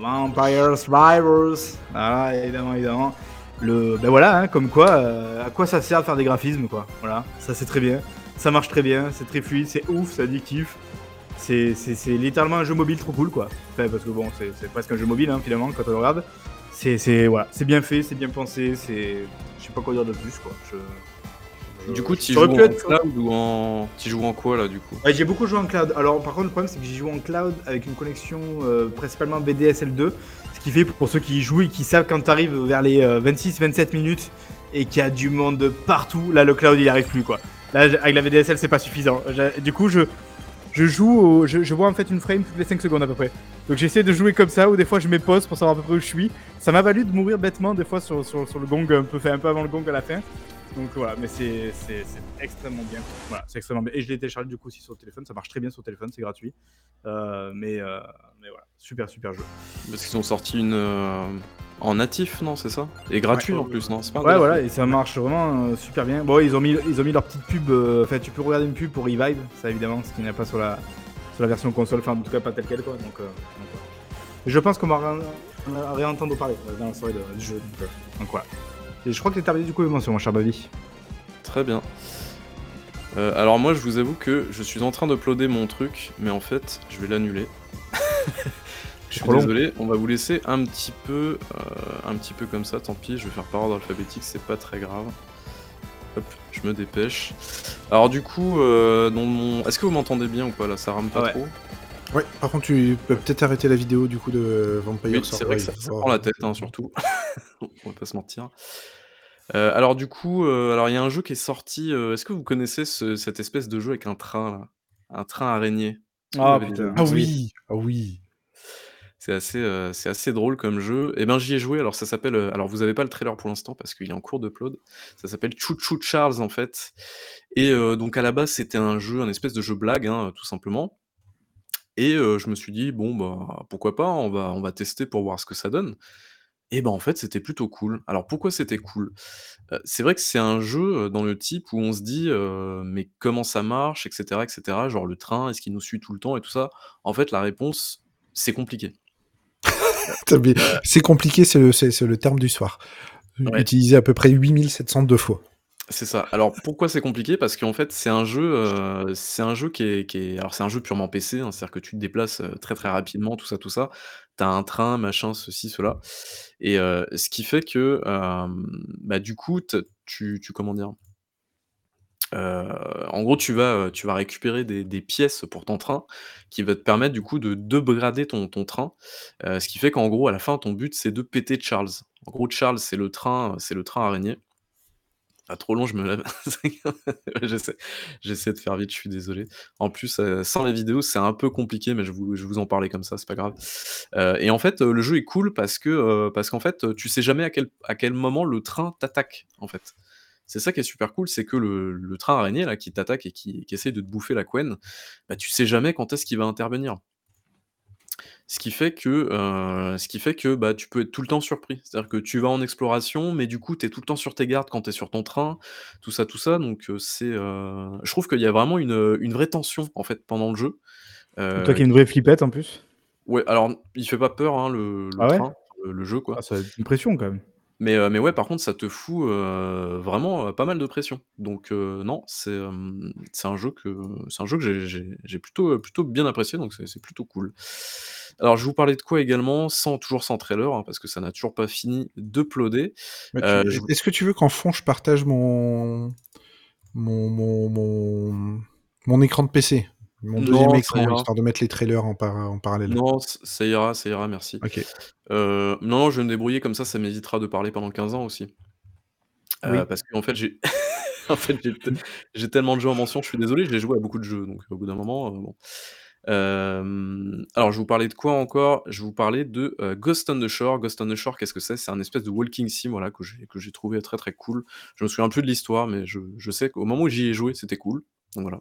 Vampire Survivors. Voilà, évidemment, évidemment. Le, ben voilà, hein, comme quoi, euh, à quoi ça sert de faire des graphismes, quoi. Voilà, ça c'est très bien. Ça marche très bien, c'est très fluide, c'est ouf, c'est addictif. C'est, littéralement un jeu mobile trop cool, quoi. Enfin, parce que bon, c'est, presque un jeu mobile, hein, finalement, quand on le regarde. C'est, c'est, voilà, c'est bien fait, c'est bien pensé, c'est. Je sais pas quoi dire de plus, quoi. Je- je- Du coup, tu joues en être- cloud ou en. Tu joues en quoi là du coup? Ouais, j'ai beaucoup joué en cloud. Alors, par contre, le problème, c'est que j'ai joué en cloud avec une connexion euh, principalement BDSL2. Qui fait, pour ceux qui jouent et qui savent quand tu arrives vers les 26-27 minutes et qu'il y a du monde partout, là, le cloud, il arrive plus, quoi. Là, avec la VDSL, c'est pas suffisant. Du coup, je, je joue, au- je, je vois en fait une frame toutes les 5 secondes à peu près. Donc, j'essaie de jouer comme ça, ou des fois, je mets pause pour savoir à peu près où je suis. Ça m'a valu de mourir bêtement, des fois, sur, sur, sur le gong, un peu, fait un peu avant le gong à la fin. Donc voilà, mais c'est extrêmement bien. Voilà, c'est extrêmement bien. Et je l'ai téléchargé du coup aussi sur le téléphone. Ça marche très bien sur le téléphone, c'est gratuit. Euh, mais, euh, mais voilà, super super jeu. Parce qu'ils ont sorti une. euh, En natif, non, c'est ça? Et gratuit en plus, non? Pas Ouais, voilà, et ça marche vraiment super bien. Bon, ils ont mis, ils ont mis leur petite pub. Enfin, tu peux regarder une pub pour Revive, ça évidemment, ce qu'il n'y a pas sur la, sur la version console. Enfin, en tout cas, pas tel quel quoi. Donc, euh, donc, je pense qu'on va réentendre parler dans la soirée de- du jeu. Donc, donc voilà. Et je crois que t'es terminé du coup les mentions, mon cher Bavi. Très bien. Euh, alors moi, je vous avoue que je suis en train d'uploader mon truc, mais en fait, je vais l'annuler. je suis désolé, on va vous laisser un petit peu, euh, un petit peu comme ça. Tant pis, je vais faire par ordre alphabétique, c'est pas très grave. Hop, je me dépêche. Alors du coup, euh, dans mon... est-ce que vous m'entendez bien ou pas là? Ça rame pas ouais. trop? Ouais, par contre, tu peux peut-être arrêter la vidéo du coup de Vampire Oui, c'est vrai que ça, prend la tête, hein, surtout. On va pas se mentir. Euh, alors du coup, euh, alors il y a un jeu qui est sorti. euh, Est-ce que vous connaissez ce- cette espèce de jeu avec un train là, un train araignée Ah putain. Ah oui, ah oui. C'est assez, euh, c'est assez drôle comme jeu. Et ben j'y ai joué. Alors ça s'appelle. euh, alors vous avez pas le trailer pour l'instant parce qu'il est en cours d'upload. Ça s'appelle Choo Choo Charles en fait. Et euh, donc à la base c'était un jeu, un espèce de jeu blague, hein, tout simplement. Et je me suis dit bon bah pourquoi pas, on va on va tester pour voir ce que ça donne. Et ben, en fait, c'était plutôt cool. Alors pourquoi c'était cool? Heu, c'est vrai que c'est un jeu, heu, dans le type où on se dit, heu: «Mais comment ça marche?» et cetera et cetera. Genre le train, est-ce qu'il nous suit tout le temps et tout ça? En fait, la réponse, c'est compliqué. Tu mais Heu c'est compliqué, c'est le c'est c'est le terme du soir. U Ouais. utilisé à peu près 8702 fois. C'est ça. Alors pourquoi c'est compliqué? Parce qu'en fait, c'est un jeu, heu, c'est un jeu qui est alors c'est un jeu purement PC, hein, c'est-à-dire que tu te déplaces, heu, très, très rapidement, tout ça, tout ça. Tu as un train, machin, ceci, cela et heu, ce qui fait que, bah, du coup, tu tu comment dire? En gros, tu vas, récupérer des pièces pour ton train qui va te permettre du coup de d'upgrader ton train. Ce qui fait qu'en gros, à la fin, ton but, c'est de péter Charles. En gros, Charles, c'est le train, c'est le train araignée. Ah trop long, je me lève. J'essaie de faire vite, je suis désolé. En plus, heu, sans la vidéo, c'est un peu compliqué, mais je vous en parler comme ça, c'est pas grave. Heu et en fait, heu, le jeu est cool parce que, parce qu'en fait, tu sais jamais à quel moment le train t'attaque, en fait. C'est ça qui est super cool, c'est que le train araignée qui t'attaque et qui qui essaie de te bouffer la couenne, bah, tu sais jamais quand est-ce qu'il va intervenir. Ce qui fait que, heu, ce qui fait que, bah, tu peux être tout le temps surpris. C'est-à-dire que tu vas en exploration, mais du coup, tu es tout le temps sur tes gardes quand tu es sur ton train, tout ça, tout ça, donc heu, c'est, heu, je trouve qu'il y a vraiment une, une vraie tension, en fait, pendant le jeu, Toi qui es une vraie flippette en plus? ouais, alors, il fait pas peur, hein, le le Ah ouais? train, le le jeu, Ah quoi. ça doit être une pression quand même. Mais heu, mais ouais, par contre, ça te fout, heu, vraiment, heu, pas mal de pression. Donc heu, non, c'est, hem, c'est un jeu que c'est un jeu que j'ai j'ai j'ai plutôt, heu, plutôt bien apprécié, donc c'est c'est plutôt cool. Alors je vais vous parler de quoi également? Sans toujours sans trailer, hein, parce que ça n'a toujours pas fini d'uploader. Bah, tu Heu, je est vous est-ce que tu veux qu'en fond je partage mon mon mon mon mon écran de PC? Mon 2e non, ça écran, histoire de mettre les trailers en para en parallèle. Non, ça ira, ça ira, merci. OK. Heu, non, je vais me débrouiller comme ça, ça m'évitera de parler pendant 15 ans aussi. Oui. parce qu'en fait, j'ai en fait, j'ai te j'ai tellement de jeux en mention, je suis désolé, j'ai joué à beaucoup de jeux, donc au bout d'un moment, heu, bon. Alors je vais vous parlais de quoi encore? Je vais vous parlais de, Ghost on the Shore. Ghost on the Shore, qu'est-ce que c'est? C'est un espèce de walking sim, voilà, que j'ai que j'ai trouvé très, très cool. Je me souviens plus de l'histoire, mais je je sais qu'au moment où j'y ai joué, c'était cool, donc voilà.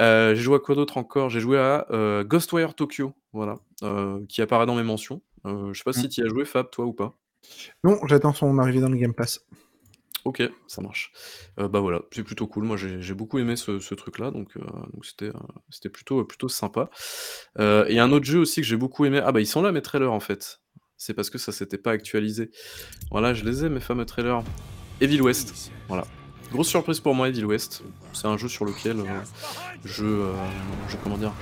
Heu, j'ai joué à quoi d'autre encore? J'ai joué à, heu, Ghostwire Tokyo, voilà, heu, qui apparaît dans mes mentions. Je sais pas Mmh. si tu y as joué Fab, toi ou pas? Non, j'attends son arrivée dans le Game Pass. OK, ça marche. Bah, voilà, c'est plutôt cool. Moi, j'ai beaucoup aimé ce ce truc-là, donc c'était, plutôt, plutôt sympa. Et un autre jeu aussi que j'ai beaucoup aimé ah bah, ils sont là mes trailers, en fait. C'est parce que ça s'était pas actualisé. Voilà, je les ai mes fameux trailers. Evil West, voilà. Grosse surprise pour moi, Evil West. C'est un jeu sur lequel, heu, je, heu, je comment dire?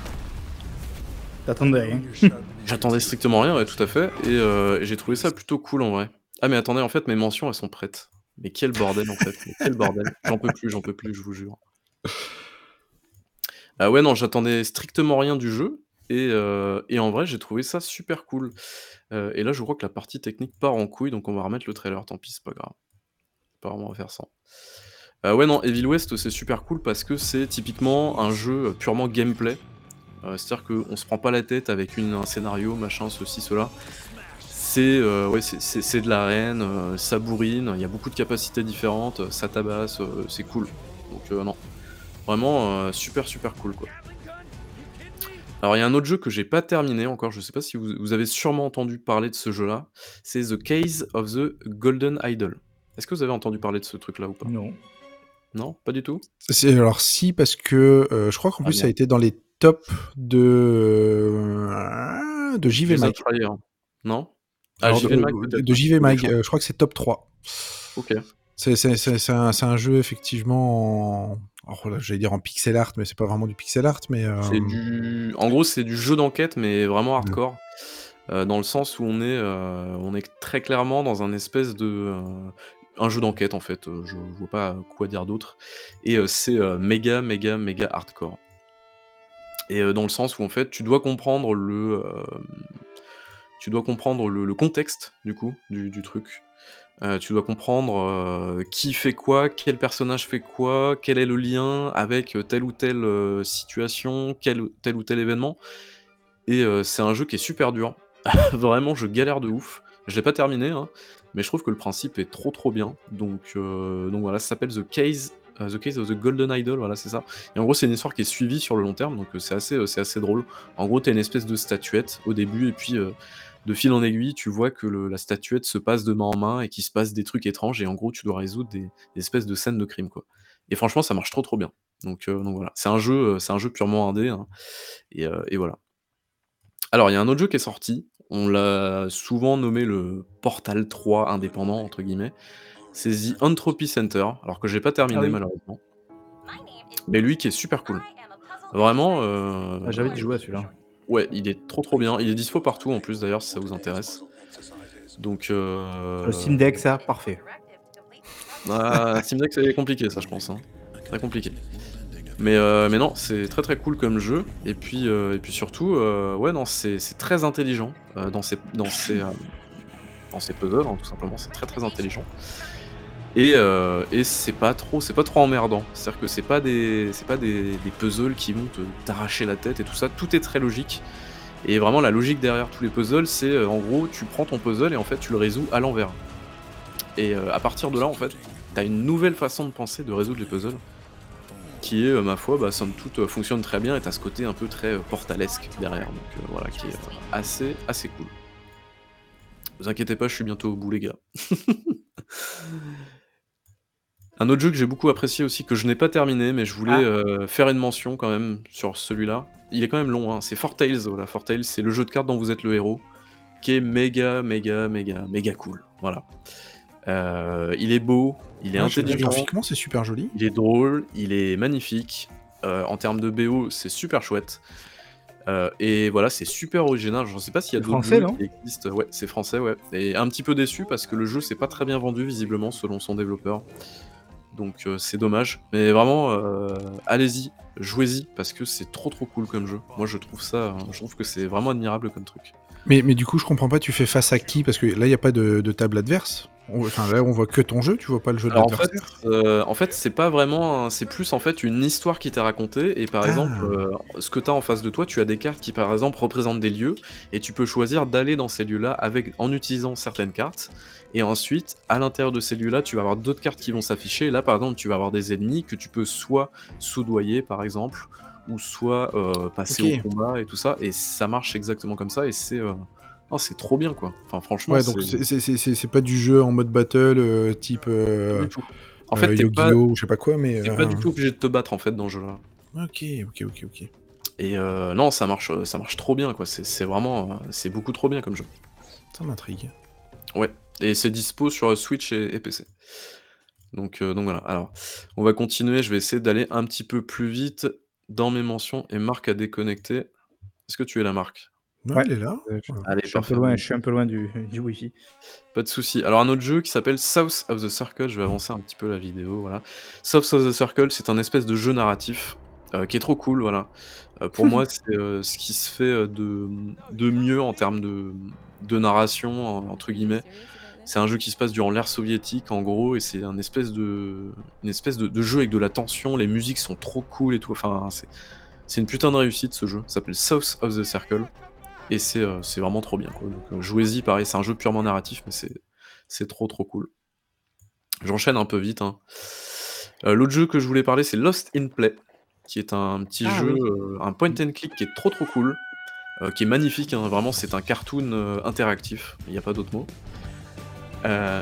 T'attendais rien. J'attendais strictement rien, ouais, tout à fait et heu et j'ai trouvé ça plutôt cool, en vrai. Ah mais attendez, en fait, mes mentions, elles sont prêtes. Mais quel bordel, en fait, mais quel bordel. J'en peux plus, j'en peux plus, je vous jure. Ah ouais, non, j'attendais strictement rien du jeu et et en vrai, j'ai trouvé ça super cool. Heu et là, je crois que la partie technique part en couille, donc on va remettre le trailer, tant pis, c'est pas grave. Apparemment, on va faire sans. Heu, ouais, non, Evil West, c'est super cool parce que c'est typiquement un jeu, purement gameplay. Heu, c'est-à-dire qu'on se prend pas la tête avec un scénario, machin, ceci, cela. C'est, heu, ouais, de l'arène, heu, ça bourrine, il y a beaucoup de capacités différentes, ça tabasse, c'est cool. Donc non, vraiment, super, super cool, quoi. Alors il y a un autre jeu que j'ai pas terminé encore, je sais pas si vous vous avez sûrement entendu parler de ce jeu-là, c'est The Case of the Golden Idol. Est-ce que vous avez entendu parler de ce truc-là ou pas? Non. Non, pas du tout? C'est alors si, parce que, heu, je crois qu'en Ah plus ça a été dans les tops de, heu, de JV Mag. Non? Ah, Alors de JV Mag de de JV Mag, heu, je crois que c'est top 3. OK. C'est un un jeu effectivement en oh j'allais dire en pixel art, mais c'est pas vraiment du pixel art, mais C'est hem du en gros, c'est du jeu d'enquête, mais vraiment Mmh. hardcore. Dans le sens où on est, on est très clairement dans un espèce de, un jeu d'enquête en fait, heu, je vois pas quoi dire d'autre et heu, c'est, heu, méga, méga, méga hardcore. Et dans le sens où en fait, tu dois comprendre le, tu dois comprendre le contexte du coup, du truc. Tu dois comprendre, qui fait quoi, quel personnage fait quoi, quel est le lien avec, telle ou telle, situation, quel tel ou tel événement et c'est un jeu qui est super dur. Vraiment, je galère de ouf. Je l'ai pas terminé, hein, mais je trouve que le principe est trop, trop bien. Donc heu, donc voilà, ça s'appelle The Case heu, The Case of the Golden Idol, voilà, c'est ça et en gros, c'est une histoire qui est suivie sur le long terme, donc heu, c'est assez, c'est assez drôle. En gros, tu as une espèce de statuette au début et puis, de fil en aiguille, tu vois que la statuette se passe de main en main et qu'il se passe des trucs étranges et en gros, tu dois résoudre des espèces de scènes de crime, quoi. Et franchement, ça marche trop, trop bien. Donc donc voilà. C'est un jeu, c'est un jeu purement indé, hein et voilà. Alors, il y a un autre jeu qui est sorti, on l'a souvent nommé le Portal 3 indépendant entre guillemets. C'est The Entropy Center, alors que j'ai pas Ah terminé oui. malheureusement. Mais lui qui est super cool. Vraiment, heu, Ah, j'avais joué à celui-là. ouais, il est trop, trop bien. Il est dispo partout en plus d'ailleurs si ça vous intéresse. Donc heu Le Steam Deck, ça, parfait. Ah, Steam Deck, c'est compliqué ça, je pense, hein. Très compliqué. Mais heu, mais non, c'est très, très cool comme jeu. Et puis, heu et puis surtout, heu, ouais, non, c'est très intelligent, heu, dans ses dans puzzles, hein, tout simplement, c'est très, très intelligent. Et et c'est pas trop c'est pas trop emmerdant. C'est-à-dire que c'est pas des pas des des puzzles qui vont te t'arracher la tête et tout ça. Tout est très logique. Et vraiment la logique derrière tous les puzzles, c'est, en gros, tu prends ton puzzle et en fait, tu le résous à l'envers. Et à partir de là, en fait, tu as une nouvelle façon de penser, de résoudre les puzzles qui est, heu, ma foi, bah, somme toute, heu, fonctionne très bien et tu as ce côté un peu très, heu, portalesque derrière donc voilà, qui est, assez, assez cool. Vous inquiétez pas, je suis bientôt au bout les gars. Un autre jeu que j'ai beaucoup apprécié aussi, que je n'ai pas terminé, mais je voulais, Ah. faire une mention quand même sur celui-là. Il est quand même long, hein, c'est Four Tales, voilà, Four Tales, c'est le jeu de cartes dont vous êtes le héros, qui est méga, méga, méga, méga cool, voilà. Heu, il est beau, il est Ouais, intelligent, graphiquement, c'est super joli. il est drôle, il est magnifique. Heu, en termes de BO, c'est super chouette. Heu et voilà, c'est super original. Je ne sais pas s'il y a d'autres français, jeux non qui existent. Ouais, c'est français, ouais et un petit peu déçu parce que le jeu s'est pas très bien vendu visiblement selon son développeur. Donc c'est dommage. Mais vraiment, allez-y, jouez-y parce que c'est trop, trop cool comme jeu. Moi, je trouve ça, hein, je trouve que c'est vraiment admirable comme truc. Mais, mais du coup, je comprends pas, tu fais face à qui? Parce que là, il n'y a pas de, de table adverse. Enfin, là, on voit que ton jeu, tu vois pas le jeu de Alors en fait, l'adversaire. heu, en fait, c'est pas vraiment un c'est plus en fait une histoire qui t'est racontée et par Ah. exemple, heu, ce que tu as en face de toi, tu as des cartes qui par exemple représentent des lieux et tu peux choisir d'aller dans ces lieux-là avec en utilisant certaines cartes et ensuite à l'intérieur de ces lieux-là, tu vas avoir d'autres cartes qui vont s'afficher et là par exemple, tu vas avoir des ennemis que tu peux soit soudoyer par exemple ou soit, heu, passer au combat et tout ça et ça marche exactement comme ça et c'est, non, c'est trop bien quoi. Enfin franchement, Ouais, donc c'est pas du jeu en mode battle euh, type euh, du tout. En fait, euh, tu pas ou je sais pas quoi, mais. tu euh, pas du tout obligé de te battre en fait dans le jeu-là. Ok, ok, ok, ok. Et euh, non, ça marche, ça marche trop bien, quoi. C'est vraiment, c'est beaucoup trop bien comme jeu. Ça m'intrigue. Ouais. Et c'est dispo sur Switch et, et PC. Donc, donc voilà. Alors, on va continuer. Je vais essayer d'aller un petit peu plus vite dans mes mentions et marque à déconnecter. Est-ce que tu es la marque Ouais, Ouais. il est là. Euh, je, Allez, je suis un peu loin, je suis un peu loin du, du Wi-Fi. Pas de souci. Alors un autre jeu qui s'appelle South of the Circle, je vais avancer un petit peu la vidéo, voilà. South of the Circle, c'est un espèce de jeu narratif euh, qui est trop cool, voilà. Euh, pour moi, c'est euh, ce qui se fait de, de mieux en termes de, de narration, en- entre guillemets. C'est un jeu qui se passe durant l'ère soviétique, en gros, et c'est un espèce de, une espèce de, de jeu avec de la tension. Les musiques sont trop cool et tout. Enfin, c'est, c'est une putain de réussite ce jeu. Ça s'appelle South of the Circle. Et c'est euh, c'est vraiment trop bien. Quoi. Donc, euh, jouez-y, pareil, c'est un jeu purement narratif, mais c'est trop trop cool. J'enchaîne un peu vite. hein. Euh, L'autre jeu que je voulais parler, c'est Lost in Play, qui est un petit Ah jeu, oui. un point and click qui est trop trop cool, qui est magnifique. hein, Vraiment, c'est un cartoon interactif. Il n'y a pas d'autre mot. Euh,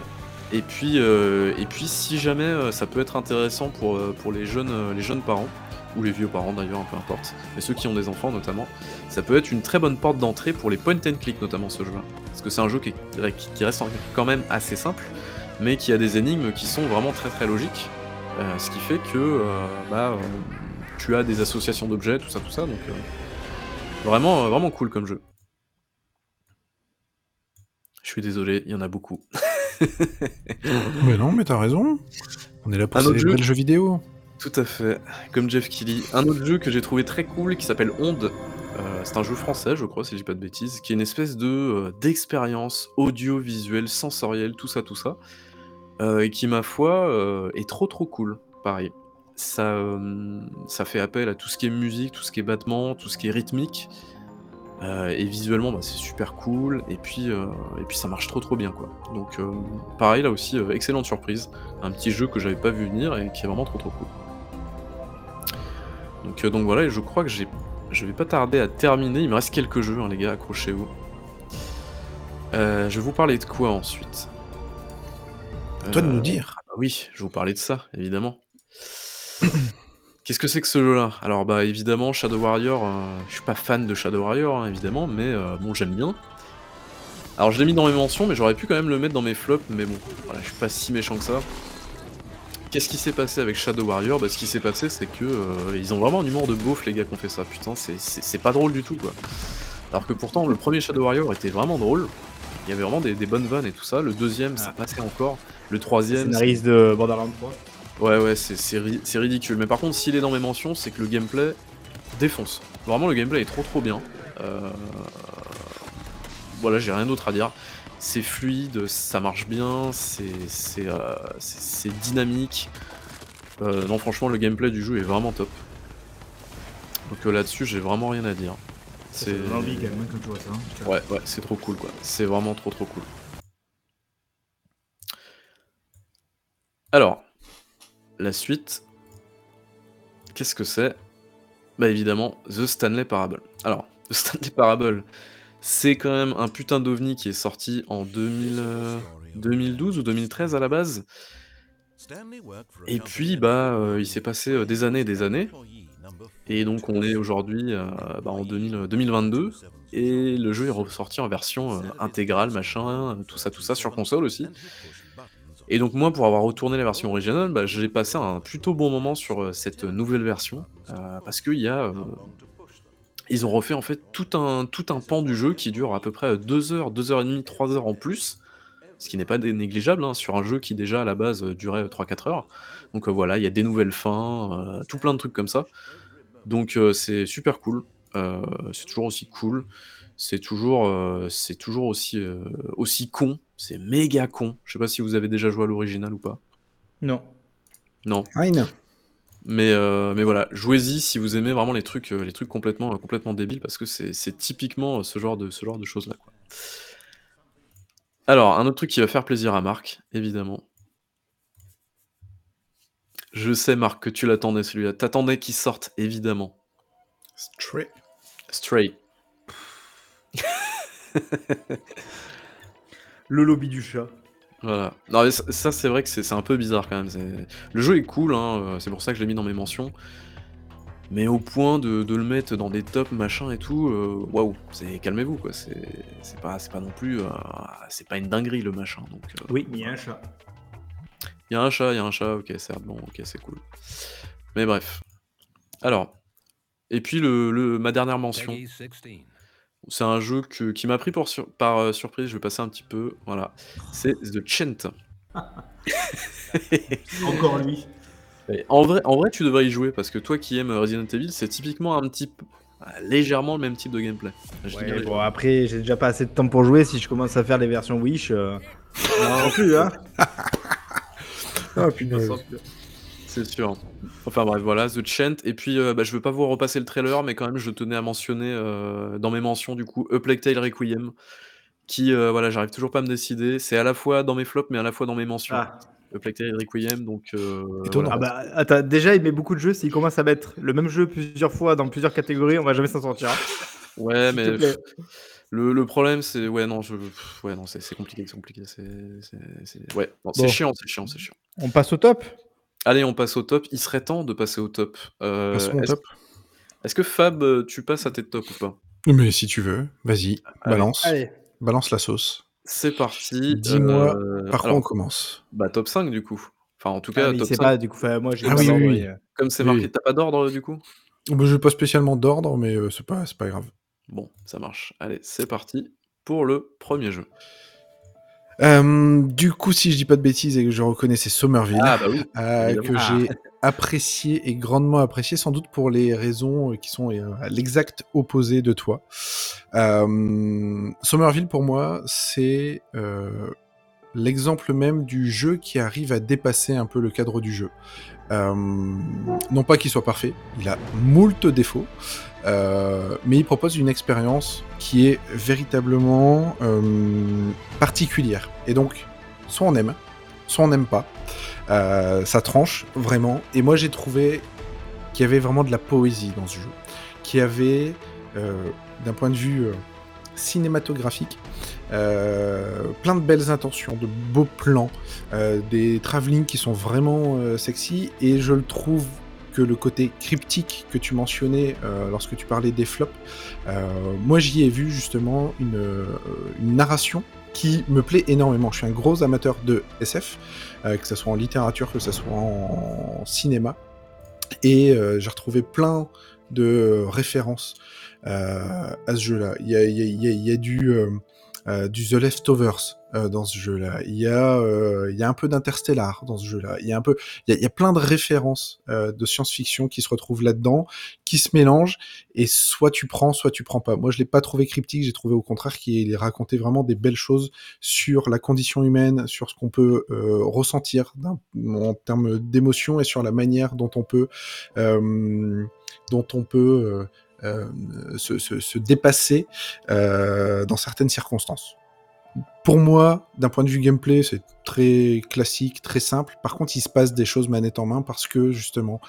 et puis, euh, et puis, si jamais euh, ça peut être intéressant pour, pour les, jeunes, les jeunes parents, ou les vieux parents d'ailleurs, peu importe, mais ceux qui ont des enfants notamment, ça peut être une très bonne porte d'entrée pour les point and click notamment ce jeu-là. Parce que c'est un jeu qui, reste quand même assez simple, mais qui a des énigmes qui sont vraiment très très logiques. Euh, ce qui fait que euh, bah, euh, tu as des associations d'objets, tout ça, tout ça, donc euh, vraiment, euh, vraiment cool comme jeu. Je suis désolé, il y en a beaucoup. Mais non, mais t'as raison. On est là pour célébrer jeu le jeu vidéo. Tout à fait, comme Jeff Kelly. Un autre jeu que j'ai trouvé très cool qui s'appelle Onde. Euh, c'est un jeu français, je crois, si je dis pas de bêtises, qui est une espèce de euh, d'expérience audiovisuelle, sensorielle, tout ça, tout ça, euh, et qui, ma foi, est trop trop cool. Pareil, ça, ça fait appel à tout ce qui est musique, tout ce qui est battement, tout ce qui est rythmique, et visuellement, bah, c'est super cool, et puis, et puis ça marche trop trop bien, quoi. Donc, pareil, là aussi, excellente surprise, un petit jeu que j'avais pas vu venir et qui est vraiment trop trop cool. Donc, euh, donc voilà, et je crois que j'ai, je vais pas tarder à terminer. Il me reste quelques jeux, hein, les gars, accrochez-vous. Euh, je vais vous parler de quoi ensuite? Toi de Euh, nous dire. ah bah oui, je vais vous parler de ça, évidemment. Qu'est-ce que c'est que ce jeu-là? Alors bah évidemment Shadow Warrior, euh, je suis pas fan de Shadow Warrior hein, évidemment, mais euh, bon j'aime bien. Alors je l'ai mis dans mes mentions, mais j'aurais pu quand même le mettre dans mes flops, mais bon, voilà, je suis pas si méchant que ça. Qu'est-ce qui s'est passé avec Shadow Warrior Bah ce qui s'est passé c'est que euh, ils ont vraiment un humour de beauf les gars qui ont fait ça, putain c'est- pas drôle du tout quoi. Alors que pourtant le premier Shadow Warrior était vraiment drôle, il y avait vraiment des, des bonnes vannes et tout ça, le deuxième ça passait encore, le troisième... Scénariste de Borderlands 3. Ouais, ouais, c'est c'est ri- c'est ridicule. Mais par contre, s'il est dans mes mentions, c'est que le gameplay défonce. Vraiment, le gameplay est trop trop bien. Euh, Voilà, j'ai rien d'autre à dire. C'est fluide, ça marche bien, c'est euh, dynamique. Euh, non, franchement, le gameplay du jeu est vraiment top. Donc euh, là-dessus, j'ai vraiment rien à dire. C'est C'est envie quand même hein, quand tu vois ça. hein. Ouais, ouais, c'est trop cool quoi. C'est vraiment trop trop cool. Alors, la suite, qu'est-ce que c'est? Bah évidemment, The Stanley Parable. Alors, The Stanley Parable, c'est quand même un putain d'ovni qui est sorti en 2000, euh, 2012 ou 2013 à la base. Et puis, bah, euh, il s'est passé euh, des années et des années. Et donc on est aujourd'hui bah, en 2000 2022 et le jeu est ressorti en version intégrale, machin, tout ça, tout ça, sur console aussi. Et donc moi, pour avoir retourné la version originale, bah, j'ai passé un plutôt bon moment sur cette nouvelle version, parce qu'il y a... euh, ils ont refait en fait tout un, tout un pan du jeu qui dure à peu près 2 heures, 2 heures et demie, 3 heures en plus, ce qui n'est pas négligeable hein, sur un jeu qui déjà à la base euh, durait 3-4 heures. Donc euh, voilà, il y a des nouvelles fins, euh, tout plein de trucs comme ça. Donc euh, c'est super cool, euh, c'est toujours aussi cool, c'est toujours, euh, c'est toujours aussi, euh, aussi con, c'est méga con. Je sais pas si vous avez déjà joué à l'original ou pas. Non. Non. Fine. Mais, euh, mais voilà, jouez-y si vous aimez vraiment les trucs, euh, les trucs complètement, euh, complètement débiles, parce que c'est typiquement ce genre de, ce genre de choses-là. Alors, un autre truc qui va faire plaisir à Marc, évidemment. Je sais, Marc, que tu l'attendais celui-là. T'attendais qu'il sorte, évidemment. Stray. Stray. Le lobby du chat. Voilà. Non, mais ça, ça, c'est vrai que c'est c'est un peu bizarre quand même. c'est- Le jeu est cool, hein, euh, c'est pour ça que je l'ai mis dans mes mentions. Mais au point de, de le mettre dans des tops, machin et tout, euh, waouh, c'est calmez-vous quoi. C'est c'est pas, c'est pas non plus, euh, c'est pas une dinguerie le machin. Donc, euh, Oui, il y a un chat. il y a un chat, il y a un chat, ok, certes, bon, ok, c'est cool. Mais bref. Alors, et puis le, le- ma dernière mention, c'est un jeu que- qui m'a pris pour sur- par euh, surprise, je vais passer un petit peu, voilà. C'est The Chant. Encore lui. Et En vrai, en vrai, tu devrais y jouer parce que toi qui aimes Resident Evil, c'est typiquement un petit peu, légèrement le même type de gameplay. Je Ouais, dirais. bon, après, j'ai déjà pas assez de temps pour jouer. Si je commence à faire les versions Wish, euh... non plus, hein. Ah, punaise. C'est sûr. Enfin bref, voilà, The Chant. Et puis, euh, bah, je veux pas vous repasser le trailer, mais quand même, je tenais à mentionner euh, dans mes mentions, du coup, A Plague Tale Requiem, qui, euh, voilà, j'arrive toujours pas à me décider. C'est à la fois dans mes flops, mais à la fois dans mes mentions. Ah. A Plague Tale Requiem, donc. euh, Étonnant. voilà. Ah bah, attends, déjà, il met beaucoup de jeux. S'il commence à mettre le même jeu plusieurs fois dans plusieurs catégories, on va jamais s'en sortir. hein. Ouais, S'il te mais plaît. le, le problème, c'est. Ouais, non, je... ouais, non c'est c'est compliqué, c'est compliqué. C'est. c'est- c'est- Ouais, non, c'est Bon. chiant, c'est chiant, c'est chiant. On passe au top Allez, on passe au top. Il serait temps de passer au top. Euh, Passons au Est-ce top. est-ce que Fab, euh, tu passes à tes tops ou pas? Mais si tu veux, vas-y, balance. Allez. Balance la sauce. C'est parti. Dis-moi euh, Par quoi alors, on commence bah, top 5 du coup. Enfin, en tout Ah, cas, top sait 5. pas, du coup, enfin, moi j'ai Ah pas oui, d'ordre, oui, oui. et, Comme c'est marqué, oui. t'as pas d'ordre du coup? Bah, Je n'ai pas spécialement d'ordre, mais euh, c'est pas, c'est pas grave. Bon, ça marche. Allez, c'est parti pour le premier jeu. Euh, du coup, si je dis pas de bêtises et que je reconnais, c'est Somerville. Ah bah oui. euh, que Ah. j'ai apprécié et grandement apprécié, sans doute pour les raisons qui sont euh, à l'exact opposé de toi. Euh, Somerville, pour moi, c'est l'exemple même du jeu qui arrive à dépasser un peu le cadre du jeu. Non pas qu'il soit parfait, il a moult défauts, euh, mais il propose une expérience qui est véritablement euh, particulière. Et donc, soit on aime, soit on n'aime pas. Euh, ça tranche vraiment. Et moi, j'ai trouvé qu'il y avait vraiment de la poésie dans ce jeu, qu'il y avait, d'un point de vue cinématographique. Plein de belles intentions, de beaux plans, des travelling qui sont vraiment sexy, et je le trouve le côté cryptique que tu mentionnais euh, lorsque tu parlais des flops, euh, moi j'y ai vu justement une, euh, une narration qui me plaît énormément. Je suis un gros amateur de SF, que ce soit en littérature, que ce soit en, cinéma, et j'ai retrouvé plein de références à ce jeu-là. Il y a, du The Leftovers euh, dans ce jeu-là. Il y a, euh, il y a un peu d'Interstellar dans ce jeu-là. Il y a un peu, il y a, plein de références euh, de science-fiction qui se retrouvent là-dedans, qui se mélangent, et soit tu prends, soit tu prends pas. Moi, je l'ai pas trouvé cryptique. J'ai trouvé au contraire qu'il racontait vraiment des belles choses sur la condition humaine, sur ce qu'on peut euh, ressentir en termes d'émotion et sur la manière dont on peut, euh, dont on peut se, se- se dépasser dans certaines circonstances. Pour moi, d'un point de vue gameplay, c'est très classique, très simple. Par contre, il se passe des choses manette en main parce que justement,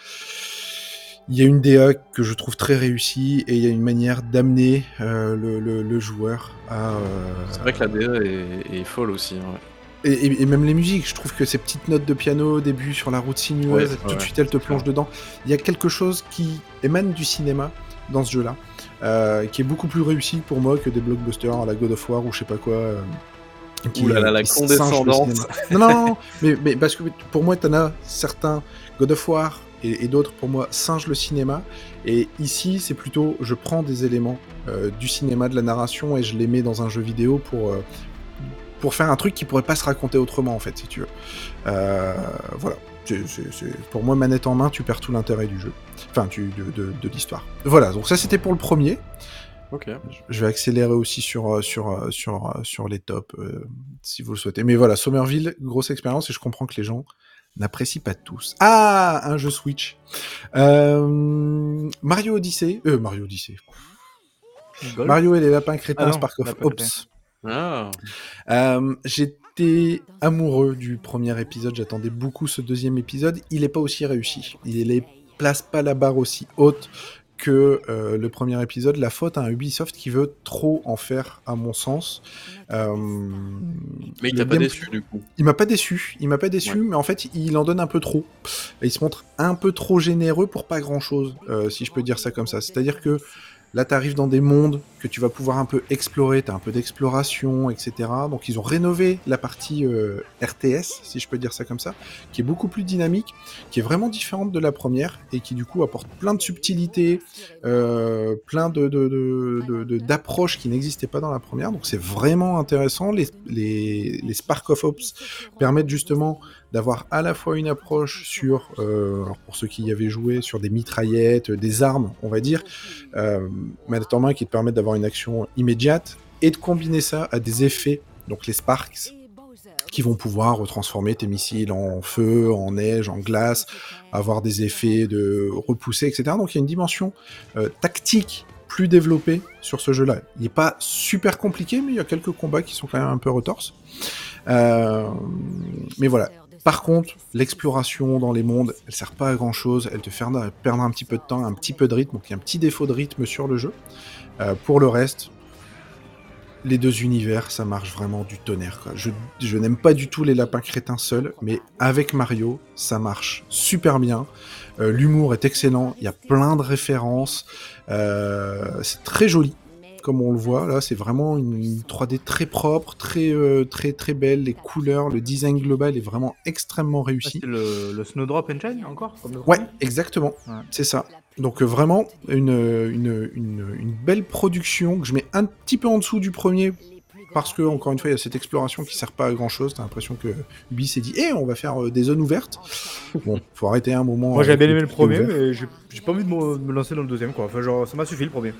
il y a une DA que je trouve très réussie et il y a une manière d'amener euh, le, le- le joueur à. euh, C'est vrai que la DA est, est folle aussi. hein. et, et- et même les musiques, je trouve que ces petites notes de piano au début sur la route sinueuse, Ouais, tout de ouais, suite elle te plonge dedans. Il y a quelque chose qui émane du cinéma dans ce jeu-là, euh, qui est beaucoup plus réussi pour moi que des blockbusters à la God of War ou je sais pas quoi. euh, Ouh là là, la qui le condescendance. Non, non, non, mais, mais parce que pour moi, t'en as certains God of War et, et d'autres pour moi singent le cinéma. Et ici, c'est plutôt je prends des éléments euh, du cinéma, de la narration et je les mets dans un jeu vidéo pour euh, pour faire un truc qui pourrait pas se raconter autrement en fait, si tu veux. Pour moi, manette en main, tu perds tout l'intérêt du jeu. Enfin, tu, de, de, de l'histoire. Voilà, donc ça c'était pour le premier. Ok. Je vais accélérer aussi sur, euh, sur, euh, sur, euh, sur les tops, euh, si vous le souhaitez. Mais voilà, Somerville, grosse expérience, et je comprends que les gens n'apprécient pas tous. Ah, un jeu Switch. Euh, Mario Odyssey. Euh, Mario Odyssey. Golf Mario et les lapins crétins, Ah non, Spark of Ops. Ah, Euh, J'étais amoureux du premier épisode, j'attendais beaucoup ce deuxième épisode. Il n'est pas aussi réussi. Il ne place pas la barre aussi haute que euh, le premier épisode. La faute à un Ubisoft qui veut trop en faire, à mon sens. Euh, mais il t'a pas déçu du coup. Il m'a pas déçu. Il m'a pas déçu, mais en fait, il en donne un peu trop. Et il se montre un peu trop généreux pour pas grand chose, si je peux dire ça comme ça. C'est-à-dire que Là, tu arrives dans des mondes que tu vas pouvoir un peu explorer, tu as un peu d'exploration, etc. Donc, ils ont rénové la partie euh, RTS, si je peux dire ça comme ça, qui est beaucoup plus dynamique, qui est vraiment différente de la première et qui, du coup, apporte plein de subtilités, euh, plein de, d'approches qui n'existaient pas dans la première. Donc, c'est vraiment intéressant. Les, les, les Spark of Ops permettent justement d'avoir à la fois une approche sur, euh, pour ceux qui y avaient joué, sur des mitraillettes, des armes, on va dire, euh, en main qui te permettent d'avoir une action immédiate, et de combiner ça à des effets, donc les sparks, qui vont pouvoir transformer tes missiles en feu, en neige, en glace, avoir des effets de repousser, etc. Donc il y a une dimension euh, tactique plus développée sur ce jeu-là. Il n'est pas super compliqué, mais il y a quelques combats qui sont quand même un peu retorses. Euh, mais voilà, par contre, l'exploration dans les mondes, elle sert pas à grand chose, elle te fait perdre un petit peu de temps, un petit peu de rythme, donc il y a un petit défaut de rythme sur le jeu. Euh, pour le reste, les deux univers, ça marche vraiment du tonnerre. je n'aime pas du tout les lapins crétins seuls, mais avec Mario, ça marche super bien. Euh, L'humour est excellent, il y a plein de références, euh, c'est très joli comme on le voit là, c'est vraiment une, une 3D très propre, très euh, très très belle. Les couleurs, le design global est vraiment extrêmement réussi. le, le Snowdrop Engine encore comme le Ouais, exactement, Ouais. c'est ça. Donc euh, vraiment une, une, une, une belle production que je mets un petit peu en dessous du premier parce que encore une fois il y a cette exploration qui sert pas à grand chose. T'as l'impression que Ubi s'est dit, eh on va faire euh, des zones ouvertes. Bon, faut arrêter un moment. Moi j'avais bien aimé le premier, ouvert. mais j'ai pas envie de me, de me lancer dans le deuxième quoi. Enfin, genre, ça m'a suffi le premier.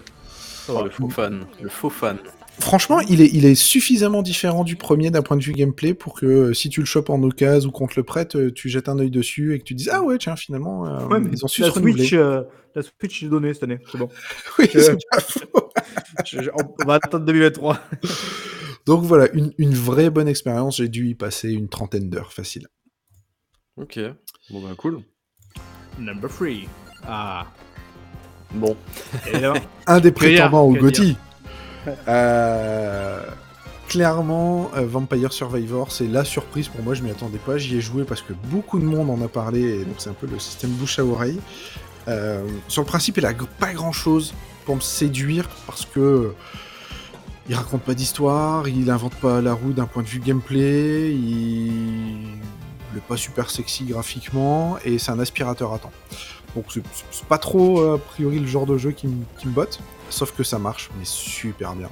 Oh, le faux fan. Le faux fan. Franchement, il est, il est suffisamment différent du premier d'un point de vue gameplay pour que euh, si tu le chopes en occasion ou qu'on te le prête, euh, tu jettes un œil dessus et que tu dises ah ouais tiens finalement euh, Ouais, mais ils ont su la se renouveler. Switch, euh, la Switch est donnée cette année, c'est bon. Oui, c'est. Je- je- on va attendre 2023. Donc voilà, une, une vraie bonne expérience. J'ai dû y passer une trentaine d'heures facile. Ok. Bon bah cool. Number 3. Ah. Bon. Et là, Un des prétendants au GOTY. Euh, clairement, euh, Vampire Survivor, c'est la surprise pour moi. Je m'y attendais pas. J'y ai joué parce que beaucoup de monde en a parlé. Et donc, c'est un peu le système bouche à oreille. Euh, sur le principe, il a pas grand chose pour me séduire parce que il raconte pas d'histoire, il invente pas la roue d'un point de vue gameplay, il il est pas super sexy graphiquement et c'est un aspirateur à temps. Donc c'est- pas trop euh, a priori le genre de jeu qui, me- botte, sauf que ça marche, mais super bien.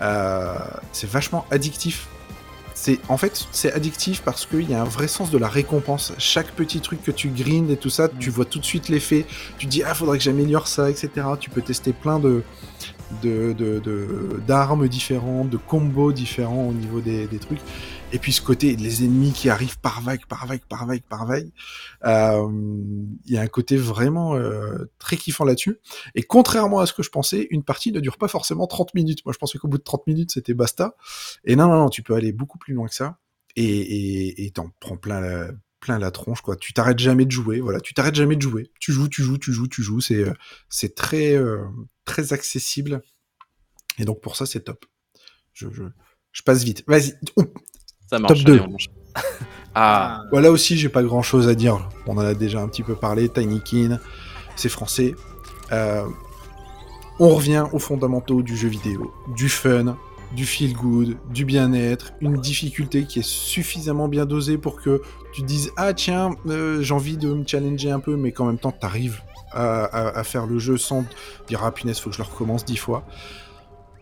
Euh, c'est vachement addictif. C'est en fait c'est addictif parce qu'il y a un vrai sens de la récompense. Chaque petit truc que tu grindes et tout ça, tu vois tout de suite l'effet. Tu te dis ah faudrait que j'améliore ça, etc. Tu peux tester plein de de- de- de- d'armes différentes, de combos différents au niveau des, des trucs. Et puis ce côté, les ennemis qui arrivent par vague, par vague, par vague, par vague. Euh, Il y a un côté vraiment euh, très kiffant là-dessus. Et contrairement à ce que je pensais, une partie ne dure pas forcément 30 minutes. Moi, je pensais qu'au bout de 30 minutes, c'était basta. Et non, non, non, tu peux aller beaucoup plus loin que ça. Et t'en prends plein la, plein la tronche, quoi. Tu t'arrêtes jamais de jouer, voilà. Tu t'arrêtes jamais de jouer. Tu joues, tu joues, tu joues, tu joues. C'est euh, très, euh, très accessible. Et donc, pour ça, c'est top. Je, je, je passe vite. Vas-y. Ça marche. deux. allez, on enchaîne. ah, là aussi, j'ai pas grand chose à dire. On en a déjà un petit peu parlé. Tinykin, c'est français. Euh, on revient aux fondamentaux du jeu vidéo. Du fun, du feel good, du bien-être, une difficulté qui est suffisamment bien dosée pour que tu te dises Ah, tiens, euh, j'ai envie de me challenger un peu, mais qu'en même temps, t'arrives à, à, à faire le jeu sans te dire Ah, punaise, faut que je le recommence dix fois.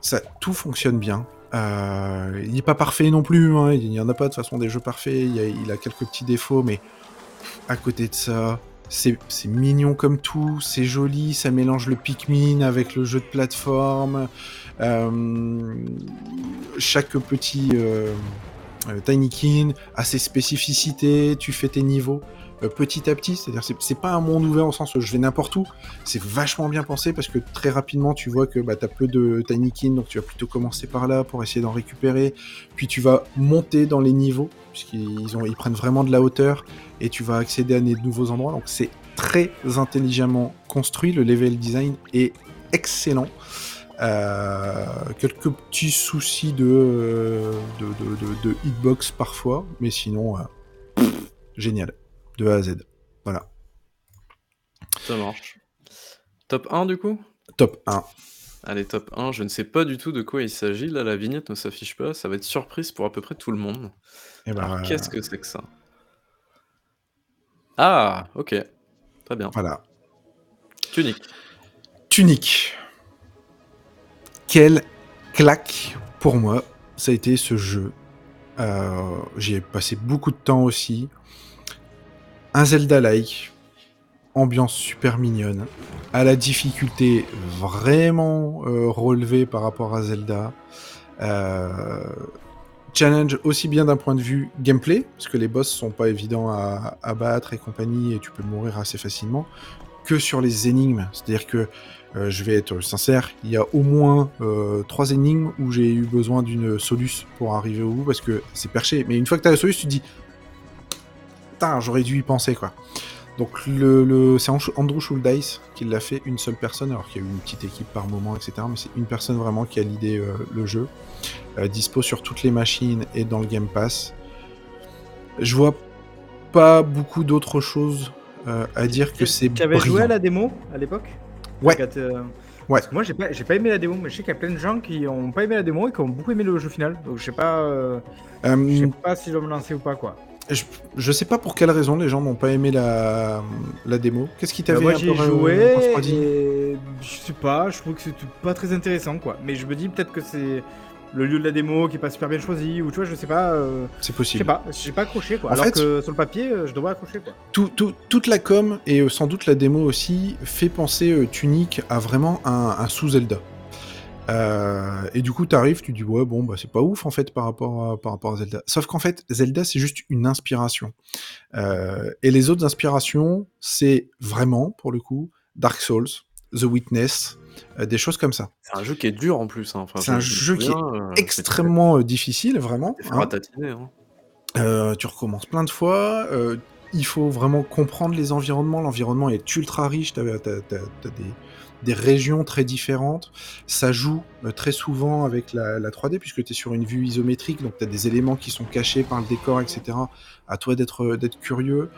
Ça, tout fonctionne bien. Euh, il n'est pas parfait non plus, hein, il n'y en a pas de façon des jeux parfaits, il, a, il a quelques petits défauts, mais à côté de ça, c'est mignon comme tout, c'est joli, ça mélange le Pikmin avec le jeu de plateforme, euh, chaque petit euh, euh, Tinykin a ses spécificités, tu fais tes niveaux petit à petit, c'est-à-dire c'est pas un monde ouvert au sens où je vais n'importe où, c'est vachement bien pensé parce que très rapidement tu vois que bah, tu as peu de Tinykin, donc tu vas plutôt commencer par là pour essayer d'en récupérer, puis tu vas monter dans les niveaux, puisqu'ils prennent vraiment de la hauteur, et tu vas accéder à des nouveaux endroits, donc c'est très intelligemment construit, le level design est excellent. Euh, quelques petits soucis de, euh, de, hitbox parfois, mais sinon, euh, génial, de A à Z. Voilà. ça marche. Top 1 du coup? Top 1. Allez, top 1. Je ne sais pas du tout de quoi il s'agit. Là, la vignette ne s'affiche pas. Ça va être surprise pour à peu près tout le monde. Et ben, Alors, qu'est-ce que c'est que ça? Ah, ok. Très bien. Voilà. Tunique. Tunique. Quelle claque pour moi, ça a été ce jeu. Euh, J'y ai passé beaucoup de temps aussi. Un Zelda-like, ambiance super mignonne, à la difficulté vraiment euh, relevée par rapport à Zelda. Euh, challenge aussi bien d'un point de vue gameplay, parce que les boss sont pas évidents à, battre et compagnie, et tu peux mourir assez facilement, que sur les énigmes. C'est-à-dire que euh, je vais être sincère, il y a au moins trois énigmes où j'ai eu besoin d'une soluce pour arriver au bout parce que c'est perché. Mais une fois que tu as la soluce, tu te dis j'aurais dû y penser quoi. Donc le, le- c'est Andrew- Schuldice qui l'a fait, une seule personne, alors qu'il y a eu une petite équipe par moment, etc. Mais c'est une personne vraiment qui a l'idée euh, le jeu. Euh, dispo sur toutes les machines et dans le Game Pass. Je vois pas beaucoup d'autres choses euh, à dire que c'est Tu avais joué à la démo à l'époque? Ouais. Ouais. moi, j'ai pas, j'ai pas aimé la démo, mais je sais qu'il y a plein de gens qui ont pas aimé la démo et qui ont beaucoup aimé le jeu final. Donc je sais pas, euh, je sais pas si je dois me lancer ou pas quoi. Je, je sais pas pour quelle raison les gens n'ont pas aimé la, la démo. Qu'est-ce qui Bah, t'avait moi un peu joué et je sais pas, je trouve que c'était pas très intéressant quoi. Mais je me dis peut-être que c'est le lieu de la démo qui est pas super bien choisi ou tu vois, je sais pas. euh, C'est je possible. sais pas, j'ai pas accroché quoi. En Alors fait- que sur le papier, euh, je devrais accrocher quoi. Tout- tout- toute la com et euh, sans doute la démo aussi fait penser euh, Tunic à vraiment un, un sous-Zelda. Euh, et du coup, t'arrives, tu dis ouais bon bah c'est pas ouf en fait par rapport à, par rapport à Zelda. Sauf qu'en fait Zelda c'est juste une inspiration. Euh, et les autres inspirations c'est vraiment pour le coup Dark Souls, The Witness, euh, des choses comme ça. C'est un jeu qui est dur en plus. hein. Enfin, C'est un jeu qui est Extrêmement difficile vraiment. hein. hein. Tu recommences plein de fois. il faut vraiment comprendre les environnements. L'environnement est ultra riche. Tu as, des, des, régions très différentes. Ça joue euh, très souvent avec la, la 3D puisque tu es sur une vue isométrique. Donc tu as des éléments qui sont cachés par le décor, etc. À toi d'être d'être curieux.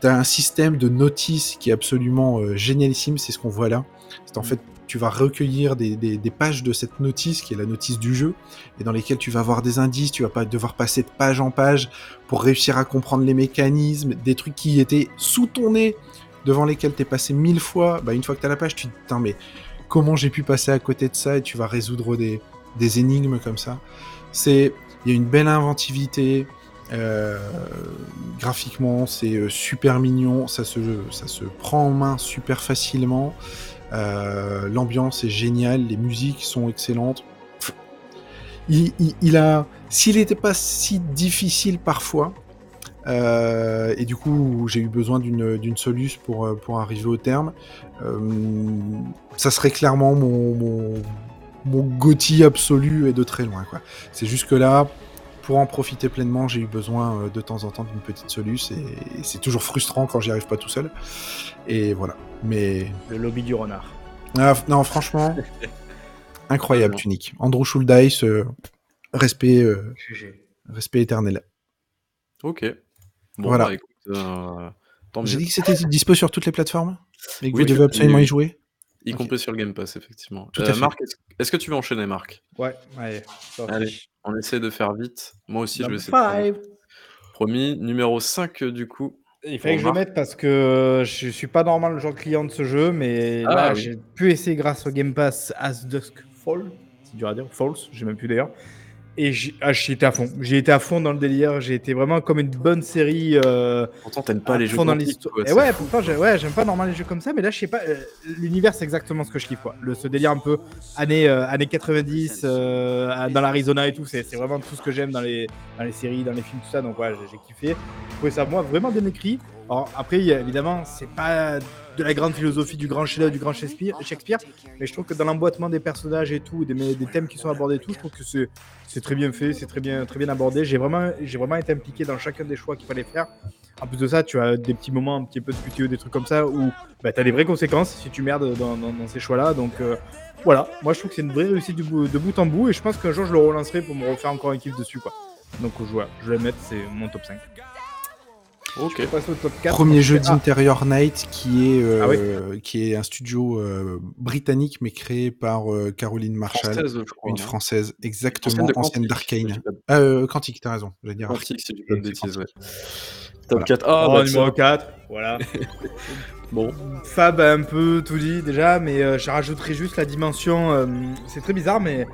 Tu as un système de notice qui est absolument euh, génialissime. C'est ce qu'on voit là. C'est en fait tu vas recueillir des, pages de cette notice, qui est la notice du jeu, et dans lesquelles tu vas avoir des indices, tu vas pas devoir passer de page en page pour réussir à comprendre les mécanismes, des trucs qui étaient sous ton nez, devant lesquels tu es passé mille fois, bah une fois que tu as la page, tu te dis, mais comment j'ai pu passer à côté de ça, et tu vas résoudre des, énigmes comme ça. C'est, il y a une belle inventivité, euh, graphiquement, c'est euh, super mignon, ça se, ça se prend en main super facilement. Euh, l'ambiance est géniale, les musiques sont excellentes. Il, a, s'il n'était pas si difficile parfois, euh, et du coup j'ai eu besoin d'une soluce pour, euh, pour arriver au terme, ça serait clairement mon, mon, mon absolu et de très loin. C'est juste que là, pour en profiter pleinement, j'ai eu besoin de temps en temps d'une petite soluce et, c'est toujours frustrant quand j'y arrive pas tout seul. Et voilà. Mais. Le lobby du renard. Ah, non, franchement. incroyable, Tunique. Andrew Schuldeis, euh, respect, euh, respect éternel. Ok. Bon, voilà. Bah, euh, j'ai dit que c'était dispo sur toutes les plateformes et que vous devez absolument y jouer. Y compris sur le Game Pass, effectivement. Tout à Marc, est-ce que tu veux enchaîner, Marc? Ouais, allez. Allez, on essaie de faire vite. Moi aussi, je vais essayer. Promis, numéro 5 du coup. Il fallait que je le mette parce que je suis pas normal le genre client de ce jeu, mais ah là, j'ai pu essayer grâce au Game Pass As Dusk Fall. C'est dur à dire. False, j'ai même plus d'ailleurs. Et ah, j'y étais à fond. J'ai été à fond dans le délire. J'ai été vraiment comme une bonne série. Euh, pourtant, t'aimes pas les jeux dans l'histoire. Et ouais, pourtant, ouais, j'aime pas normalement les jeux comme ça. Mais là, je sais pas. Euh, l'univers, c'est exactement ce que je kiffe. Quoi. Le, ce délire un peu années, euh, années 90, euh, dans l'Arizona et tout. C'est vraiment tout ce que j'aime dans les, dans les séries, dans les films, tout ça. Donc, ouais, j'ai kiffé. Je trouvais ça, moi, vraiment bien écrit. Alors, après, évidemment, c'est pas de la grande philosophie du grand chef du grand Shakespeare, Shakespeare, mais je trouve que dans l'emboîtement des personnages et tout, des, des thèmes qui sont abordés et tout, je trouve que c'est très bien fait, c'est très bien, très bien abordé. J'ai vraiment, vraiment été impliqué dans chacun des choix qu'il fallait faire. En plus de ça, tu as des petits moments un petit peu de QTE, des trucs comme ça, où bah, tu as des vraies conséquences si tu merdes dans, ces choix-là. Donc euh, voilà, moi je trouve que c'est une vraie réussite de bout en bout, et je pense qu'un jour je le relancerai pour me refaire encore un kiff dessus. quoi. Donc voilà, je vais le mettre, c'est mon top 5. Ok. Premier jeu d'Interior Night qui est, euh, ah qui est un studio euh, britannique mais créé par euh, Caroline Marshall, une française exactement ancienne d'Arkane. Euh, Quantique, t'as raison. dire Quantique, c'est du pas de bêtises, ouais. Top 4. Ah, oh, bah, numéro 4. Voilà. bon. Fab a un peu tout dit déjà, mais je rajouterai juste la dimension. c'est très bizarre, mais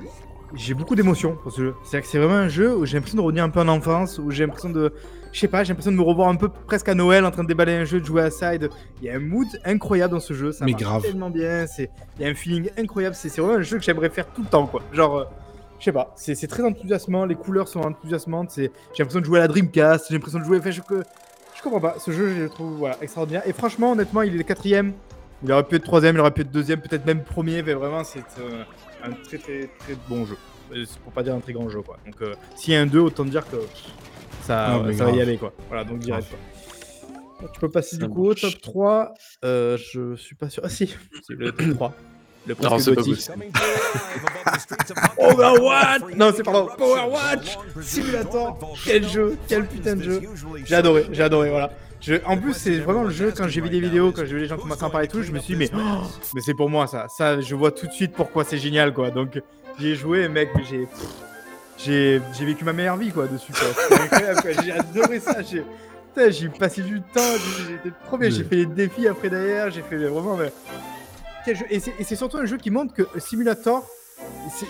j'ai beaucoup d'émotions pour ce jeu. C'est-à-dire que c'est vraiment un jeu où j'ai l'impression de revenir un peu en enfance, où j'ai l'impression de je sais pas, j'ai l'impression de me revoir un peu presque à Noël en train de déballer un jeu, de jouer à ça. Il y a un mood incroyable dans ce jeu, ça marche tellement bien, il y a un feeling incroyable, c'est vraiment un jeu que j'aimerais faire tout le temps, quoi. Genre, euh, je sais pas, c'est très enthousiasmant, les couleurs sont enthousiasmantes, j'ai l'impression de jouer à la Dreamcast, j'ai l'impression de jouer, enfin, je, je comprends pas, ce jeu je le trouve voilà, extraordinaire. Et franchement, honnêtement, il est le quatrième, il aurait pu être troisième, il aurait pu être deuxième, peut-être même premier, mais vraiment, c'est euh, un très très très bon jeu. Euh, pour pas dire un très grand jeu, quoi. Donc, s'il y a un 2, autant dire que ça, va y aller quoi. Voilà, donc direct. Quoi. Tu peux passer du coup au top 3. Euh, je suis pas sûr. Ah si, c'est le top 3. Le presque Overwatch Non, c'est pardon. Powerwatch Simulator Quel jeu Quel putain de jeu J'ai adoré, j'ai adoré, voilà. Je, en plus, c'est vraiment le jeu, quand j'ai vu les vidéos, quand j'ai vu les gens commencer à en parler et tout, je me suis dit, mais, oh, mais c'est pour moi ça. Ça, je vois tout de suite pourquoi c'est génial, quoi. Donc, j'ai joué, mec, j'ai j'ai vécu ma meilleure vie quoi dessus quoi. J'ai adoré ça. J'ai passé du temps, j'étais trop bien. J'ai fait les défis après derrière, j'ai fait vraiment. Mais... Et c'est surtout un jeu qui montre que Simulator,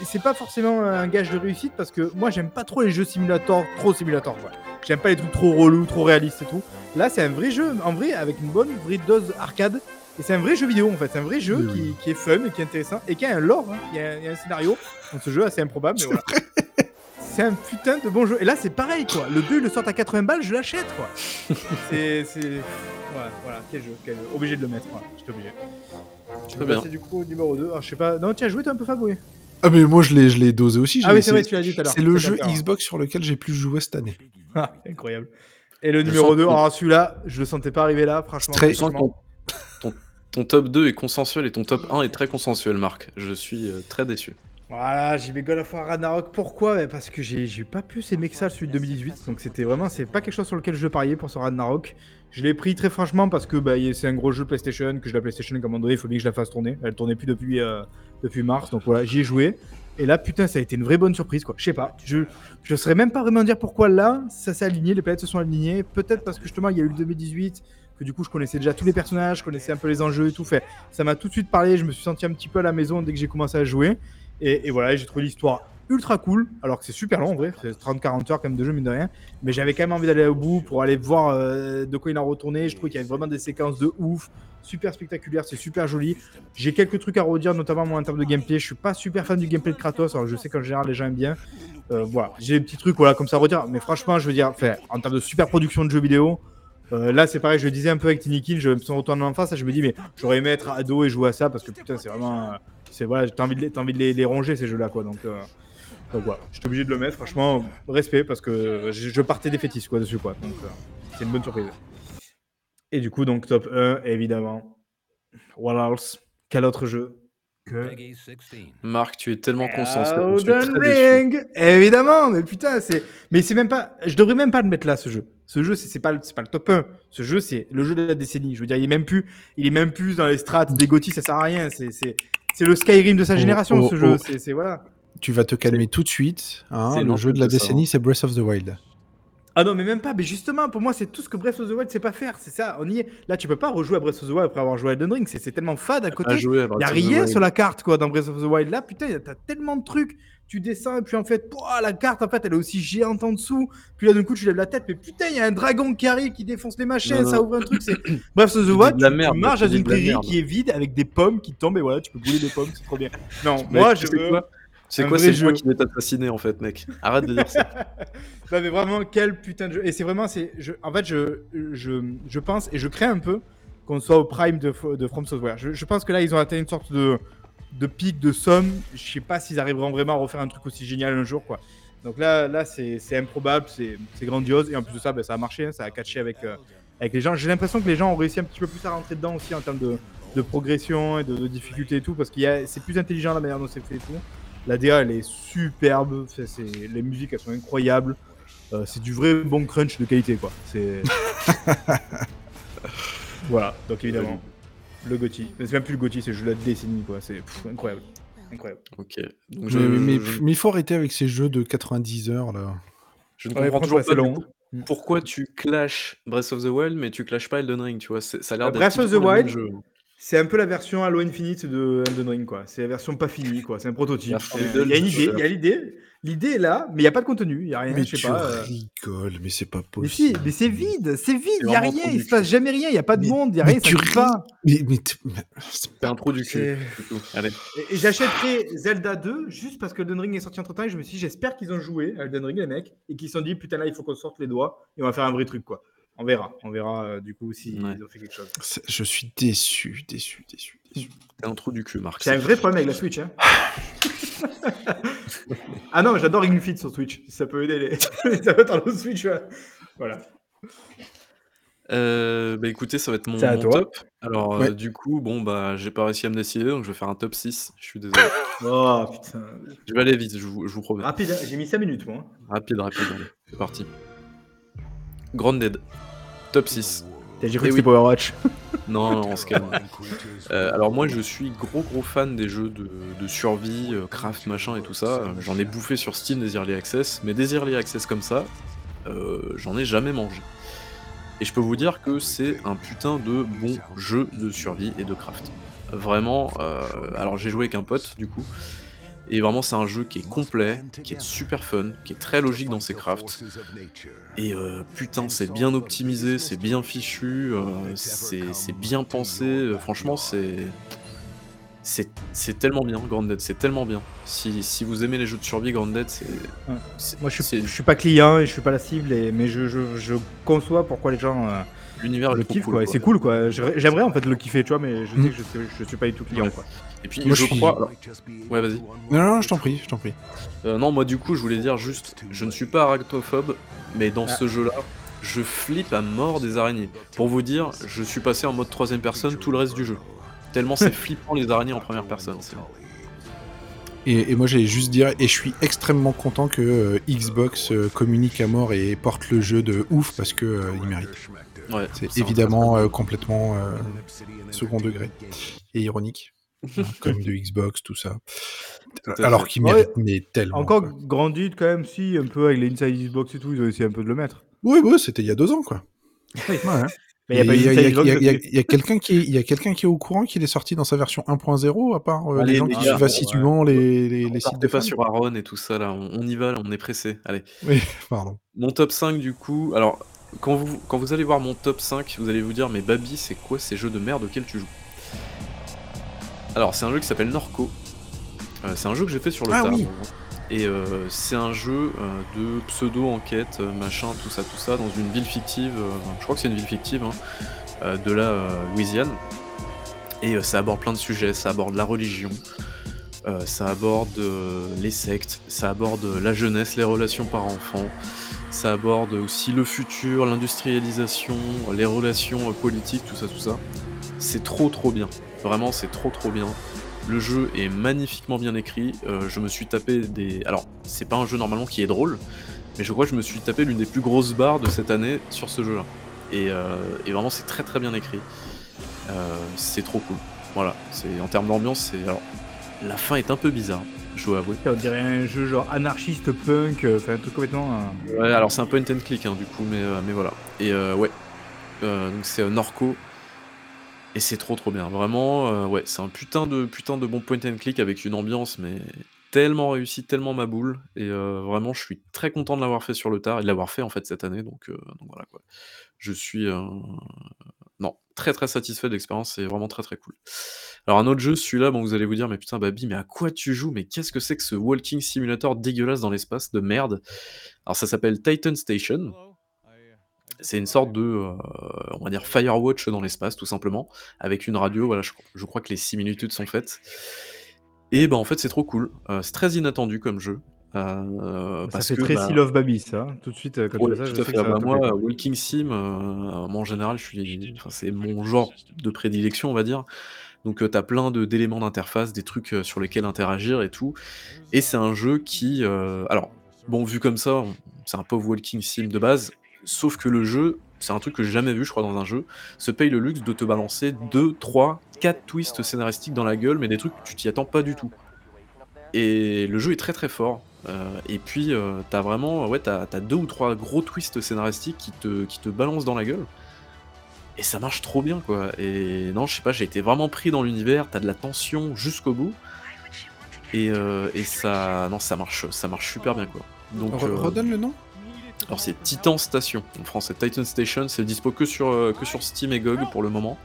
c'est pas forcément un gage de réussite parce que moi j'aime pas trop les jeux Simulator, trop Simulator quoi. J'aime pas les trucs trop relous, trop réalistes et tout. Là c'est un vrai jeu, en vrai, avec une bonne vraie dose arcade. Et c'est un vrai jeu vidéo en fait, c'est un vrai jeu qui, qui, est fun et qui est intéressant et qui a un lore, hein. il, y a, il, y a, un scénario dans ce jeu assez improbable. Mais voilà. C'est un putain de bon jeu. Et là, c'est pareil, quoi. Le 2, il le sort à 80 balles, je l'achète, quoi. c'est. Ouais, voilà, quel jeu, quel jeu. Obligé de le mettre, voilà. J'étais obligé. Tu peux passer du coup au numéro 2. Alors, je sais pas. Non, tu as joué, t'es un peu favori. Ah, mais moi, je l'ai, je l'ai dosé aussi. Ah, oui, c'est vrai, tu l'as dit tout à l'heure. C'est le jeu Xbox sur lequel j'ai plus joué cette année. Ah, incroyable. Et le Je numéro sens 2, que- alors celui-là, je le sentais pas arriver là, franchement. Très- Je ton, ton- ton top 2 est consensuel et ton top 1 est très consensuel, Marc. Je suis euh, très déçu. Voilà, j'ai mis God of War Ragnarok. Pourquoi? Ben, Parce que j'ai pas plus aimé que ça celui de 2018. Donc c'était vraiment, c'est pas quelque chose sur lequel je pariais pour ce Ragnarok. Je l'ai pris très franchement parce que bah, c'est un gros jeu PlayStation, que je la PlayStation, comme donné, il faut bien que je la fasse tourner. Elle tournait plus depuis, euh, depuis mars, donc voilà, j'y ai joué. Et là, putain, ça a été une vraie bonne surprise, quoi. Je sais pas, je, je saurais même pas vraiment dire pourquoi là, ça s'est aligné, les planètes se sont alignées. Peut-être parce que justement, il y a eu le 2018, que du coup, je connaissais déjà tous les personnages, je connaissais un peu les enjeux et tout. Fait, ça m'a tout de suite parlé, je me suis senti un petit peu à la maison dès que j'ai commencé à jouer. Et, voilà, j'ai trouvé l'histoire ultra cool, alors que c'est super long en vrai, c'est 30-40 heures quand de jeu, mine de rien. Mais j'avais quand même envie d'aller au bout pour aller voir euh, de quoi il en retournait. Je trouve qu'il y avait vraiment des séquences de ouf, super spectaculaires, c'est super joli. J'ai quelques trucs à redire, notamment en termes de gameplay. Je suis pas super fan du gameplay de Kratos, alors je sais qu'en général les gens aiment bien. Euh, voilà, j'ai des petits trucs voilà, comme ça à redire. Mais franchement, je veux dire, en termes de super production de jeux vidéo, euh, là c'est pareil, je le disais un peu avec Tinikin, je me suis retourné en face, je me dis, mais j'aurais aimé être ado et jouer à ça parce que putain, c'est vraiment. C'est voilà, t'as envie de les, t'as envie de les, les ronger ces jeux-là, quoi. Donc, euh, donc voilà, j'étais obligé de le mettre. Franchement, respect parce que je, je partais défaitiste quoi dessus, quoi. Donc euh, c'est une bonne surprise. Et du coup, donc top 1, évidemment. What else Quel autre jeu que Marc, tu es tellement. Ring Évidemment, mais putain, c'est. Mais c'est même pas. Je devrais même pas le mettre là, ce jeu. Ce jeu, c'est c'est pas, le- c'est pas le top 1. Ce jeu, c'est le jeu de la décennie. Je veux dire, il est même plus, il est même plus dans les strates des GOTY, ça sert à rien. C'est, c'est, le Skyrim de sa génération, oh, ce jeu. oh. C'est, voilà. Tu vas te calmer tout de suite. hein, c'est le jeu de la ça, décennie, hein. c'est Breath of the Wild. Ah non, mais même pas. Mais justement, pour moi, c'est tout ce que Breath of the Wild sait pas faire. C'est ça, on y est. Là, tu peux pas rejouer à Breath of the Wild après avoir joué à Elden Ring. C'est, c'est tellement fade à côté. Il Breath y a rien sur la carte quoi dans Breath of the Wild là putain t'as tellement de trucs tu descends et puis en fait pouah, la carte en fait elle est aussi géante en dessous puis là d'un coup tu lèves la tête mais putain il y a un dragon qui arrive qui défonce les machines Non, ça ouvre un truc c'est Breath of the Wild la tu, merde, tu marches dans une prairie qui est vide avec des pommes qui tombent et voilà tu peux brûler des pommes c'est trop bien non moi je veux C'est quoi C'est moi jeu. qui vais t'assassiner en fait, mec? Arrête de dire ça. Non, mais vraiment, quel putain de jeu. Et c'est vraiment, c'est, je, en fait, je, je, je pense et je crains un peu qu'on soit au prime de, de From Software. Je, je pense que là, ils ont atteint une sorte de, de pic de somme. Je sais pas s'ils arriveront vraiment à refaire un truc aussi génial un jour, quoi. Donc là, là c'est, improbable, c'est, c'est grandiose. Et en plus de ça, ben, ça a marché, hein, ça a catché avec, euh, avec les gens. J'ai l'impression que les gens ont réussi un petit peu plus à rentrer dedans aussi en termes de, de progression et de, de difficulté et tout, parce a, c'est plus intelligent la manière dont c'est fait et tout. La DA, elle est superbe. C'est, c'est- les musiques, elles sont incroyables. Euh, c'est du vrai bon crunch de qualité, quoi. C'est. voilà, donc évidemment, le Gotti. Mais c'est même plus le Gotti, c'est le jeu de la décennie, quoi. C'est pff, incroyable. Incroyable. Ok. Donc Mais, je, mais, je- mais il faut arrêter avec ces jeux de 90 heures là. je ne Ouais, comprends franchement, toujours c'est pas du long. coup, pourquoi tu clashes Breath of the Wild mais tu clashes pas Elden Ring, tu vois? c'est- Ça a l'air d'être Breath of the typiquement le même Wild, jeu. C'est un peu la version Halo Infinite de Elden Ring, quoi. C'est la version pas finie, quoi. C'est un prototype. Il y a une idée, il y a l'idée. L'idée est là, mais il n'y a pas de contenu. Il n'y a rien, mais je sais tu pas. euh. rigoles, mais c'est pas Mais si, possible. mais c'est vide, c'est vide, il n'y a rien, il du se passe jamais rien, il n'y a pas de Mais- monde, il n'y a rien, ça tu ne pas. Mais, mais mais c'est un trou du cul. C'est- c'est tout. Allez. Et, et j'achèterai Zelda 2 juste parce que Elden Ring est sorti entre temps et je me suis dit, j'espère qu'ils ont joué à Elden Ring, les mecs, et qu'ils se sont dit, putain, là, il faut qu'on sorte les doigts et on va faire un vrai truc, quoi. On verra, on verra euh, du coup s'ils Ouais. ont fait quelque chose. je suis déçu, déçu, déçu, déçu. C'est un trou du cul, Marc. C'est un vrai problème avec la Switch, hein. ah non, j'adore Ring Fit sur Twitch, ça peut aider les. ça peut être un autre Switch, ouais. Voilà. Euh, bah écoutez, ça va être mon, top. Alors euh, du coup, bon bah j'ai pas réussi à me décider, donc je vais faire un top 6. Je suis désolé. Oh putain. je vais aller vite, je vous, je vous promets. Rapide, hein. j'ai mis 5 minutes, moi. Rapide, rapide, allez, c'est parti. Grounded. Top 6. T'as j'ai Eh cru que oui. c'était Power Watch. Non, non, on se calme. Euh, alors moi je suis gros gros fan des jeux de, de survie, euh, craft, machin et tout ça. J'en ai bouffé sur Steam des Early Access, mais des Early Access comme ça, euh, j'en ai jamais mangé. Et je peux vous dire que c'est un putain de bon jeu de survie et de craft. Vraiment, alors j'ai joué avec un pote du coup, et vraiment c'est un jeu qui est complet, qui est super fun, qui est très logique dans ses crafts. Et euh, putain, c'est bien optimisé, c'est bien fichu, euh, c'est bien pensé. franchement, c'est. C'est tellement bien, Grounded, c'est tellement bien. Si, si vous aimez les jeux de survie, c'est. Ouais. c'est- Moi, je suis, je suis pas client et je suis pas la cible, et, mais je, je, je conçois pourquoi les gens euh, L'univers le kiffent, cool, quoi. C'est cool, quoi. J'aimerais en fait le kiffer, tu vois, mais je sais que je, suis- je suis pas du tout client, Ouais. quoi. Et puis, Moi, je je suis- crois. alors- Ouais, vas-y. Non, non, je t'en prie, je t'en prie. Euh, non, moi, du coup, je voulais dire juste, je ne suis pas arachnophobe, mais dans Ah. ce jeu-là, je flippe à mort des araignées. Pour vous dire, je suis passé en mode troisième personne tout le reste du jeu. Tellement c'est flippant les araignées en première personne. Et, et moi, j'allais juste dire, et je suis extrêmement content que euh, Xbox euh, communique à mort et porte le jeu de ouf parce que euh, il mérite. Ouais, C'est évidemment euh, complètement euh, second degré et ironique, hein, comme de Xbox, tout ça. Tout Alors qu'il Ouais. mérite, mais tellement. Encore quoi. grandi quand même, si, un peu avec les Inside Xbox et tout, ils ont essayé un peu de le mettre. Oui, oui, c'était il y a deux ans, quoi. Ouais. Mais il y a, a- a- a- quelqu'un qui, est- il y a quelqu'un qui est au courant qu'il est sorti dans sa version 1.0, à part euh, Allez, les gens qui suivent assidument les, les, les sites de pas fans. sur Aaron et tout ça là, on, on y va, là, on est pressé. Allez. Oui, pardon. Mon top 5 du coup, alors quand vous, quand vous allez voir mon top 5, vous allez vous dire mais Babi c'est quoi ces jeux de merde auxquels tu joues? Alors c'est un jeu qui s'appelle Norco. Euh, c'est un jeu que j'ai fait sur le Ah tard. oui. Et euh, c'est un jeu euh, de pseudo-enquête, machin, tout ça, tout ça, dans une ville fictive, je crois que c'est une ville fictive, hein, de la Louisiane. Et ça aborde plein de sujets, ça aborde la religion, ça aborde les sectes, ça aborde la jeunesse, les relations par enfants, ça aborde aussi le futur, l'industrialisation, les relations politiques, tout ça, tout ça. C'est trop trop bien. Vraiment, c'est trop trop bien. Le jeu est magnifiquement bien écrit. Euh, je me suis tapé des. Alors, c'est pas un jeu normalement qui est drôle, mais je crois que je me suis tapé l'une des plus grosses barres de cette année sur ce jeu-là. Et, euh, et vraiment, c'est très très bien écrit. Euh, c'est trop cool. Voilà. C'est en termes d'ambiance, c'est. Alors, la fin est un peu bizarre. Je dois avouer. On dirait un jeu genre anarchiste punk, enfin un truc complètement. Ouais, alors c'est un point and click hein, du coup, mais, mais voilà. Et ouais, donc c'est Norco. Et c'est trop trop bien. Vraiment, euh, ouais, c'est un putain de, putain de bon point and click avec une ambiance, mais tellement réussi, tellement ma boule. Et euh, vraiment, je suis très content de l'avoir fait sur le tard et de l'avoir fait en fait cette année. Donc, euh, voilà quoi. Je suis. Non, très très satisfait de l'expérience, c'est vraiment très très cool. Alors un autre jeu, celui-là, bon vous allez vous dire, mais putain Babi, mais à quoi tu joues? Mais qu'est-ce que c'est que ce walking simulator dégueulasse dans l'espace de merde? Alors ça s'appelle Titan Station. C'est une sorte de, euh, on va dire, Firewatch dans l'espace, tout simplement, avec une radio. Voilà, je, je crois que les similitudes sont faites. Et ben en fait, c'est trop cool. Euh, c'est très inattendu comme jeu. euh, Ça parce fait que, très bah, Seal of Baby, ça. hein. Tout de suite, euh, quand Ouais, ça, tout à sais fait. que ça Ah va bah, te moi. Walking Sim, euh, moi en général, je suis, enfin, c'est mon genre de prédilection, on va dire. Donc, tu as plein de- d'éléments d'interface, des trucs sur lesquels interagir et tout. Et c'est un jeu qui, alors, bon, vu comme ça, on- c'est un pauvre Walking Sim de base. Sauf que le jeu, c'est un truc que j'ai jamais vu, je crois, dans un jeu, se paye le luxe de te balancer 2, 3, 4 twists scénaristiques dans la gueule, mais des trucs que tu t'y attends pas du tout. Et le jeu est très très fort. Euh, et puis, euh, t'as vraiment, ouais, t'as, deux ou trois gros twists scénaristiques qui te, qui te balancent dans la gueule. Et ça marche trop bien, quoi. Et non, je sais pas, j'ai été vraiment pris dans l'univers, t'as de la tension jusqu'au bout. Et, euh, et ça, non, ça marche, ça marche super bien, quoi. Donc, Re- Redonne le nom alors c'est Titan Station en français, Titan Station, c'est dispo que sur, euh, que sur Steam et GOG pour le moment.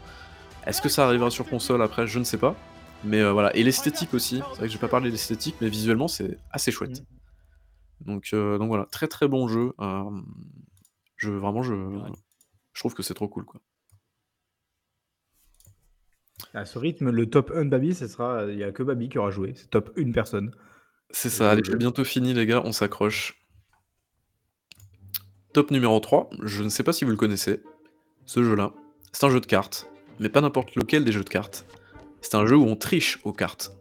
Est-ce que ça arrivera sur console après? Je ne sais pas. Mais euh, voilà, et l'esthétique aussi, c'est vrai que j'ai pas parlé de l'esthétique, mais visuellement c'est assez chouette. Donc, euh, donc voilà, très très bon jeu. euh, je, vraiment, je, je trouve que c'est trop cool quoi. À ce rythme, le top 1 de Baby, ce sera. Il n'y a que Baby qui aura joué. C'est top 1 personne. C'est ça, allez, c'est bientôt fini les gars, on s'accroche. Top numéro 3, je ne sais pas si vous le connaissez, ce jeu-là. C'est un jeu de cartes, mais pas n'importe lequel des jeux de cartes. C'est un jeu où on triche aux cartes.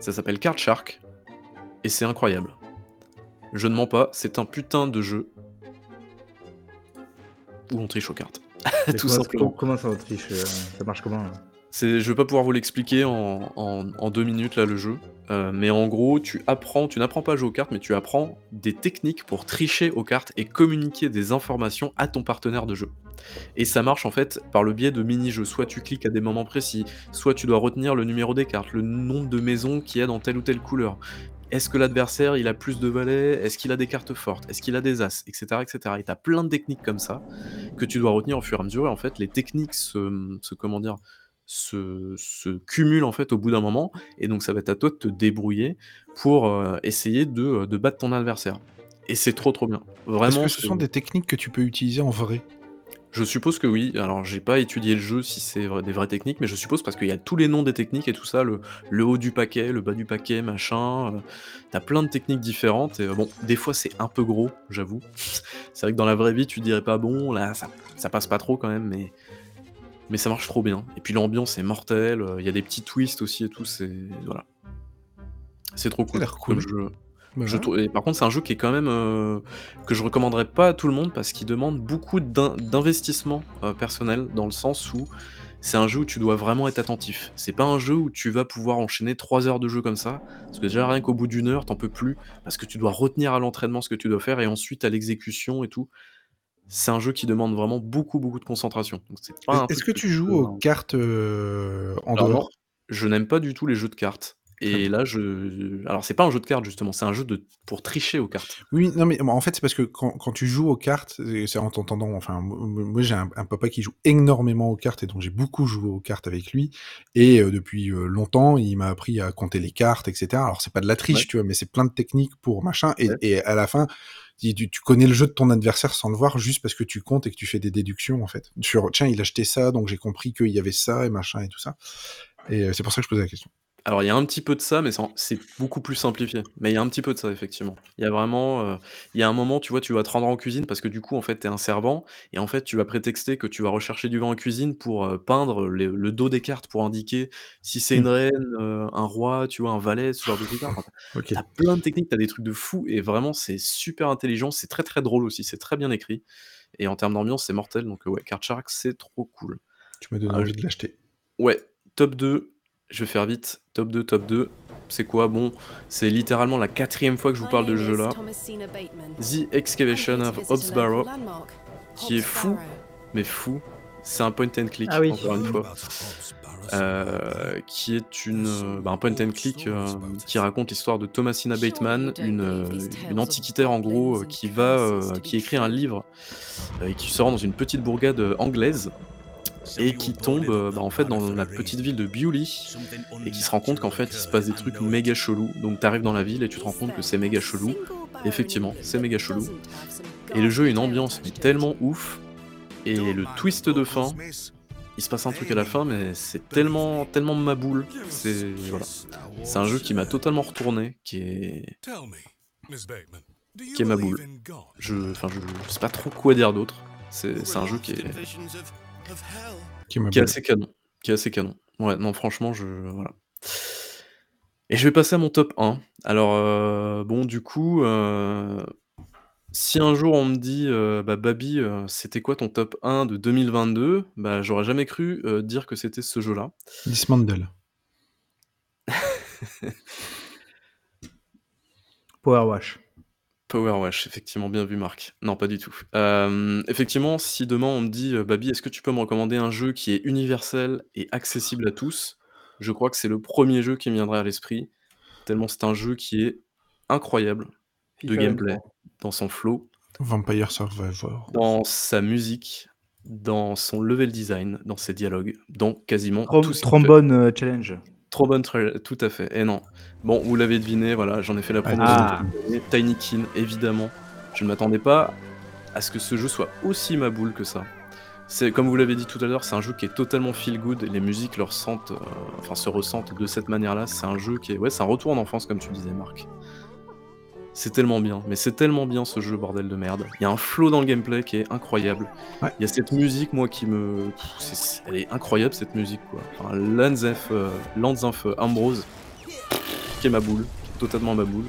Ça s'appelle Card Shark, et c'est incroyable. Je ne mens pas, c'est un putain de jeu où on triche aux cartes. Tout comment, simplement. Comment ça triche euh, Ça marche comment C'est, je vais pas pouvoir vous l'expliquer en deux minutes là le jeu, Euh, mais en gros tu apprends, tu n'apprends pas à jouer aux cartes, mais tu apprends des techniques pour tricher aux cartes et communiquer des informations à ton partenaire de jeu. Et ça marche en fait par le biais de mini-jeux. Soit tu cliques à des moments précis, soit tu dois retenir le numéro des cartes, le nombre de maisons qu'il y a dans telle ou telle couleur. Est-ce que l'adversaire il a plus de valets? Est-ce qu'il a des cartes fortes? Est-ce qu'il a des as? Etc. etc. Et t'as plein de techniques comme ça que tu dois retenir au fur et à mesure. Et en fait, les techniques se, se- comment dire, se, se cumulent en fait au bout d'un moment. Et donc, ça va être à toi de te débrouiller pour euh, essayer de, de battre ton adversaire. Et c'est trop trop bien. Est-ce Vraiment. que ce sont des techniques que tu peux utiliser en vrai? Je suppose que oui. Alors, j'ai pas étudié le jeu si c'est vrai des vraies techniques, mais je suppose parce qu'il y a tous les noms des techniques et tout ça, le le haut du paquet, le bas du paquet, machin, heu, tu plein de techniques différentes et bon, des fois, c'est un peu gros, j'avoue. C'est vrai que dans la vraie vie, tu dirais pas: «Bon, là, ça ça passe pas trop quand même», mais mais ça marche trop bien et puis l'ambiance est mortelle, heu, il y a des petits twists aussi et tout, c'est voilà. C'est trop cool comme jeu. Bah, Je ouais. trou et par contre, c'est un jeu qui est quand même, heu, que je recommanderais pas à tout le monde parce qu'il demande beaucoup d'in d'investissement, heu, personnel, dans le sens où c'est un jeu où tu dois vraiment être attentif. C'est pas un jeu où tu vas pouvoir enchaîner 3 heures de jeu comme ça, parce que déjà rien qu'au bout d'une heure, tu peux plus, parce que tu dois retenir à l'entraînement ce que tu dois faire et ensuite à l'exécution et tout. C'est un jeu qui demande vraiment beaucoup, beaucoup de concentration. Est est-ce que tu joues aux cartes, heu, en alors dehors? je n'aime pas du tout les jeux de cartes et là je alors c'est pas un jeu de cartes justement, c'est un jeu de pour tricher aux cartes. Oui, non, mais en fait, c'est parce que quand quand tu joues aux cartes, c'est en t'entendant enfin, mo mo moi, j'ai un un papa qui joue énormément aux cartes et donc j'ai beaucoup joué aux cartes avec lui et heu, depuis, heu, longtemps, il m'a appris à compter les cartes et cetera. Alors c'est pas de la Ouais, triche, tu vois? Mais c'est plein de techniques pour machin et ouais. et à la fin, tu connais le jeu de ton adversaire sans le voir, juste parce que tu comptes et que tu fais des déductions, en fait. Sur: «Tiens, il a acheté ça, donc j'ai compris qu'il y avait ça et machin et tout ça» et heu, c'est pour ça que je posais la question. Alors, il y a un petit peu de ça, mais c'est beaucoup plus simplifié. Mais il y a un petit peu de ça, effectivement. Il y a vraiment, heu, il y a un moment, tu vois, tu vas te rendre en cuisine parce que du coup, en fait, tu es un servant et en fait, tu vas prétexter que tu vas rechercher du vin en cuisine pour, heu, peindre les le dos des cartes pour indiquer si c'est Mmh. une reine, heu, un roi, tu vois, un valet, ce genre de trucs-là. Enfin, tu OK. as plein de techniques, tu as des trucs de fou et vraiment, c'est super intelligent, c'est très, très drôle aussi, c'est très bien écrit et en termes d'ambiance, c'est mortel donc, heu, ouais, Card Shark, c'est trop cool. Tu m'as donné Ah, envie de l'acheter. Ouais, top 2, je vais faire vite. Top 2, top 2, c'est quoi? Bon, c'est littéralement la quatrième fois que je vous parle de ce jeu-là. The Excavation of Hobbs Barrow, qui est fou, mais fou. C'est un point and click, Ah oui. encore une fois, heu, qui est une, bah, un point and click, heu, qui raconte l'histoire de Thomasina Bateman, une, une antiquitaire en gros, qui va, qui écrit un livre, et qui se rend dans une petite bourgade, anglaise et qui tombe, heu, bah, en fait, dans la petite ville de Bewley et qui se rend compte qu'en fait, il se passe des trucs méga chelous. Donc tu arrives dans la ville et tu te rends compte que c'est méga chelou. Effectivement, c'est méga chelou. Et le jeu a une ambiance mais tellement ouf et le twist de fin, il se passe un truc à la fin, mais c'est tellement tellement ma boule. C'est voilà. C'est un jeu qui m'a totalement retourné, qui est qui est ma boule. Je enfin, je sais pas trop quoi dire d'autre. C'est un jeu qui est Qui qui est assez canon qui est assez canon. Ouais, non, franchement, je voilà. Et je vais passer à mon top 1. Alors, heu, bon, du coup, heu, si un jour on me dit, heu: «Bah, Babi, c'était quoi ton top 1 de 2022?» bah, j'aurais jamais cru, dire que c'était ce jeu-là. Dismantle. Power Wash. Power Wash, effectivement, bien vu Marc. Non, pas du tout. Hem, effectivement, si demain on me dit, heu: «Babi, est-ce que tu peux me recommander un jeu qui est universel et accessible à tous?» je crois que c'est le 1er jeu qui me viendrait à l'esprit, tellement c'est un jeu qui est incroyable de gameplay, 23. dans son flow, Vampire Survivor. dans sa musique, dans son level design, dans ses dialogues, dans quasiment Trom tout ce qu'il fait. Trombone, heu, Challenge. Trombone Trail, tout à fait. Et non. Bon, vous l'avez deviné, voilà, j'en ai fait la Ah, promotion Ah. l'année. Tinykin, évidemment. Je ne m'attendais pas à ce que ce jeu soit aussi ma boule que ça. C'est comme vous l'avez dit tout à l'heure, c'est un jeu qui est totalement feel good et les musiques le ressentent, heu, enfin se ressentent de cette manière-là. C'est un jeu qui est ouais, c'est un retour en enfance comme tu disais Marc. C'est tellement bien, mais c'est tellement bien ce jeu bordel de merde. Il y a un flow dans le gameplay qui est incroyable. Ouais. Il y a cette musique moi qui me pff, elle est incroyable cette musique quoi. Enfin of, heu, Lands of Ambrose, qui est ma boule, qui est totalement ma boule.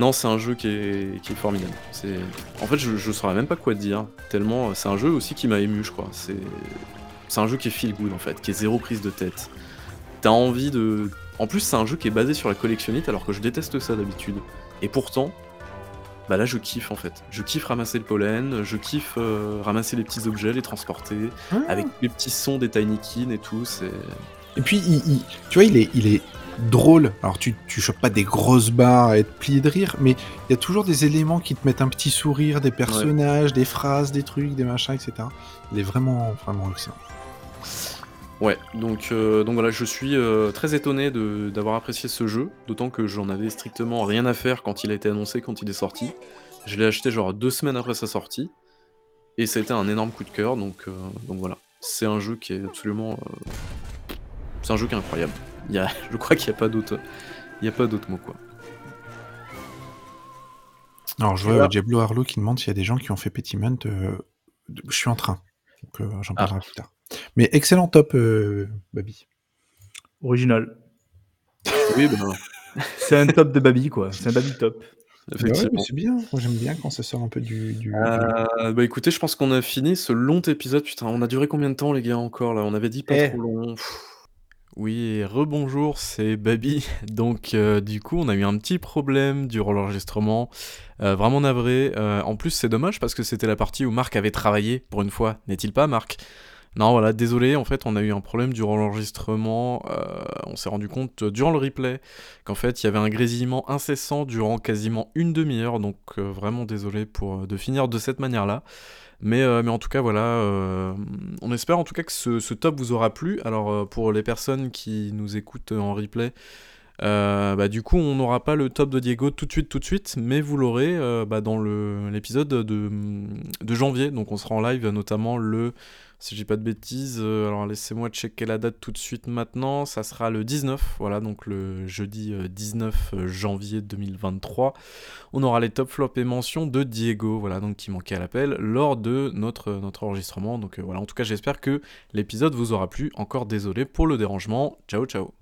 Non, c'est un jeu qui est qui est formidable. C'est en fait, je je saurais même pas quoi te dire, tellement, heu, c'est un jeu aussi qui m'a ému, je crois. C'est c'est un jeu qui est feel good en fait, qui est zéro prise de tête. Tu as envie de en plus, c'est un jeu qui est basé sur la collectionnite alors que je déteste ça d'habitude et pourtant, bah, là, je kiffe en fait. Je kiffe ramasser le pollen, je kiffe, heu, ramasser les petits objets, les transporter, Ah! avec les petits sons des Tinykin et tout, c'est Et puis, il, il- tu vois, il est, il est drôle. Alors, tu, tu chopes pas des grosses barres à être plié de rire, mais il y a toujours des éléments qui te mettent un petit sourire, des personnages, des phrases, des trucs, des machins, etc. Il est vraiment, vraiment excellent. Ouais, donc, heu, donc voilà, je suis, heu, très étonné de d'avoir apprécié ce jeu, d'autant que j'en avais strictement rien à faire quand il a été annoncé, quand il est sorti. Je l'ai acheté genre 2 semaines après sa sortie et ça a été un énorme coup de cœur, donc, donc voilà. C'est un jeu qui est absolument... c'est un jeu qui est incroyable. Il y a, je crois qu'il n'y a pas d'autre... Il n'y a pas d'autre mot, quoi. Alors, je vois Diablo Harlow qui demande s'il y a des gens qui ont fait Petiment. je suis en train. Donc, j'en ah. parlerai plus tard. Mais excellent top, Babi. Original. Oui, ben... c'est un top de Babi, quoi. C'est un Babi top. c'est bien. j'aime bien quand ça sort un peu du. Euh, bah écoutez, je pense qu'on a fini ce long épisode. Putain, on a duré combien de temps, les gars, encore là? On avait dit pas eh. trop long. Oui, rebonjour, c'est Babi. Donc, euh, du coup, on a eu un petit problème durant l'enregistrement. Euh, vraiment navré. en plus, c'est dommage parce que c'était la partie où Marc avait travaillé pour une fois. N'est-il pas, Marc? Non, voilà, désolé, en fait, on a eu un problème durant l'enregistrement. Euh, on s'est rendu compte euh, durant le replay qu'en fait, il y avait un grésillement incessant durant quasiment une demi-heure. Donc, euh, vraiment désolé pour de finir de cette manière-là. Mais, mais en tout cas, voilà, on espère en tout cas que ce, top vous aura plu. Alors, pour les personnes qui nous écoutent en replay, bah, du coup, on n'aura pas le top de Diego tout de suite, tout de suite, mais vous l'aurez bah, dans l'épisode de, de, janvier. Donc, on sera en live notamment le si j'ai pas de bêtises. Euh, alors laissez-moi checker la date tout de suite maintenant. Ça sera le 19, voilà, donc le jeudi 19 euh, euh, janvier 2023. On aura les top flops et mentions de Diego, voilà, donc qui manquait à l'appel lors de notre, notre enregistrement. Donc voilà, en tout cas, j'espère que l'épisode vous aura plu. Encore désolé pour le dérangement. Ciao, ciao.